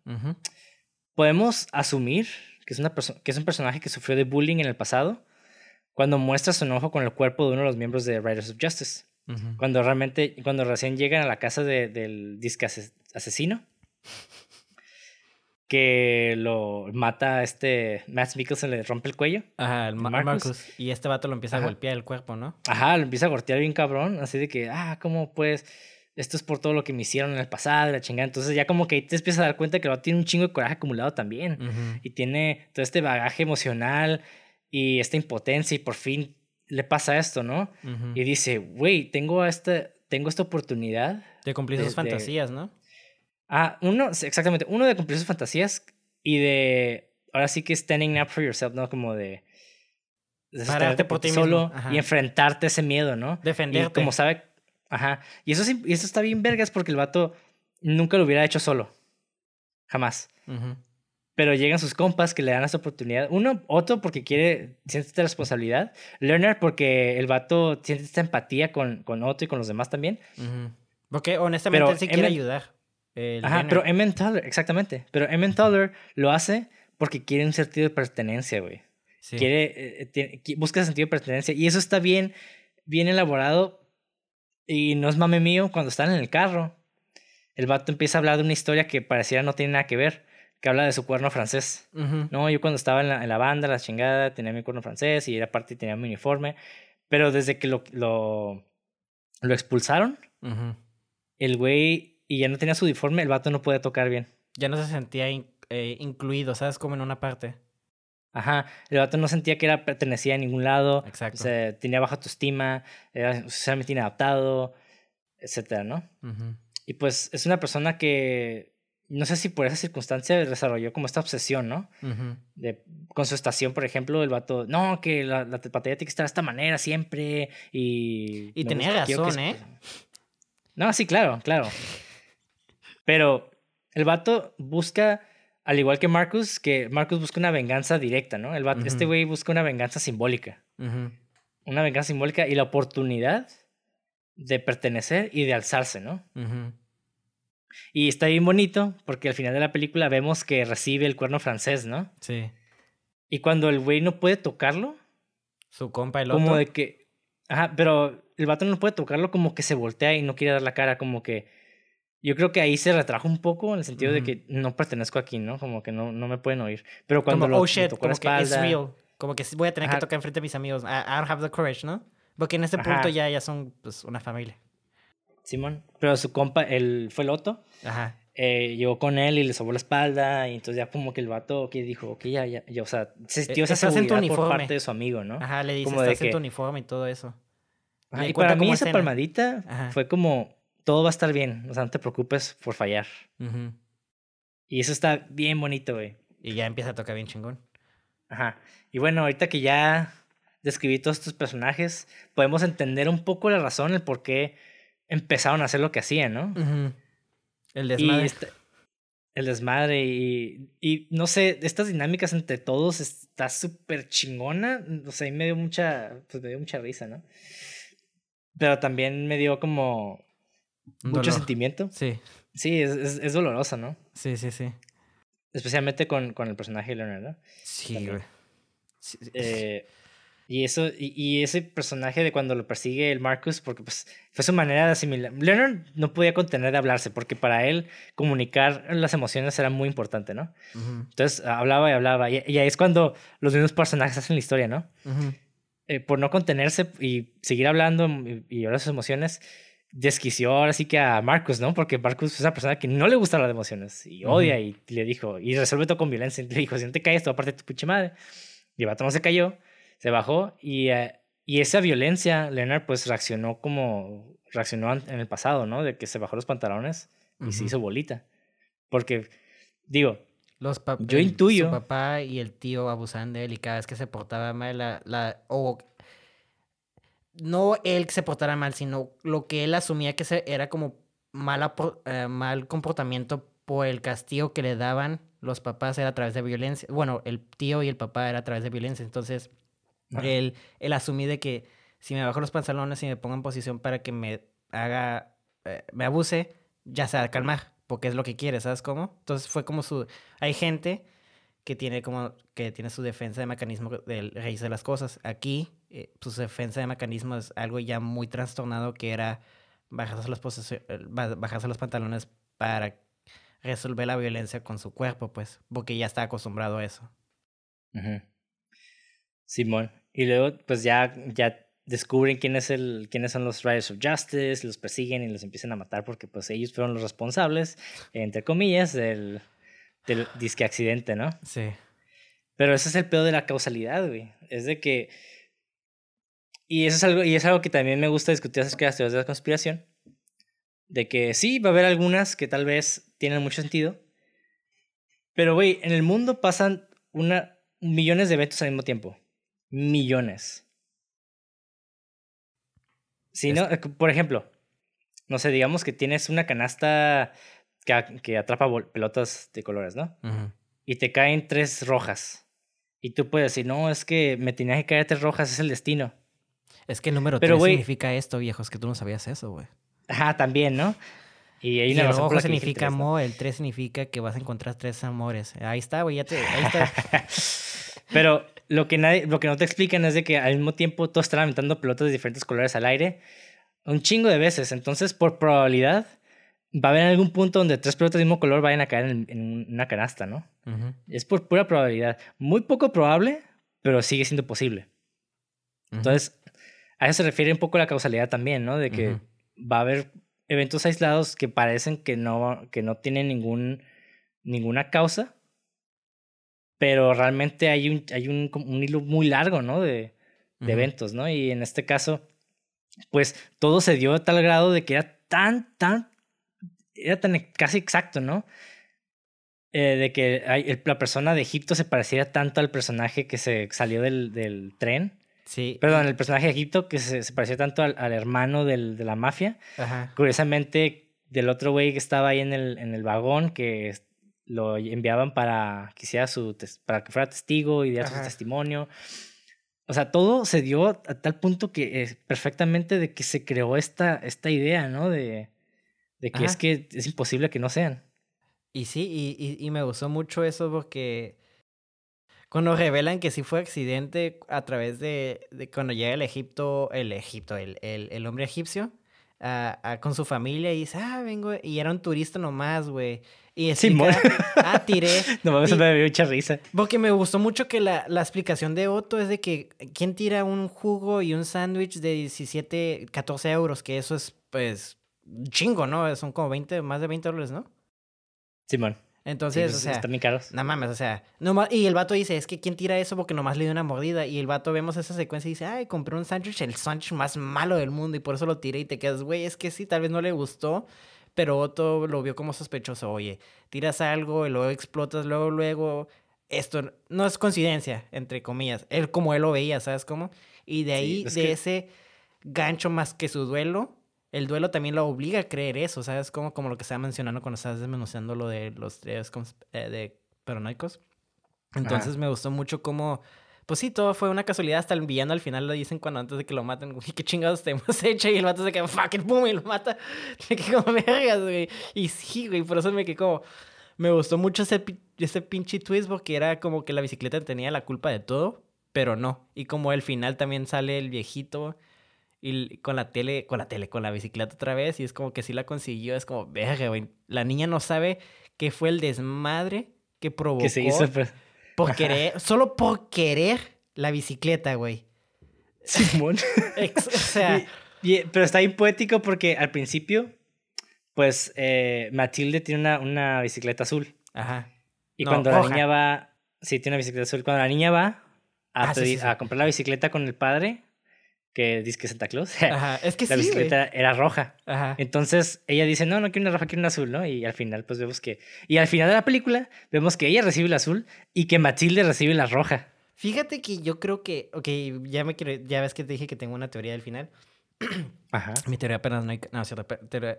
Podemos asumir que es, una que es un personaje que sufrió de bullying en el pasado, cuando muestra su enojo con el cuerpo de uno de los miembros de Riders of Justice. Cuando realmente, cuando recién llegan a la casa del disque asesino, que lo mata a este Matt Mikkelsen, le rompe el cuello. Ajá, el Marcus. Y este vato lo empieza a golpear el cuerpo, ¿no? Ajá, lo empieza a golpear bien cabrón, así de que, ah, ¿cómo pues? esto es por todo lo que me hicieron en el pasado, la chingada. Entonces ya como que ahí te empiezas a dar cuenta que el tiene un chingo de coraje acumulado también. Y tiene todo este bagaje emocional y esta impotencia y por fin le pasa esto, ¿no? Y dice, güey, tengo esta, tengo esta oportunidad. De cumplir sus fantasías, ¿no? Ah, uno, exactamente, uno de cumplir sus fantasías y de, ahora sí que standing up for yourself, ¿no? Como de... Pararte por ti solo y enfrentarte a ese miedo, ¿no? Defenderte. Y como sabe Ajá. Y eso, y eso está bien vergas porque el vato nunca lo hubiera hecho solo. Jamás. Pero llegan sus compas que le dan esa oportunidad. Uno, otro porque quiere, siente esta responsabilidad. Leonard porque el vato siente esta empatía con, con Otto y con los demás también. Porque honestamente él sí quiere ayudar. Ajá, pero Emmett Toller, exactamente. Pero Emmett Toller lo hace porque quiere un sentido de pertenencia, güey. Quiere, eh, eh, busca sentido de pertenencia. Y eso está bien, bien elaborado y no es mame mío, cuando están en el carro, el vato empieza a hablar de una historia que pareciera no tiene nada que ver, que habla de su cuerno francés. No, yo cuando estaba en la, en la, banda, la chingada, tenía mi cuerno francés y era parte tenía mi uniforme, pero desde que lo, lo, lo expulsaron, el güey, y ya no tenía su uniforme, el vato no podía tocar bien. Ya no se sentía eh, incluido, ¿sabes? Como en una parte. Ajá, el vato no sentía que era, pertenecía a ningún lado. Exacto. tenía baja autoestima, era socialmente inadaptado, etcétera, ¿no? Y pues es una persona que, no sé si por esa circunstancia desarrolló como esta obsesión, ¿no? de, con su estación, por ejemplo, el vato, no, que la, la tiene que estar de esta manera siempre y... Y tenía razón, ¿eh? No, sí, claro, claro. Pero el vato busca, al igual que Marcus, que Marcus busca una venganza directa, ¿no? El vato, Este güey busca una venganza simbólica. Una venganza simbólica y la oportunidad de pertenecer y de alzarse, ¿no? Y está bien bonito porque al final de la película vemos que recibe el cuerno francés, ¿no? Sí. Y cuando el güey no puede tocarlo, Su compa el como otro. de que... Ajá, pero el vato no puede tocarlo como que se voltea y no quiere dar la cara, como que... Yo creo que ahí se retrajo un poco en el sentido de Ujú. que no pertenezco aquí, ¿no? Como que no, no me pueden oír. Pero cuando como, lo, oh shit, tocó la como que es espalda... real. Como que voy a tener Ajá. que tocar enfrente de mis amigos. I, I don't have the courage, ¿no? Porque en este Ajá. punto ya, ya son pues, una familia. Simón. Pero su compa, él fue el otro, Ajá. eh, llegó con él y le sobó la espalda y entonces ya como que el vato que dijo, ok, ya, ya, ya, o sea, se sintió esa estás en tu seguridad por parte de su amigo, ¿no? Ajá, le dice, Como de estás en que- tu uniforme y todo eso. Ajá, y para mí como esa escena. palmadita Ajá. fue como, todo va a estar bien, o sea, no te preocupes por fallar. Y eso está bien bonito, güey. Y ya empieza a tocar bien chingón. Ajá. Y bueno, ahorita que ya describí todos estos personajes, podemos entender un poco la razón, el por qué empezaron a hacer lo que hacían, ¿no? El Y desmadre. este- el desmadre y, y no sé, estas dinámicas entre todos está súper chingona. O sea, mí me dio mucha, pues me dio mucha risa, ¿no? Pero también me dio como mucho dolor. sentimiento. Sí, Sí, es, es, es doloroso, ¿no? sí, sí, sí. Especialmente con, con el personaje de Leonard, ¿no? Sí, güey. Sí, sí. Eh, y eso, y, y ese personaje de cuando lo persigue el Marcus, porque pues fue su manera de asimilar. Leonard no podía contener de hablarse, porque para él comunicar las emociones era muy importante, ¿no? Ujú, Entonces hablaba y hablaba. Y, y ahí es cuando los mismos personajes hacen la historia, ¿no? Eh, por no contenerse y seguir hablando y, y hablar sus emociones, desquició ahora sí que a Marcus, ¿no? Porque Marcus es una persona que no le gusta hablar de emociones y odia y le dijo, y resuelve todo con violencia. Y (laughs) le dijo, si no te calles, te voy a partir tu pinche madre. Y el vato no se cayó, se bajó y, eh, y esa violencia, Leonard pues reaccionó como reaccionó en el pasado, ¿no? De que se bajó los pantalones y se hizo bolita. Porque, digo, Los Yo intuyo- Su papá y el tío abusaban de él y cada vez que se portaba mal, la, la, o no él que se portara mal, sino lo que él asumía que era como mala, eh, mal comportamiento por el castigo que le daban los papás era a través de violencia. Bueno, el tío y el papá era a través de violencia. Entonces, él, él asumí de que si me bajo los pantalones y me pongo en posición para que me haga, eh, me abuse, ya se va a calmar, porque es lo que quiere, ¿sabes cómo? Entonces fue como su... Hay gente que tiene como, que tiene su defensa de mecanismo del raíz de las cosas. Aquí, eh, su defensa de mecanismo es algo ya muy trastornado que era bajarse los, bajarse pantalones para resolver la violencia con su cuerpo, pues, porque ya está acostumbrado a eso. Simón. Y luego, pues ya, ya descubren quién es el, quiénes son los Riders of Justice, los persiguen y los empiezan a matar porque pues ellos fueron los responsables, entre comillas, del, del disque accidente, ¿no? Sí. Pero ese es el peor de la causalidad, güey. Es de que. Y eso es algo, y es algo que también me gusta discutir acerca de las teorías de la conspiración. De que sí, va a haber algunas que tal vez tienen mucho sentido. Pero, güey, en el mundo pasan una, millones de eventos al mismo tiempo. Millones. Si no, eh, por ejemplo, no sé, digamos que tienes una canasta que, que atrapa pelotas de colores, ¿no? Y te caen tres rojas. Y tú puedes decir, no, es que me tenía que caer tres rojas, es el destino. Es que el número Pero, 3 güey- significa esto, viejo. Es que tú no sabías eso, güey. Ajá, también, ¿no? Y una el rojo significa amor, el 3 significa que vas a encontrar tres amores. Ahí está, güey, ya te... Ahí está. (laughs) Pero lo que, nadie, lo que no te explican es de que al mismo tiempo todos están aventando pelotas de diferentes colores al aire un chingo de veces. Entonces, por probabilidad, va a haber algún punto donde tres pelotas del mismo color vayan a caer en, en una canasta, ¿no? Es por pura probabilidad. Muy poco probable, pero sigue siendo posible. Entonces, a eso se refiere un poco la causalidad también, ¿no? De que va a haber eventos aislados que parecen que no, que no tienen ningún, ninguna causa, pero realmente hay un, hay un, un hilo muy largo, ¿no? De, eventos, ¿no? Y en este caso, pues todo se dio a tal grado de que era tan, tan, era tan casi exacto, ¿no? Eh, de que la persona de Egipto se pareciera tanto al personaje que se salió del, del tren. Sí. Perdón, el personaje de Egipto que se, se parecía tanto al, al hermano del- de la mafia. Ajá. Curiosamente, del otro güey que estaba ahí en el, en el vagón, que lo enviaban para que, sea su, para que fuera testigo y diera su testimonio. O sea, todo se dio a tal punto que es perfectamente de que se creó esta, esta idea, ¿no? De, de que es que es imposible que no sean. Y sí, y, y, me gustó mucho eso porque cuando revelan que sí fue accidente a través de, de cuando llega el Egipto, el Egipto, el, el, el hombre egipcio, a, con su familia y dice, ah, vengo, y era un turista nomás, güey. Y sí, ah, tiré. (laughs) no mames, me dio mucha risa. Porque me gustó mucho que la, la, explicación de Otto es de que quién tira un jugo y un sándwich de 17, 14 euros, que eso es, pues, chingo, ¿no? Son como 20, más de 20 dólares, ¿no? Simón. Entonces, pues, o sea. Están caros. No mames, o sea. No, y el vato dice, es que ¿quién tira eso? Porque nomás le dio una mordida. Y el vato vemos esa secuencia y dice, ay, compré un sándwich, el sándwich más malo del mundo. Y por eso lo tiré y te quedas, güey, es que sí, tal vez no le gustó. Pero Otto lo vio como sospechoso. Oye, tiras algo y luego explotas, luego, luego. Esto no es coincidencia, entre comillas. Él como él lo veía, ¿sabes cómo? Y de ahí, de ese gancho más que su duelo, el duelo también lo obliga a creer eso, ¿sabes? Como, como lo que estaba mencionando cuando estabas desmenuzando lo de los tres eh, de paranoicos. Entonces me gustó mucho cómo, pues sí, todo fue una casualidad. Hasta el villano al final lo dicen cuando antes de que lo maten, güey, qué chingados te (laughs) hemos hecho. Y el vato se queda, fucking pum, y lo mata. (laughs) Me quedé como vergas, güey. Y sí, güey, por eso me quedé como. Me gustó mucho ese, ese pinche twist porque era como que la bicicleta tenía la culpa de todo, pero no. Y como al final también sale el viejito y con la tele, con la tele, con la bicicleta otra vez, y es como que sí la consiguió, es como, verga, güey. La niña no sabe qué fue el desmadre que provocó. Que se hizo, pues. Por querer, solo por querer la bicicleta, güey. Simón. (laughs) o sea. pero está bien poético porque al principio, pues, eh, Matilde tiene una, una bicicleta azul. Ajá. Y cuando la niña va. Sí, tiene una bicicleta azul. Cuando la niña va a, ah, a comprar la bicicleta con el padre, que dice que Santa Claus. Ajá, es que (laughs) la bicicleta era roja. Ajá. Entonces ella dice, no, no quiero una roja, quiero una azul, ¿no? Y al final, pues vemos que. Y al final de la película, vemos que ella recibe la azul y que Matilde recibe la roja. Fíjate que yo creo que. Ok, ya me quiero. Ya ves que te dije que tengo una teoría del final. (clears throat) Ajá. Mi teoría apenas no hay. No, cierto. Teoría,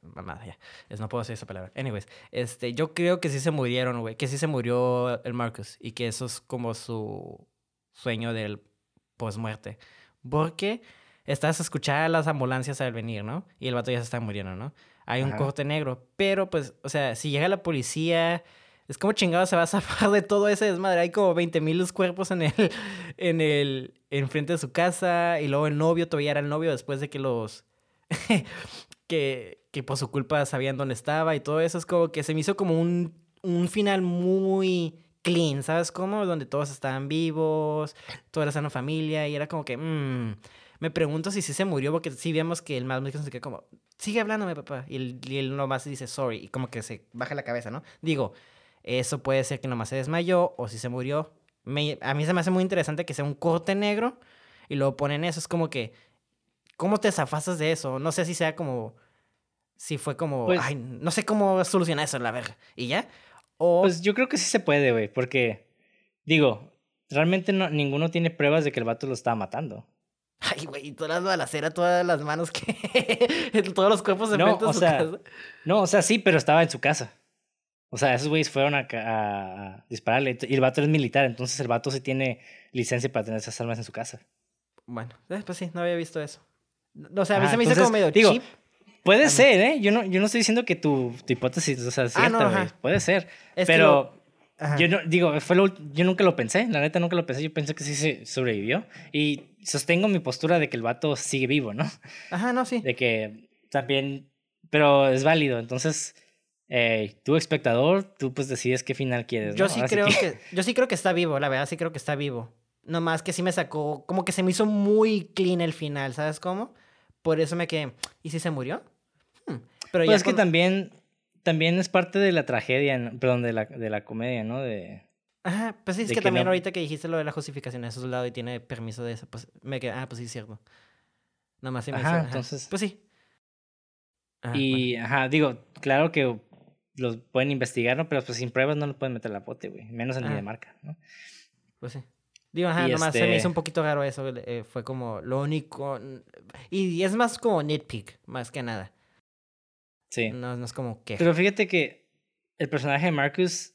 mamá, ya. Es, no puedo decir esa palabra. Anyways, este, yo creo que sí se murieron, güey. Que sí se murió el Marcus. Y que eso es como su sueño del post-muerte. Porque estás a escuchar a las ambulancias al venir, ¿no? Y el vato ya se está muriendo, ¿no? Hay un corte negro. Pero, pues, o sea, si llega la policía, es como chingado se va a (laughs) zafar de todo ese desmadre. Hay como 20 mil cuerpos en el, (laughs) en el, enfrente de su casa. Y luego el novio todavía era el novio después de que los, (laughs) que, que por su culpa sabían dónde estaba y todo eso. Es como que se me hizo como un, un final muy clean, ¿sabes cómo? Donde todos estaban vivos, toda la una familia y era como que, mmm, me pregunto si sí se murió porque sí vemos que el más se queda como, sigue hablándome papá y él, y él nomás dice sorry y como que se baja la cabeza, ¿no? Digo, eso puede ser que nomás se desmayó o si se murió. a mí se me hace muy interesante que sea un corte negro y luego ponen eso, es como que, ¿cómo te zafasas de eso? No sé si sea como... Si fue como, pues ay, no sé cómo solucionar eso, la verga. Y ya, pues yo creo que sí se puede, güey, porque, digo, realmente no, ninguno tiene pruebas de que el vato lo estaba matando. Ay, güey, todas las balaceras, todas las manos que. (laughs) todos los cuerpos de no, o sea, No, o sea, sí, pero estaba en su casa. O sea, esos güeyes fueron a, a, dispararle. Y el vato es militar, entonces el vato sí tiene licencia para tener esas armas en su casa. Bueno, eh, pues sí, no había visto eso. O sea, a mí se me hizo como medio digo, Puede ser, ¿eh? Yo no, yo no estoy diciendo que tu, hipótesis o sea, cierta, güey. Puede ser. pero yo no, digo, fue yo nunca lo pensé. La neta nunca lo pensé. Yo pensé que sí se sobrevivió. Y sostengo mi postura de que el vato sigue vivo, ¿no? Ajá, no, sí. De que también. Pero es válido. Entonces, eh, tú, espectador, tú pues decides qué final quieres. Yo sí creo que... Yo sí creo que está vivo, la verdad, sí creo que está vivo. Nomás que sí me sacó. Como que se me hizo muy clean el final, ¿sabes cómo? Por eso me quedé. ¿Y si se murió? Pero pues es que también, también es parte de la tragedia, perdón, de la, de la comedia, ¿no? De, Ajá, pues sí, es que, también ahorita que dijiste lo de la justificación, es un lado y tiene permiso de eso, pues me quedé, ah, pues sí, es cierto. Nada más sí me ajá, entonces. Pues sí. y, ajá, digo, claro que los pueden investigar, ¿no? Pero pues sin pruebas no lo pueden meter a la pote, güey. Menos en marca, ¿no? Pues sí. Digo, ajá, nomás se me este hizo un poquito raro eso. Eh, fue como lo único. Y es más como nitpick, más que nada. Sí. No, no es como que. Pero fíjate que el personaje de Marcus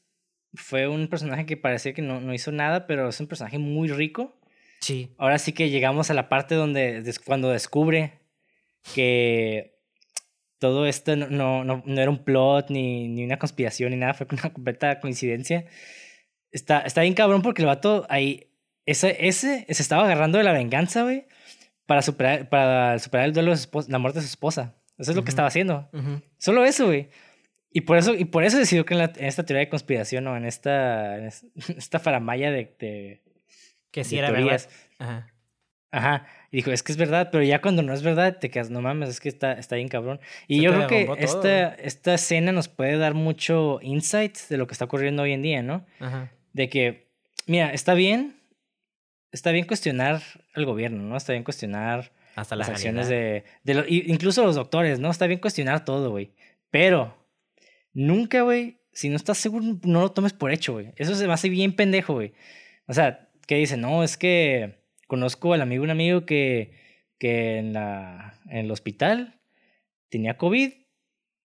fue un personaje que parecía que no, no hizo nada, pero es un personaje muy rico. Sí. Ahora sí que llegamos a la parte donde cuando descubre que todo esto no, no, no, no era un plot ni, ni una conspiración ni nada, fue una completa coincidencia. Está, está bien cabrón porque el vato ahí, ese, ese se estaba agarrando de la venganza, güey, para superar, para superar el duelo de su esposa, la muerte de su esposa. Eso es lo Ujú. que estaba haciendo. Ujú. Solo eso, güey. Y por eso, y por eso decidió que en, la- en esta teoría de conspiración o en esta, en es- (laughs) esta faramaya de, de, Que sí de era teorías. verdad. Ajá. Ajá. Y dijo, es que es verdad, pero ya cuando no es verdad, te quedas, no mames, es que está, está bien cabrón. Y Se yo creo que todo, esta, esta escena nos puede dar mucho insight de lo que está ocurriendo hoy en día, ¿no? Ajá. De que, mira, está bien, está bien cuestionar al gobierno, ¿no? Está bien cuestionar Hasta la las acciones realidad. de, de lo- incluso los doctores, ¿no? Está bien cuestionar todo, güey. Pero nunca, güey, si no estás seguro, no lo tomes por hecho, güey. Eso se me hace bien pendejo, güey. O sea, que dice, no, es que conozco al amigo, un amigo que, que en, la, en el hospital tenía COVID.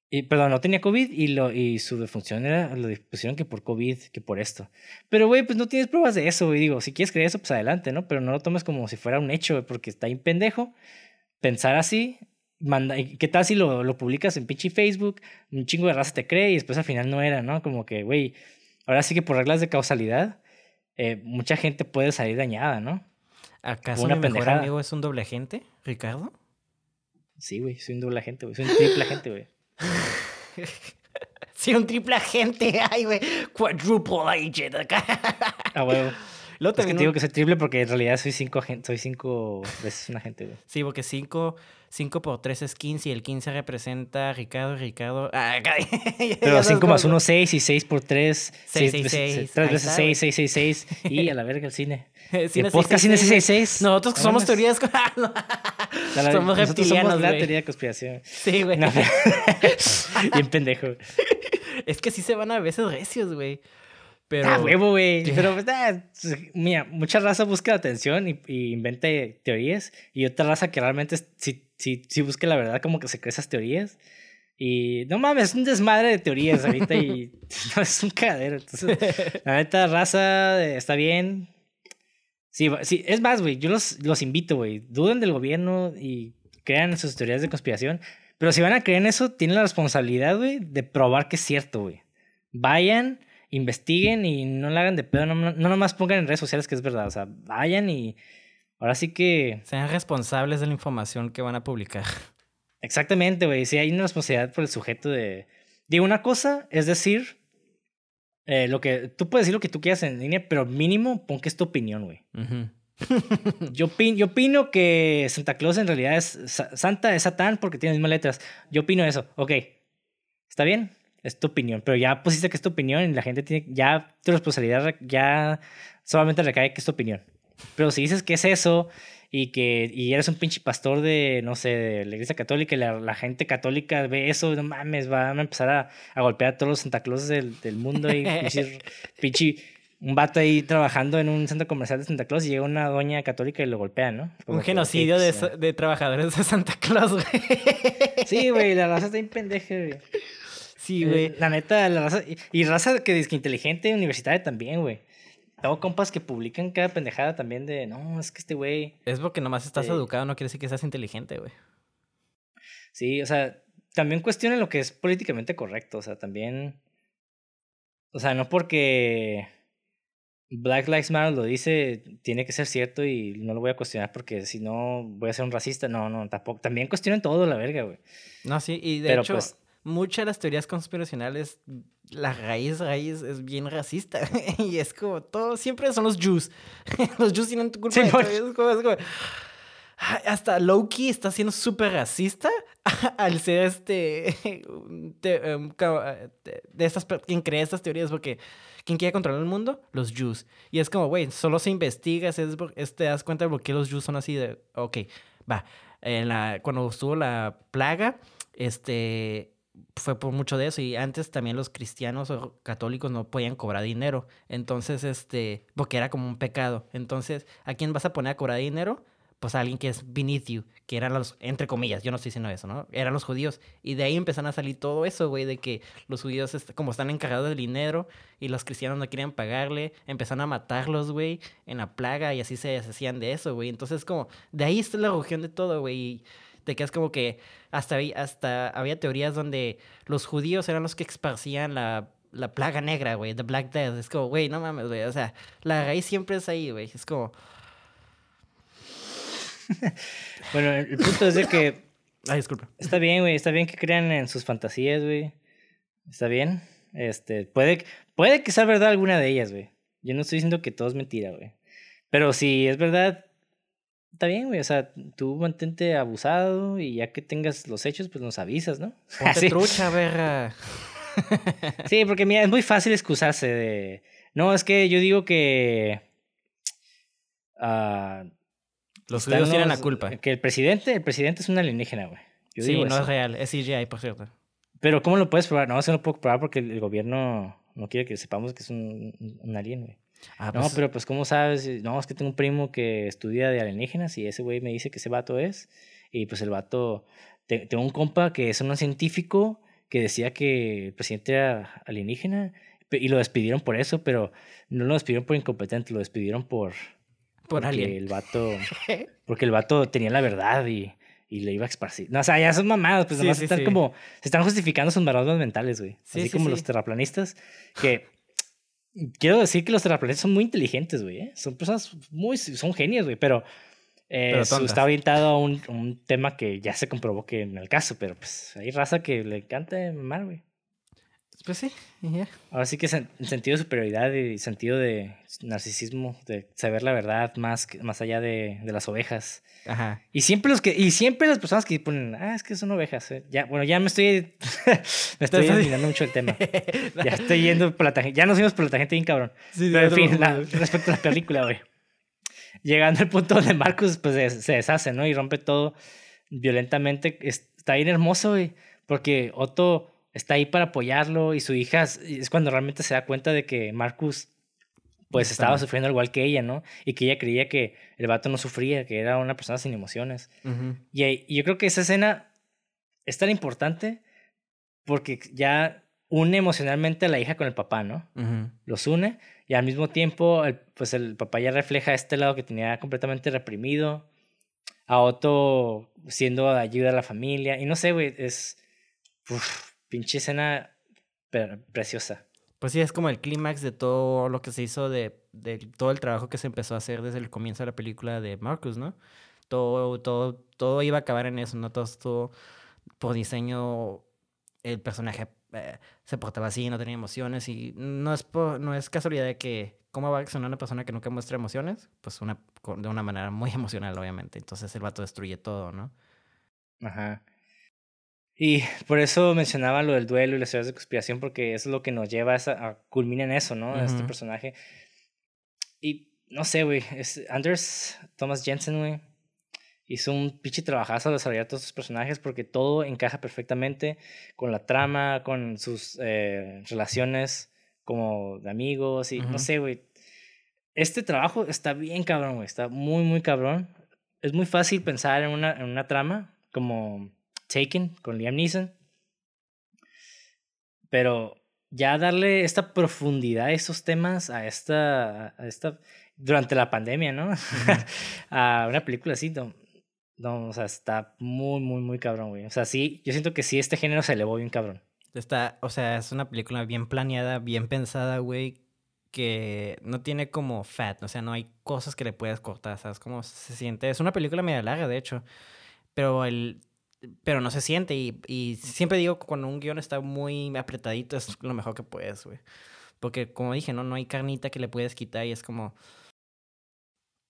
Y, perdón, no tenía COVID y, lo, y su defunción era, lo pusieron que por COVID, que por esto. Pero, güey, pues no tienes pruebas de eso, güey. Digo, si quieres creer eso, pues adelante, ¿no? Pero no lo tomes como si fuera un hecho, güey, porque está bien pendejo pensar así. Manda, ¿y ¿Qué tal si lo, lo publicas en pinche Facebook? Un chingo de raza te cree y después al final no era, ¿no? Como que, güey, ahora sí que por reglas de causalidad, eh, mucha gente puede salir dañada, ¿no? ¿Acaso una mi mejor pendejada. amigo es un doble agente, Ricardo? Sí, güey, soy un doble agente, güey. Soy un triple agente, güey. (laughs) Sí, un triple agente. (laughs) Ay, güey. Quadruple agent acá. Ah, huevo. (laughs) Luego Es que te digo que soy triple porque en realidad soy cinco, agen- soy cinco veces un agente, güey. Sí, porque 5 por 3 es 15 y el 15 representa Ricardo, Ricardo. Ah, Pero sabes 5 cómo- más 1, 6 y 6 por 3, Seis, 6 seis, veces, seis. 3 Ahí veces 6, 6, 6, 6 y a la verga el cine. El podcast Cine 666. 666. Nosotros somos teorías. La- somos reptilianos, somos la teoría de conspiración. Sí, güey. No, (laughs) bien pendejo. Es que sí se van a veces recios, güey. Pero. Ah, huevo, güey. Pero, pues, ah, mira, mucha raza busca atención y, y inventa teorías. Y otra raza que realmente sí, sí, sí busca la verdad, como que se cree esas teorías. Y no mames, es un desmadre de teorías ahorita y (laughs) no, es un cagadero. Entonces, la neta, raza, eh, está bien. Sí, sí, es más, güey, yo los, los invito, güey. Duden del gobierno y crean sus teorías de conspiración. Pero si van a creer en eso, tienen la responsabilidad, güey, de probar que es cierto, güey. Vayan, investiguen y no la hagan de pedo. No, no nomás pongan en redes sociales que es verdad. O sea, vayan y ahora sí que... Sean responsables de la información que van a publicar. Exactamente, güey. Sí, hay una responsabilidad por el sujeto de... Digo, una cosa es decir... eh, lo que tú puedes decir lo que tú quieras en línea, pero mínimo pon que es tu opinión, güey. Ujú. (laughs) (laughs) Yo, opin- yo opino que Santa Claus en realidad es Sa- Santa es Satán porque tiene las mismas letras. Yo opino eso. Ok. Está bien. Es tu opinión. Pero ya pusiste que es tu opinión y la gente tiene. Ya tu responsabilidad re- ya solamente recae que es tu opinión. Pero si dices que es eso y que y eres un pinche pastor de, no sé, de la iglesia católica y la, la gente católica ve eso, no mames, van a empezar a, a golpear a todos los Santa Clauses del, del mundo y (laughs) pinche, pinche un vato ahí trabajando en un centro comercial de Santa Claus y llega una doña católica y lo golpea, ¿no? Como Un genocidio de, de trabajadores de Santa Claus, güey. (laughs) Sí, güey, la raza está bien pendeja, güey. Sí, Eh, güey. La neta, la raza. Y, y raza que es que inteligente, universitaria también, güey. Tengo compas que publican cada pendejada también de, no, es que este güey. Es porque nomás estás educado, no quiere decir que seas inteligente, güey. Sí, o sea, también cuestionan lo que es políticamente correcto. O sea, también. O sea, no porque Black Lives Matter lo dice, tiene que ser cierto y no lo voy a cuestionar porque si no voy a ser un racista. No, no, tampoco. También cuestionan todo, la verga, güey. No, sí, y de Pero, hecho, pues- muchas de las teorías conspiracionales, la raíz, raíz es bien racista. (laughs) y es como, todo, siempre son los Jews. (laughs) los Jews tienen culpa Sí, de todo. por- y es como- es como, ay, hasta Loki está siendo súper racista (laughs) al ser este te- um, ca- de de estas quien crea estas teorías porque ¿quién quiere controlar el mundo? Los Jews. Y es como, güey, solo se investiga, es, es- te das cuenta de por qué los Jews son así de, ok, va. En la, cuando estuvo la plaga, este fue por mucho de eso y antes también los cristianos o católicos no podían cobrar dinero. Entonces, este, porque era como un pecado. Entonces, ¿a quién vas a poner a cobrar dinero? pues a alguien que es beneath you, que eran los, entre comillas, yo no estoy diciendo eso, ¿no? Eran los judíos. Y de ahí empezaron a salir todo eso, güey, de que los judíos, como están encargados del dinero y los cristianos no querían pagarle, empezaron a matarlos, güey, en la plaga y así se deshacían de eso, güey. Entonces, como, de ahí está la religión de todo, güey. Te quedas como que hasta, hasta había teorías donde los judíos eran los que esparcían la la plaga negra, güey, The Black Death. Es como, güey, no mames, güey. O sea, la raíz siempre es ahí, güey. Es como, (laughs) bueno, el punto es de que. (laughs) Ay, disculpa. Está bien, güey. Está bien que crean en sus fantasías, güey. Está bien. Este, puede, puede que sea verdad alguna de ellas, güey. Yo no estoy diciendo que todo es mentira, güey. Pero si es verdad, está bien, güey. O sea, tú mantente abusado y ya que tengas los hechos, pues nos avisas, ¿no? (laughs) Ponte (laughs) trucha, verga. (laughs) sí, porque mira, es muy fácil excusarse de. No, es que yo digo que. Ah, los judíos tienen la culpa. Que el presidente, el presidente es un alienígena, güey. sí, no es real, es CGI, por cierto. Pero ¿cómo lo puedes probar? No, eso no puedo probar porque el gobierno no quiere que sepamos que es un, un alien, güey. Ah, no, pues pero pues ¿cómo sabes? No, es que tengo un primo que estudia de alienígenas y ese güey me dice que ese vato es. Y pues el vato... tengo un compa que es un científico que decía que el presidente era alienígena y lo despidieron por eso, pero no lo despidieron por incompetente, lo despidieron por por porque el vato. (laughs) Porque el vato tenía la verdad y, y le iba a esparcir. No, o sea, ya son mamadas, pues sí, están como. Se están justificando sus maradas mentales, güey. Así como los terraplanistas. Que. Quiero decir que los terraplanistas son muy inteligentes, güey. ¿eh? Son personas muy. Son genios, güey, pero. Eh, está orientado a un, un, tema que ya se comprobó que en el caso, pero pues hay raza que le encanta mal, güey. Pues sí, yeah. Ahora sí que sentido de superioridad y sentido de narcisismo, de saber la verdad más, más allá de, de, las ovejas. Ajá. Y siempre los que, y siempre las personas que ponen, ah, es que son ovejas. Eh". Ya, bueno, ya me estoy, (laughs) me estoy olvidando mucho el tema. (laughs) ya estoy yendo por la tangente, ya nos fuimos por la tangente bien cabrón. Sí, Pero en fin, respecto a la película, güey. Llegando al punto donde Marcus pues se deshace, ¿no? Y rompe todo violentamente. Está bien hermoso, güey. Porque Otto está ahí para apoyarlo y su hija es cuando realmente se da cuenta de que Marcus pues estaba sufriendo igual que ella, ¿no? Y que ella creía que el vato no sufría, que era una persona sin emociones. y, yo creo que esa escena es tan importante porque ya une emocionalmente a la hija con el papá, ¿no? Los une y al mismo tiempo, pues el papá ya refleja este lado que tenía completamente reprimido, a Otto siendo de ayuda a la familia, y no sé, güey, es pinche escena preciosa. Pues sí, es como el clímax de todo lo que se hizo, de, de, todo el trabajo que se empezó a hacer desde el comienzo de la película de Marcus, ¿no? Todo, todo, todo iba a acabar en eso, ¿no? Todo esto por diseño, el personaje eh, se portaba así, no tenía emociones y no es, no es casualidad de que, ¿cómo va a ser una persona que nunca muestra emociones? Pues una, de una manera muy emocional, obviamente. Entonces el vato destruye todo, ¿no? Ajá. Y por eso mencionaba lo del duelo y las teorías de conspiración, porque eso es lo que nos lleva a, a culminar en eso, ¿no? Este personaje. Y no sé, güey. Anders Thomas Jensen, güey. Hizo un pinche trabajazo al desarrollar todos estos personajes porque todo encaja perfectamente con la trama, con sus eh, relaciones como de amigos y no sé, güey. Este trabajo está bien cabrón, güey. Está muy, muy cabrón. Es muy fácil pensar en una, en una trama como Taken con Liam Neeson. Pero ya darle esta profundidad a estos temas, a esta, a esta durante la pandemia, ¿no? (laughs) a una película así, no, no, o sea, está muy, muy, muy cabrón, güey. O sea, sí, yo siento que sí, este género se elevó bien cabrón. Está, o sea, es una película bien planeada, bien pensada, güey, que no tiene como fat, o sea, no hay cosas que le puedas cortar, ¿sabes cómo se siente? Es una película media larga, de hecho, pero el pero no se siente. Y, y siempre digo que cuando un guion está muy apretadito es lo mejor que puedes, güey. Porque como dije, ¿no? No hay carnita que le puedes quitar y es como...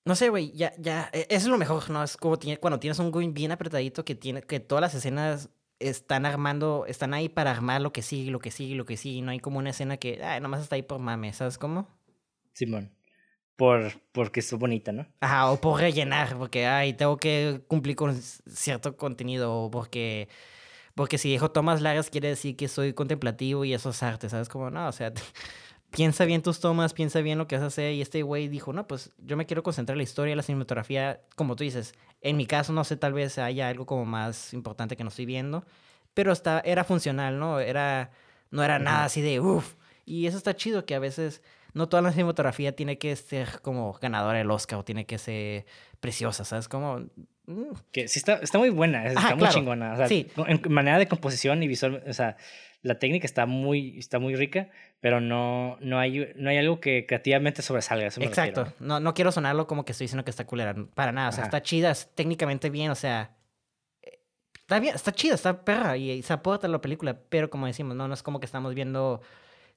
No sé, güey, ya, ya, e, es lo mejor, ¿no? Es como tiene, cuando tienes un guion bien apretadito que tiene, que todas las escenas están armando, están ahí para armar lo que sigue, lo que sigue, lo que sigue. No hay como una escena que, ay, nomás está ahí por mame, ¿sabes cómo? Simón por porque es bonita, ¿no? Ajá, o por rellenar, porque ay, tengo que cumplir con cierto contenido, o porque porque si dejo tomas largas quiere decir que soy contemplativo y eso es arte, ¿sabes? Como no, o sea, (laughs) piensa bien tus tomas, piensa bien lo que vas a hacer. Y este güey dijo, no, pues yo me quiero concentrar en la historia, la cinematografía, como tú dices. En mi caso, no sé, tal vez haya algo como más importante que no estoy viendo. Pero está, era funcional, ¿no? Era, no era nada así de, uff. Y eso está chido, que a veces no toda la cinematografía tiene que ser como ganadora del Oscar o tiene que ser preciosa, ¿sabes? Como... mm, Que sí está, está muy buena, está Ajá, muy claro. chingona. O sea, Sí. En manera de composición y visual, o sea, la técnica está muy, está muy rica, pero no, no, hay, no hay algo que creativamente sobresalga. a Eso me Exacto. refiero. No, no quiero sonarlo como que estoy diciendo que está culera. Para nada. O sea, Ajá. está chida, es técnicamente bien. O sea, eh, está bien, está chida, está perra y, y se aporta la película. Pero como decimos, no, no es como que estamos viendo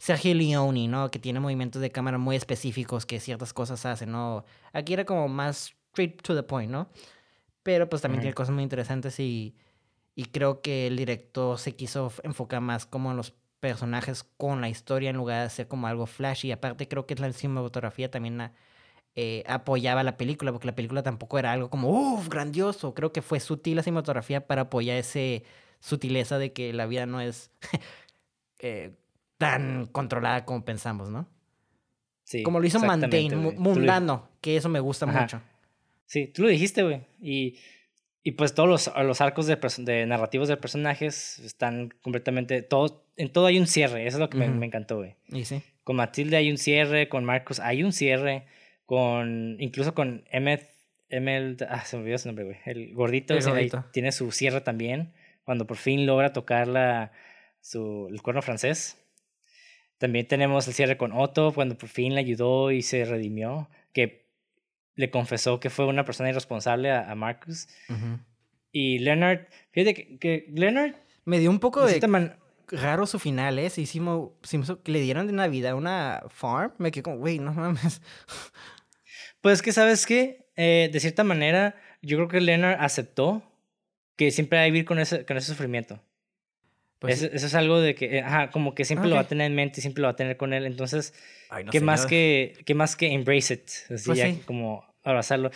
Sergio Leone, ¿no? Que tiene movimientos de cámara muy específicos que ciertas cosas hacen, ¿no? Aquí era como más straight to the point, ¿no? Pero pues también tiene cosas muy interesantes y, y creo que el director se quiso enfocar más como en los personajes con la historia en lugar de hacer como algo flashy. Aparte creo que la cinematografía también ah, eh, apoyaba la película, porque la película tampoco era algo como, uff, grandioso. Creo que fue sutil la cinematografía para apoyar ese sutileza de que la vida no es (laughs) eh, tan controlada como pensamos, ¿no? Sí, Como lo hizo lo- mundano, que eso me gusta Ajá. mucho. Sí, tú lo dijiste, güey. Y, y pues todos los, los arcos de, de narrativos de personajes están completamente. Todo, en todo hay un cierre. Eso es lo que me, encantó, güey. Y sí. Con Matilde hay un cierre, con Marcus hay un cierre, con. Incluso con Emmet. Emel, ah, se me olvidó su nombre, güey. El gordito, El ese ahí gordito. tiene su cierre también. Cuando por fin logra tocar la, su, el cuerno francés. También tenemos el cierre con Otto, cuando por fin le ayudó y se redimió. Que le confesó que fue una persona irresponsable a, a Marcus. Ujú. Y Leonard, fíjate que, que Leonard, Me dio un poco de man- raro su final, ¿eh? Se hicimos, se hizo- que le dieron de Navidad una farm. Me quedé como, güey, no mames. (laughs) Pues que, ¿sabes qué? Eh, de cierta manera, yo creo que Leonard aceptó que siempre hay que vivir con ese, con ese sufrimiento. Pues, eso, eso es algo de que, eh, ajá, como que siempre lo va a tener en mente y siempre lo va a tener con él. Entonces, ay, no ¿qué, más que, ¿qué más que embrace it? Así Pues ya sí. como abrazarlo.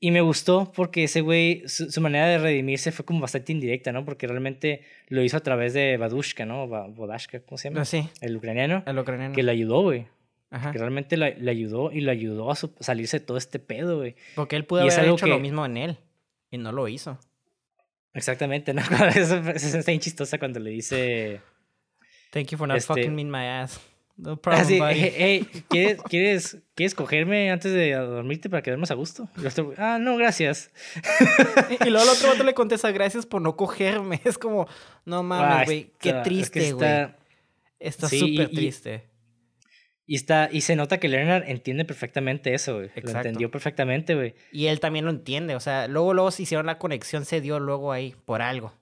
Y me gustó porque ese güey, su, su manera de redimirse fue como bastante indirecta, ¿no? Porque realmente lo hizo a través de Badushka, ¿no? Vodashka, ¿cómo se llama? Ah, sí, El ucraniano. el ucraniano. Que lo ayudó, güey. Ajá. Que realmente le ayudó y lo ayudó a su- salirse de todo este pedo, güey. Porque él pudo y haber hecho lo mismo en él. Y no lo hizo. Exactamente, ¿no? (laughs) Eso, eso está bien chistosa cuando le dice... Thank you for not Este- fucking me in my ass. No problem, Así, buddy. hey, hey, ¿quieres, quieres, ¿quieres cogerme antes de dormirte para quedarnos a gusto? Y el otro, ah, no, gracias. (laughs) Y luego el otro vato le (laughs) contesta, gracias por no cogerme. Es como, no Ah, mames, güey. Qué está- es que triste, güey. está- sí, súper triste. Y, está, y se nota que Leonard entiende perfectamente eso, güey. Lo entendió perfectamente, güey. Y él también lo entiende. O sea, luego, luego se hicieron la conexión, se dio luego ahí por algo.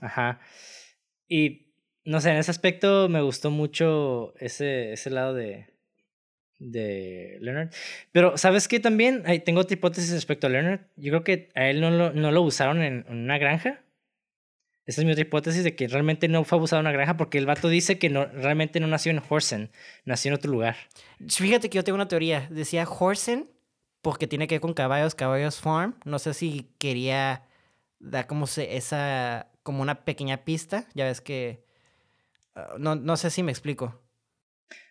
Ajá. Y no sé, en ese aspecto me gustó mucho ese, ese lado de, de Leonard. Pero, ¿sabes qué también? Ay, tengo otra hipótesis respecto a Leonard. Yo creo que a él no lo, no lo usaron en una granja. Esa es mi otra hipótesis de que realmente no fue abusado en una granja porque el vato dice que no, realmente no nació en Horsen, nació en otro lugar. Fíjate que yo tengo una teoría. Decía Horsen porque tiene que ver con caballos, caballos farm. No sé si quería dar como se, esa, como una pequeña pista. Ya ves que, ah, no, no sé si me explico.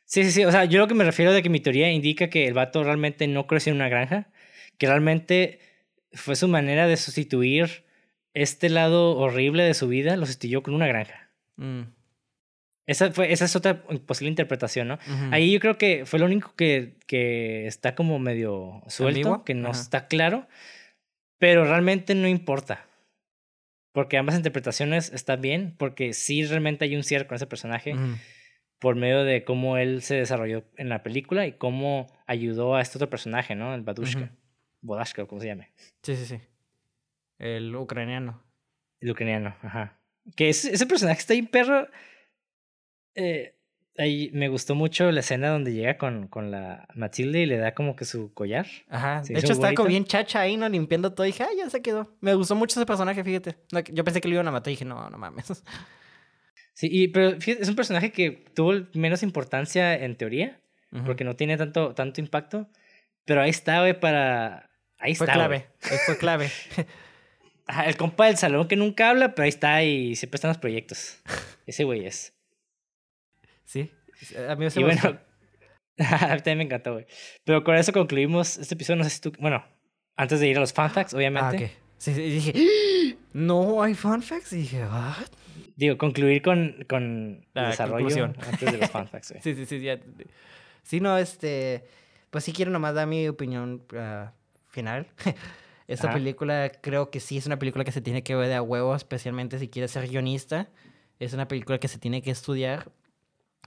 Sí, sí, sí. O sea, yo lo que me refiero de que mi teoría indica que el vato realmente no creció en una granja, que realmente fue su manera de sustituir este lado horrible de su vida, lo sustituyó con una granja. Mm, Esa, fue, esa es otra posible interpretación, ¿no? ujú. Ahí yo creo que fue lo único que, que está como medio suelto, ¿Ambiguo? que no Ajá. está claro, pero realmente no importa. Porque ambas interpretaciones están bien, porque sí realmente hay un cierre con ese personaje Ujú. por medio de cómo él se desarrolló en la película y cómo ayudó a este otro personaje, ¿no? El Badushka. Ujú. Bodashka, o como se llame. Sí, sí, sí. El ucraniano. El ucraniano, ajá. Que ese, ese personaje está bien perro. Eh, ahí me gustó mucho la escena donde llega con, con la Matilde y le da como que su collar. Ajá. Se de hecho, está como bien chacha ahí, ¿no? Limpiando todo. Y dije, ah, ya se quedó. Me gustó mucho ese personaje, fíjate. No, yo pensé que lo iban a matar y dije, no, no mames. (laughs) Sí, y, pero fíjate, es un personaje que tuvo menos importancia en teoría, porque no tiene tanto, tanto impacto. Pero ahí está, güey, para. Ahí Fue está. clave. Ahí Fue clave. (laughs) Ajá, el compa del salón que nunca habla, pero ahí está y siempre está en los proyectos. (laughs) Ese güey es. sí. A mí Y bueno, (laughs) a mí también me encantó, güey. Pero con eso concluimos este episodio. No sé si tú. Bueno, antes de ir a los fun facts, obviamente. Ah, ok. Sí, sí, dije, (gasps) no hay fun facts. Y dije, what? Digo, concluir con, con La el desarrollo conclusión. antes de los fun facts, güey. (laughs) Sí, sí, sí, ya. Sí, no, este. Pues sí quiero nomás dar mi opinión ah, final. Esta Ajá. película creo que sí es una película que se tiene que ver de a huevo, especialmente si quieres ser guionista. Es una película que se tiene que estudiar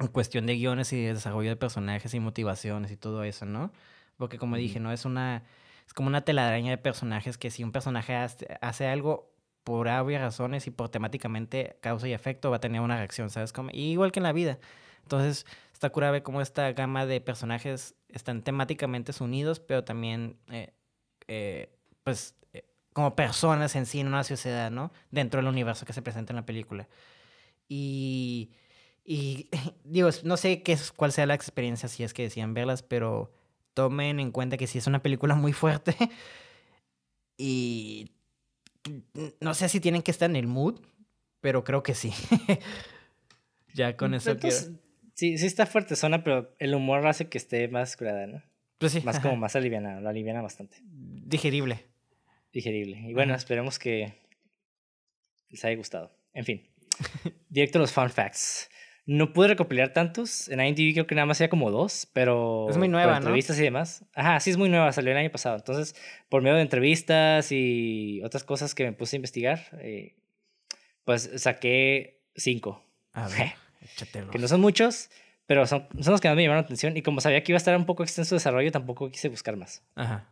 en cuestión de guiones y de desarrollo de personajes y motivaciones y todo eso, ¿no? Porque como dije, no es una. Es como una telaraña de personajes que si un personaje hace, algo por obvias razones y por temáticamente causa y efecto va a tener una reacción, ¿sabes? Como, y igual que en la vida. Entonces, está cura ver cómo esta gama de personajes están temáticamente unidos, pero también, eh, eh, pues, eh, como personas en sí en una sociedad, ¿no? Dentro del universo que se presenta en la película. Y, y (laughs) digo, no sé qué es, cuál sea la experiencia si es que decían verlas, pero tomen en cuenta que sí es una película muy fuerte. (laughs) Y no sé si tienen que estar en el mood, pero creo que sí. (laughs) ya con eso quiero. Sí, sí está fuerte zona, pero el humor hace que esté más curada, ¿no? Pues sí, Más ajá, como más aliviana, lo aliviana bastante. digerible. Digerible. Y bueno, esperemos que les haya gustado. En fin, (laughs) directo a los fun facts. No pude recopilar tantos. En IMDb creo que nada más había como dos, pero. Es muy por nueva, ¿no? entrevistas y demás. Ajá, sí es muy nueva, salió el año pasado. Entonces, por medio de entrevistas y otras cosas que me puse a investigar, eh, pues saqué cinco. A (laughs) ver, échatelos. Que no son muchos, pero son, son los que más me llamaron la atención. Y como sabía que iba a estar un poco extenso el desarrollo, tampoco quise buscar más. Ajá.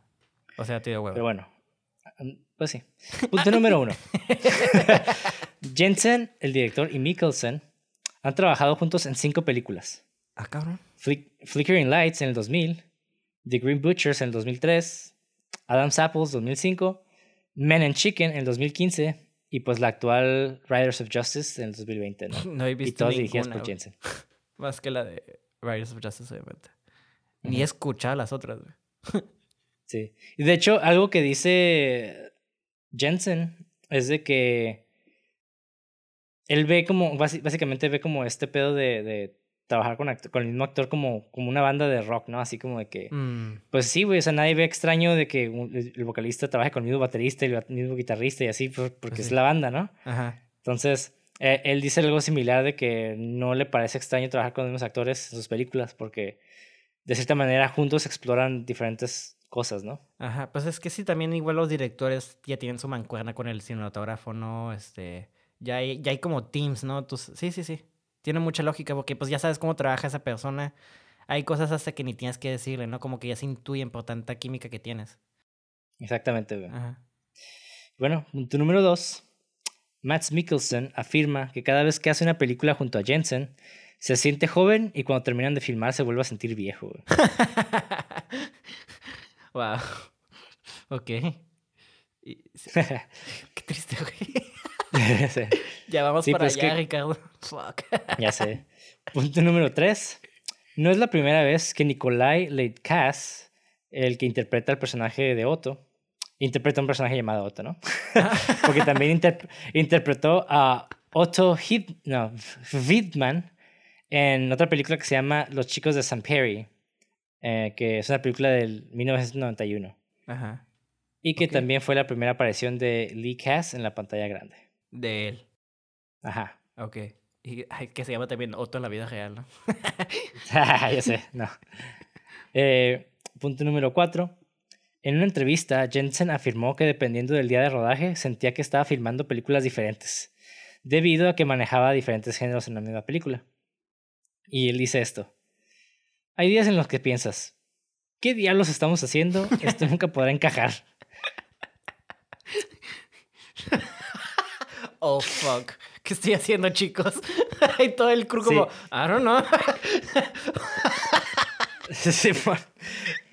O sea, te dio huevo. Pero bueno, pues sí. Punto número uno. (laughs) Jensen, el director, y Mikkelsen han trabajado juntos en cinco películas. Ah, cabrón. Flick- Flickering Lights en el 2000, The Green Butchers en el 2003, Adam's Apples 2005, Men and Chicken en el 2015 y pues la actual Riders of Justice en el 2020, ¿no? (laughs) No he Y visto todas dirigidas ninguna, por güey. Jensen. (laughs) Más que la de Riders of Justice, obviamente. Ni he escuchado las otras, güey. Sí. Y de hecho, algo que dice Jensen es de que él ve como, básicamente ve como este pedo de, de trabajar con, con el mismo actor como, como una banda de rock, ¿no? Así como de que, Mm, pues sí, güey, o sea, nadie ve extraño de que el, vocalista trabaje con el mismo baterista y el mismo guitarrista y así, por- porque Pues es la banda, ¿no? Ajá. Entonces, eh, él dice algo similar de que no le parece extraño trabajar con los mismos actores en sus películas porque de cierta manera juntos exploran diferentes cosas, ¿no? Ajá, pues es que sí, también igual los directores ya tienen su mancuerna con el cinematógrafo, ¿no? Este, ya hay, ya hay como teams, ¿no? Sí, sí, sí. Tiene mucha lógica porque pues ya sabes cómo trabaja esa persona. Hay cosas hasta que ni tienes que decirle, ¿no? Como que ya se intuyen por tanta química que tienes. Exactamente, güey. Ajá. Bueno, punto número dos. Matt Mikkelsen afirma que cada vez que hace una película junto a Jensen, se siente joven y cuando terminan de filmar se vuelve a sentir viejo. (laughs) wow. (laughs) Ok. Y- (laughs) Qué triste, güey. (laughs) Sí, Ya vamos Sí, para pues, allá, que- Ricardo. Fuck. ya sé. Punto número tres. No es la primera vez que Nikolai Leitkas, el que interpreta el personaje de Otto, interpreta un personaje llamado Otto, ¿no? Porque también interp- interpretó a Otto Hid no, Widman en otra película que se llama Los chicos de San Perry, eh, que es una película del 1991. Ajá. Y que también fue la primera aparición de Lee Cass en la pantalla grande. De él. Ajá. Ok. Y que se llama también Otto en la vida real, ¿no? (laughs) ya sé, no. Eh, punto número cuatro. En una entrevista, Jensen afirmó que dependiendo del día de rodaje, sentía que estaba filmando películas diferentes, debido a que manejaba diferentes géneros en la misma película. Y él dice esto. Hay días en los que piensas, ¿qué diablos estamos haciendo? Esto (laughs) nunca podrá encajar. Oh, fuck. ¿Qué estoy haciendo, chicos? (laughs) y todo el crew como, I don't know. (laughs) Simón.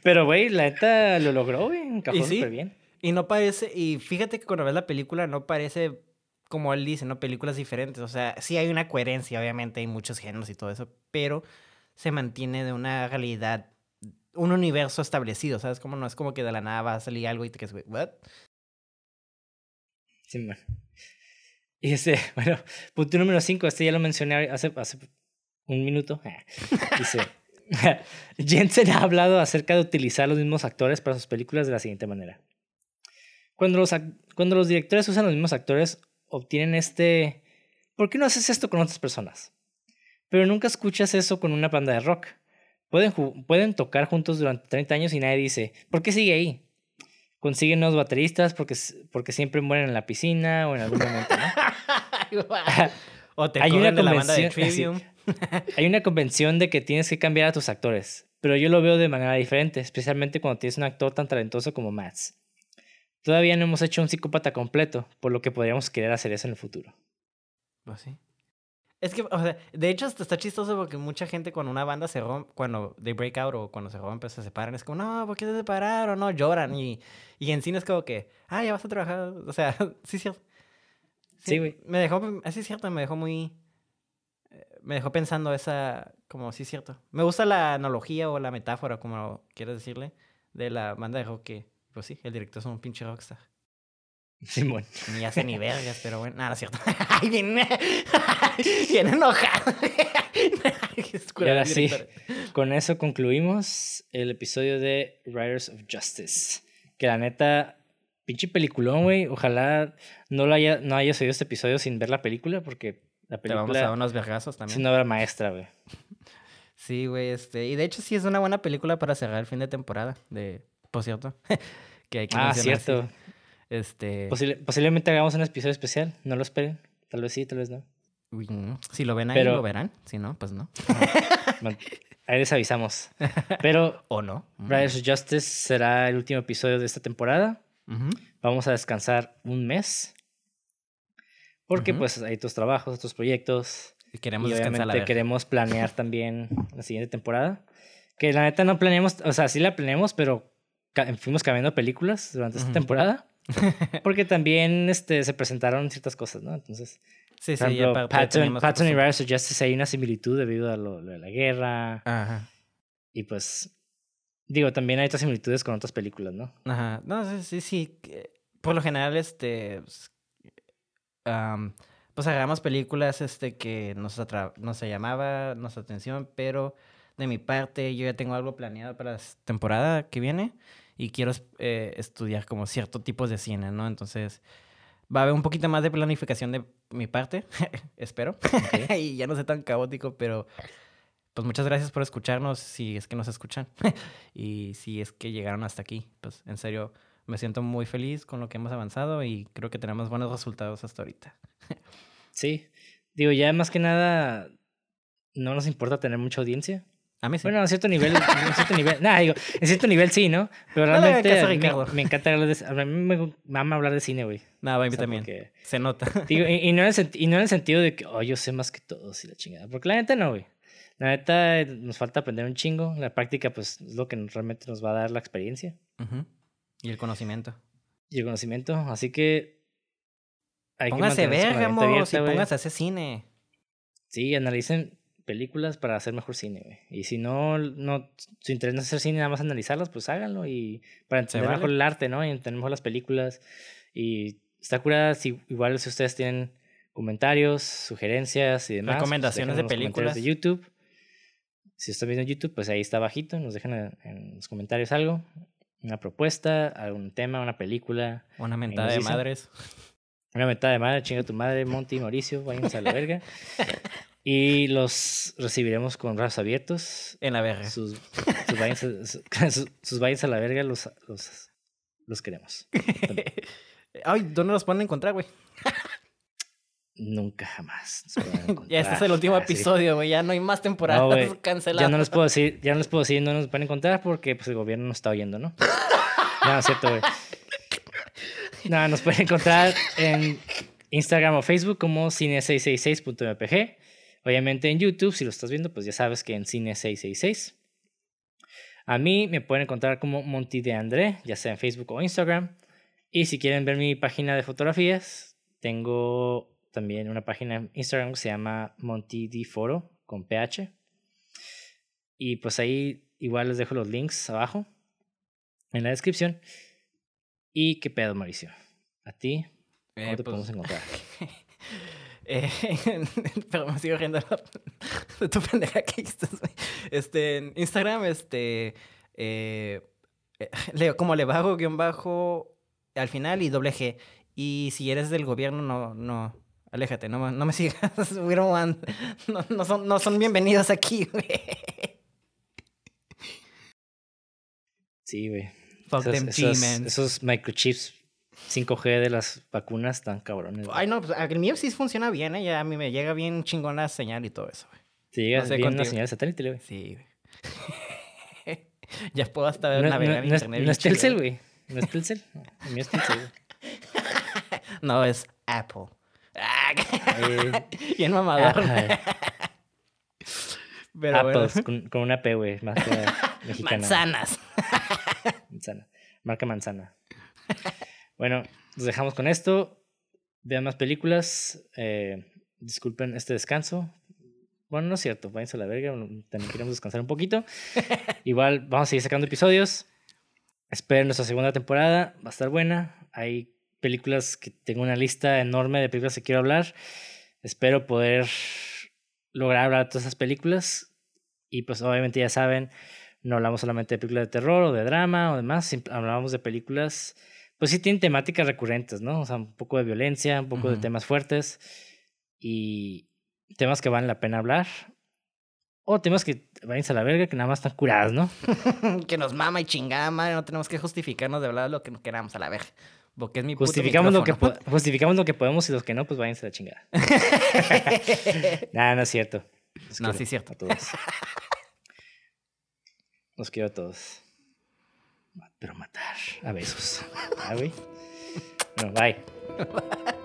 Pero, güey, la neta lo logró, güey. Encajó sí. súper bien. y no parece, y fíjate que cuando ves la película no parece, como él dice, ¿no? Películas diferentes. O sea, sí hay una coherencia, obviamente, hay muchos géneros y todo eso, pero se mantiene de una realidad, un universo establecido, ¿sabes? Como no es como que de la nada va a salir algo y te quedas, ¿what? Sí, man. Y este, (laughs) bueno, punto número 5, este ya lo mencioné hace, un minuto. (laughs) Dice, (laughs) Jensen ha hablado acerca de utilizar los mismos actores para sus películas de la siguiente manera. Cuando los, cuando los directores usan los mismos actores, obtienen este... ¿Por qué no haces esto con otras personas? Pero nunca escuchas eso con una banda de rock. Pueden, pueden tocar juntos durante 30 años y nadie dice, ¿por qué sigue ahí? Consiguen nuevos bateristas porque, porque siempre mueren en la piscina o en algún momento, ¿no? (laughs) o te Hay una de la banda de (laughs) Trivium. (laughs) Hay una convención de que tienes que cambiar a tus actores, pero yo lo veo de manera diferente, especialmente cuando tienes un actor tan talentoso como Max. Todavía no hemos hecho un psicópata completo, por lo que podríamos querer hacer eso en el futuro. Pues sí. Es que, o sea, de hecho está chistoso porque mucha gente cuando una banda se rompe, cuando they break out o cuando se rompe, se separan, es como, no, ¿por qué se separaron? No, lloran. Y, y en cine es como que, ah, ya vas a trabajar. O sea, (laughs) sí, cierto. Sí, güey. me dejó, así es cierto, me dejó muy, me dejó pensando esa, como sí, cierto. Me gusta la analogía o la metáfora, como quieras decirle, de la banda de rock que, pues sí, el director es un pinche rockstar. Simón. (laughs) Ni hace ni vergas, pero bueno, nada, es cierto. (laughs) viene, (laughs) viene enojado. y ahora sí, con eso concluimos el episodio de Riders of Justice. Que la neta, pinche peliculón, güey. Ojalá no, lo haya, no hayas oído este episodio sin ver la película, porque la película. Te vamos a dar unos vergazos también. Es una obra maestra, güey. Sí, güey, este. Y de hecho, sí es una buena película para cerrar el fin de temporada. De. Por cierto. que hay que ah, cierto. Este. posiblemente hagamos un episodio especial. No lo esperen. Tal vez sí, tal vez no. Si lo ven ahí, lo verán. Si no, pues no. ahí les avisamos. Pero. (laughs) o no. Riders of Justice será el último episodio de esta temporada. Vamos a descansar un mes. Porque pues hay otros trabajos, otros proyectos. Y queremos y obviamente queremos planear (laughs) también la siguiente temporada. Que la neta no planeamos, o sea, sí la planeamos, pero fuimos cambiando películas durante esta temporada. (laughs) Porque también este, se presentaron ciertas cosas, ¿no? Entonces, sí, sí, ejemplo, Patton, Patton y Rise of Justice hay una similitud debido a lo, de la guerra. Ajá. Y pues, digo, también hay otras similitudes con otras películas, ¿no? Ajá. No, sí, sí. sí. Por lo general, este, pues agarramos películas este, que nos, nos llamaba nuestra atención, pero de mi parte yo ya tengo algo planeado para la temporada que viene y quiero eh, estudiar como ciertos tipos de cine, ¿no? Entonces va a haber un poquito más de planificación de mi parte, (laughs) espero, (laughs) y ya no sé tan caótico, pero pues muchas gracias por escucharnos si es que nos escuchan (laughs) y si es que llegaron hasta aquí, pues en serio me siento muy feliz con lo que hemos avanzado y creo que tenemos buenos resultados hasta ahorita. sí, digo, ya más que nada, no nos importa tener mucha audiencia. A mí sí. Bueno, a cierto nivel, en cierto nivel, nada, digo, en cierto nivel sí, ¿no? Pero realmente me, encanta hablar de, a mí me mama hablar de cine, güey. Nada, a mí también. Se nota. (laughs) Digo, y, no en el, y no en el sentido de que, oh, yo sé más que todos y la chingada. Porque la neta no, güey. La neta nos falta aprender un chingo. La práctica, pues, es lo que realmente nos va a dar la experiencia. Y el conocimiento. Y el conocimiento. Así que. Hay póngase ver, amor, si póngase a hacer cine. Sí, analicen películas para hacer mejor cine, güey. Y si no, no, su interés no es hacer cine, nada más analizarlas, pues háganlo. Y para entender mejor el arte, ¿no? Y entender mejor las películas. Y está curada si igual si ustedes tienen comentarios, sugerencias y demás. Pues, Recomendaciones de películas. de YouTube. Si están viendo YouTube, pues ahí está bajito. Nos dejan en los comentarios algo una propuesta, algún tema, una película. Una mentada de madres. Una mentada de madre, chinga tu madre, Monty, Mauricio, váyanse a la verga. (laughs) Y los recibiremos con brazos abiertos. En la verga. Sus, sus, váyanse, (laughs) a la verga, los, los, los queremos. (laughs) Ay, ¿dónde los pueden encontrar, güey? Nunca jamás. (laughs) ya este es el último episodio, güey. Ya no hay más temporadas no, canceladas. Ya no les puedo decir, ya no les puedo decir, no nos pueden encontrar porque pues el gobierno nos está oyendo, ¿no? no, es cierto, güey. No, nos pueden encontrar en Instagram o Facebook como cine666.mpg. Obviamente en YouTube, si lo estás viendo, pues ya sabes que en Cine666. A mí me pueden encontrar como Monty de André, ya sea en Facebook o Instagram. Y si quieren ver mi página de fotografías, tengo también una página en Instagram que se llama MontyDForo con PH. Y pues ahí igual les dejo los links abajo en la descripción. ¿Y qué pedo, Mauricio? ¿A ti? ¿Cómo te eh, podemos pues, encontrar? (laughs) Eh, (laughs) pero me sigo riendo de (laughs) tu pendeja que estás, Este, en Instagram, este, eh, eh, (laughs) leo como le bajo guion bajo al final y doble G. Y si eres del gobierno, no, no, aléjate, no, no me sigas. no, no, son, no son bienvenidos aquí, güey. Sí, güey. Fuck Esos, them esos- esos microchips 5G de las vacunas están cabrones. güey. Ay, no, pues el mío sí funciona bien, ¿eh? Ya a mí me llega bien chingón la señal y todo eso, güey. Te llega no sé bien contigo. señal satélite, güey. Sí, güey. (laughs) ya puedo hasta ver No, navegar no- en internet. no es Telcel, güey. No es Telcel. No, el mío es Telcel, güey. (laughs) No, es Apple. (laughs) Bien mamador. Pero bueno. Apples, con, con una P, güey. Marca mexicana. Manzanas. Manzana. Marca manzana. Bueno, nos dejamos con esto. Vean más películas. Eh, disculpen este descanso. Bueno, no es cierto. Váyanse a la verga. También queremos descansar un poquito. (laughs) Igual vamos a seguir sacando episodios. Esperen nuestra segunda temporada. Va a estar buena. Hay películas que tengo una lista enorme de películas que quiero hablar. Espero poder lograr hablar de todas esas películas. Y pues obviamente ya saben, no hablamos solamente de películas de terror o de drama o demás, hablamos de películas, pues sí tienen temáticas recurrentes, ¿no? O sea, un poco de violencia, un poco de temas fuertes y temas que valen la pena hablar. O temas que vayan a la verga, que nada más están curados, ¿no? (laughs) que nos mama y chingada madre. No tenemos que justificarnos de hablar lo que queramos a la verga. Porque es mi puto Justificamos lo, que justificamos lo que podemos y los que no, pues váyanse a la chingada. (laughs) (laughs) Nada, no es cierto. Los No, sí es cierto. A todos. Los quiero a todos. Pero matar a besos. Ah, güey. Bueno, bye. (laughs)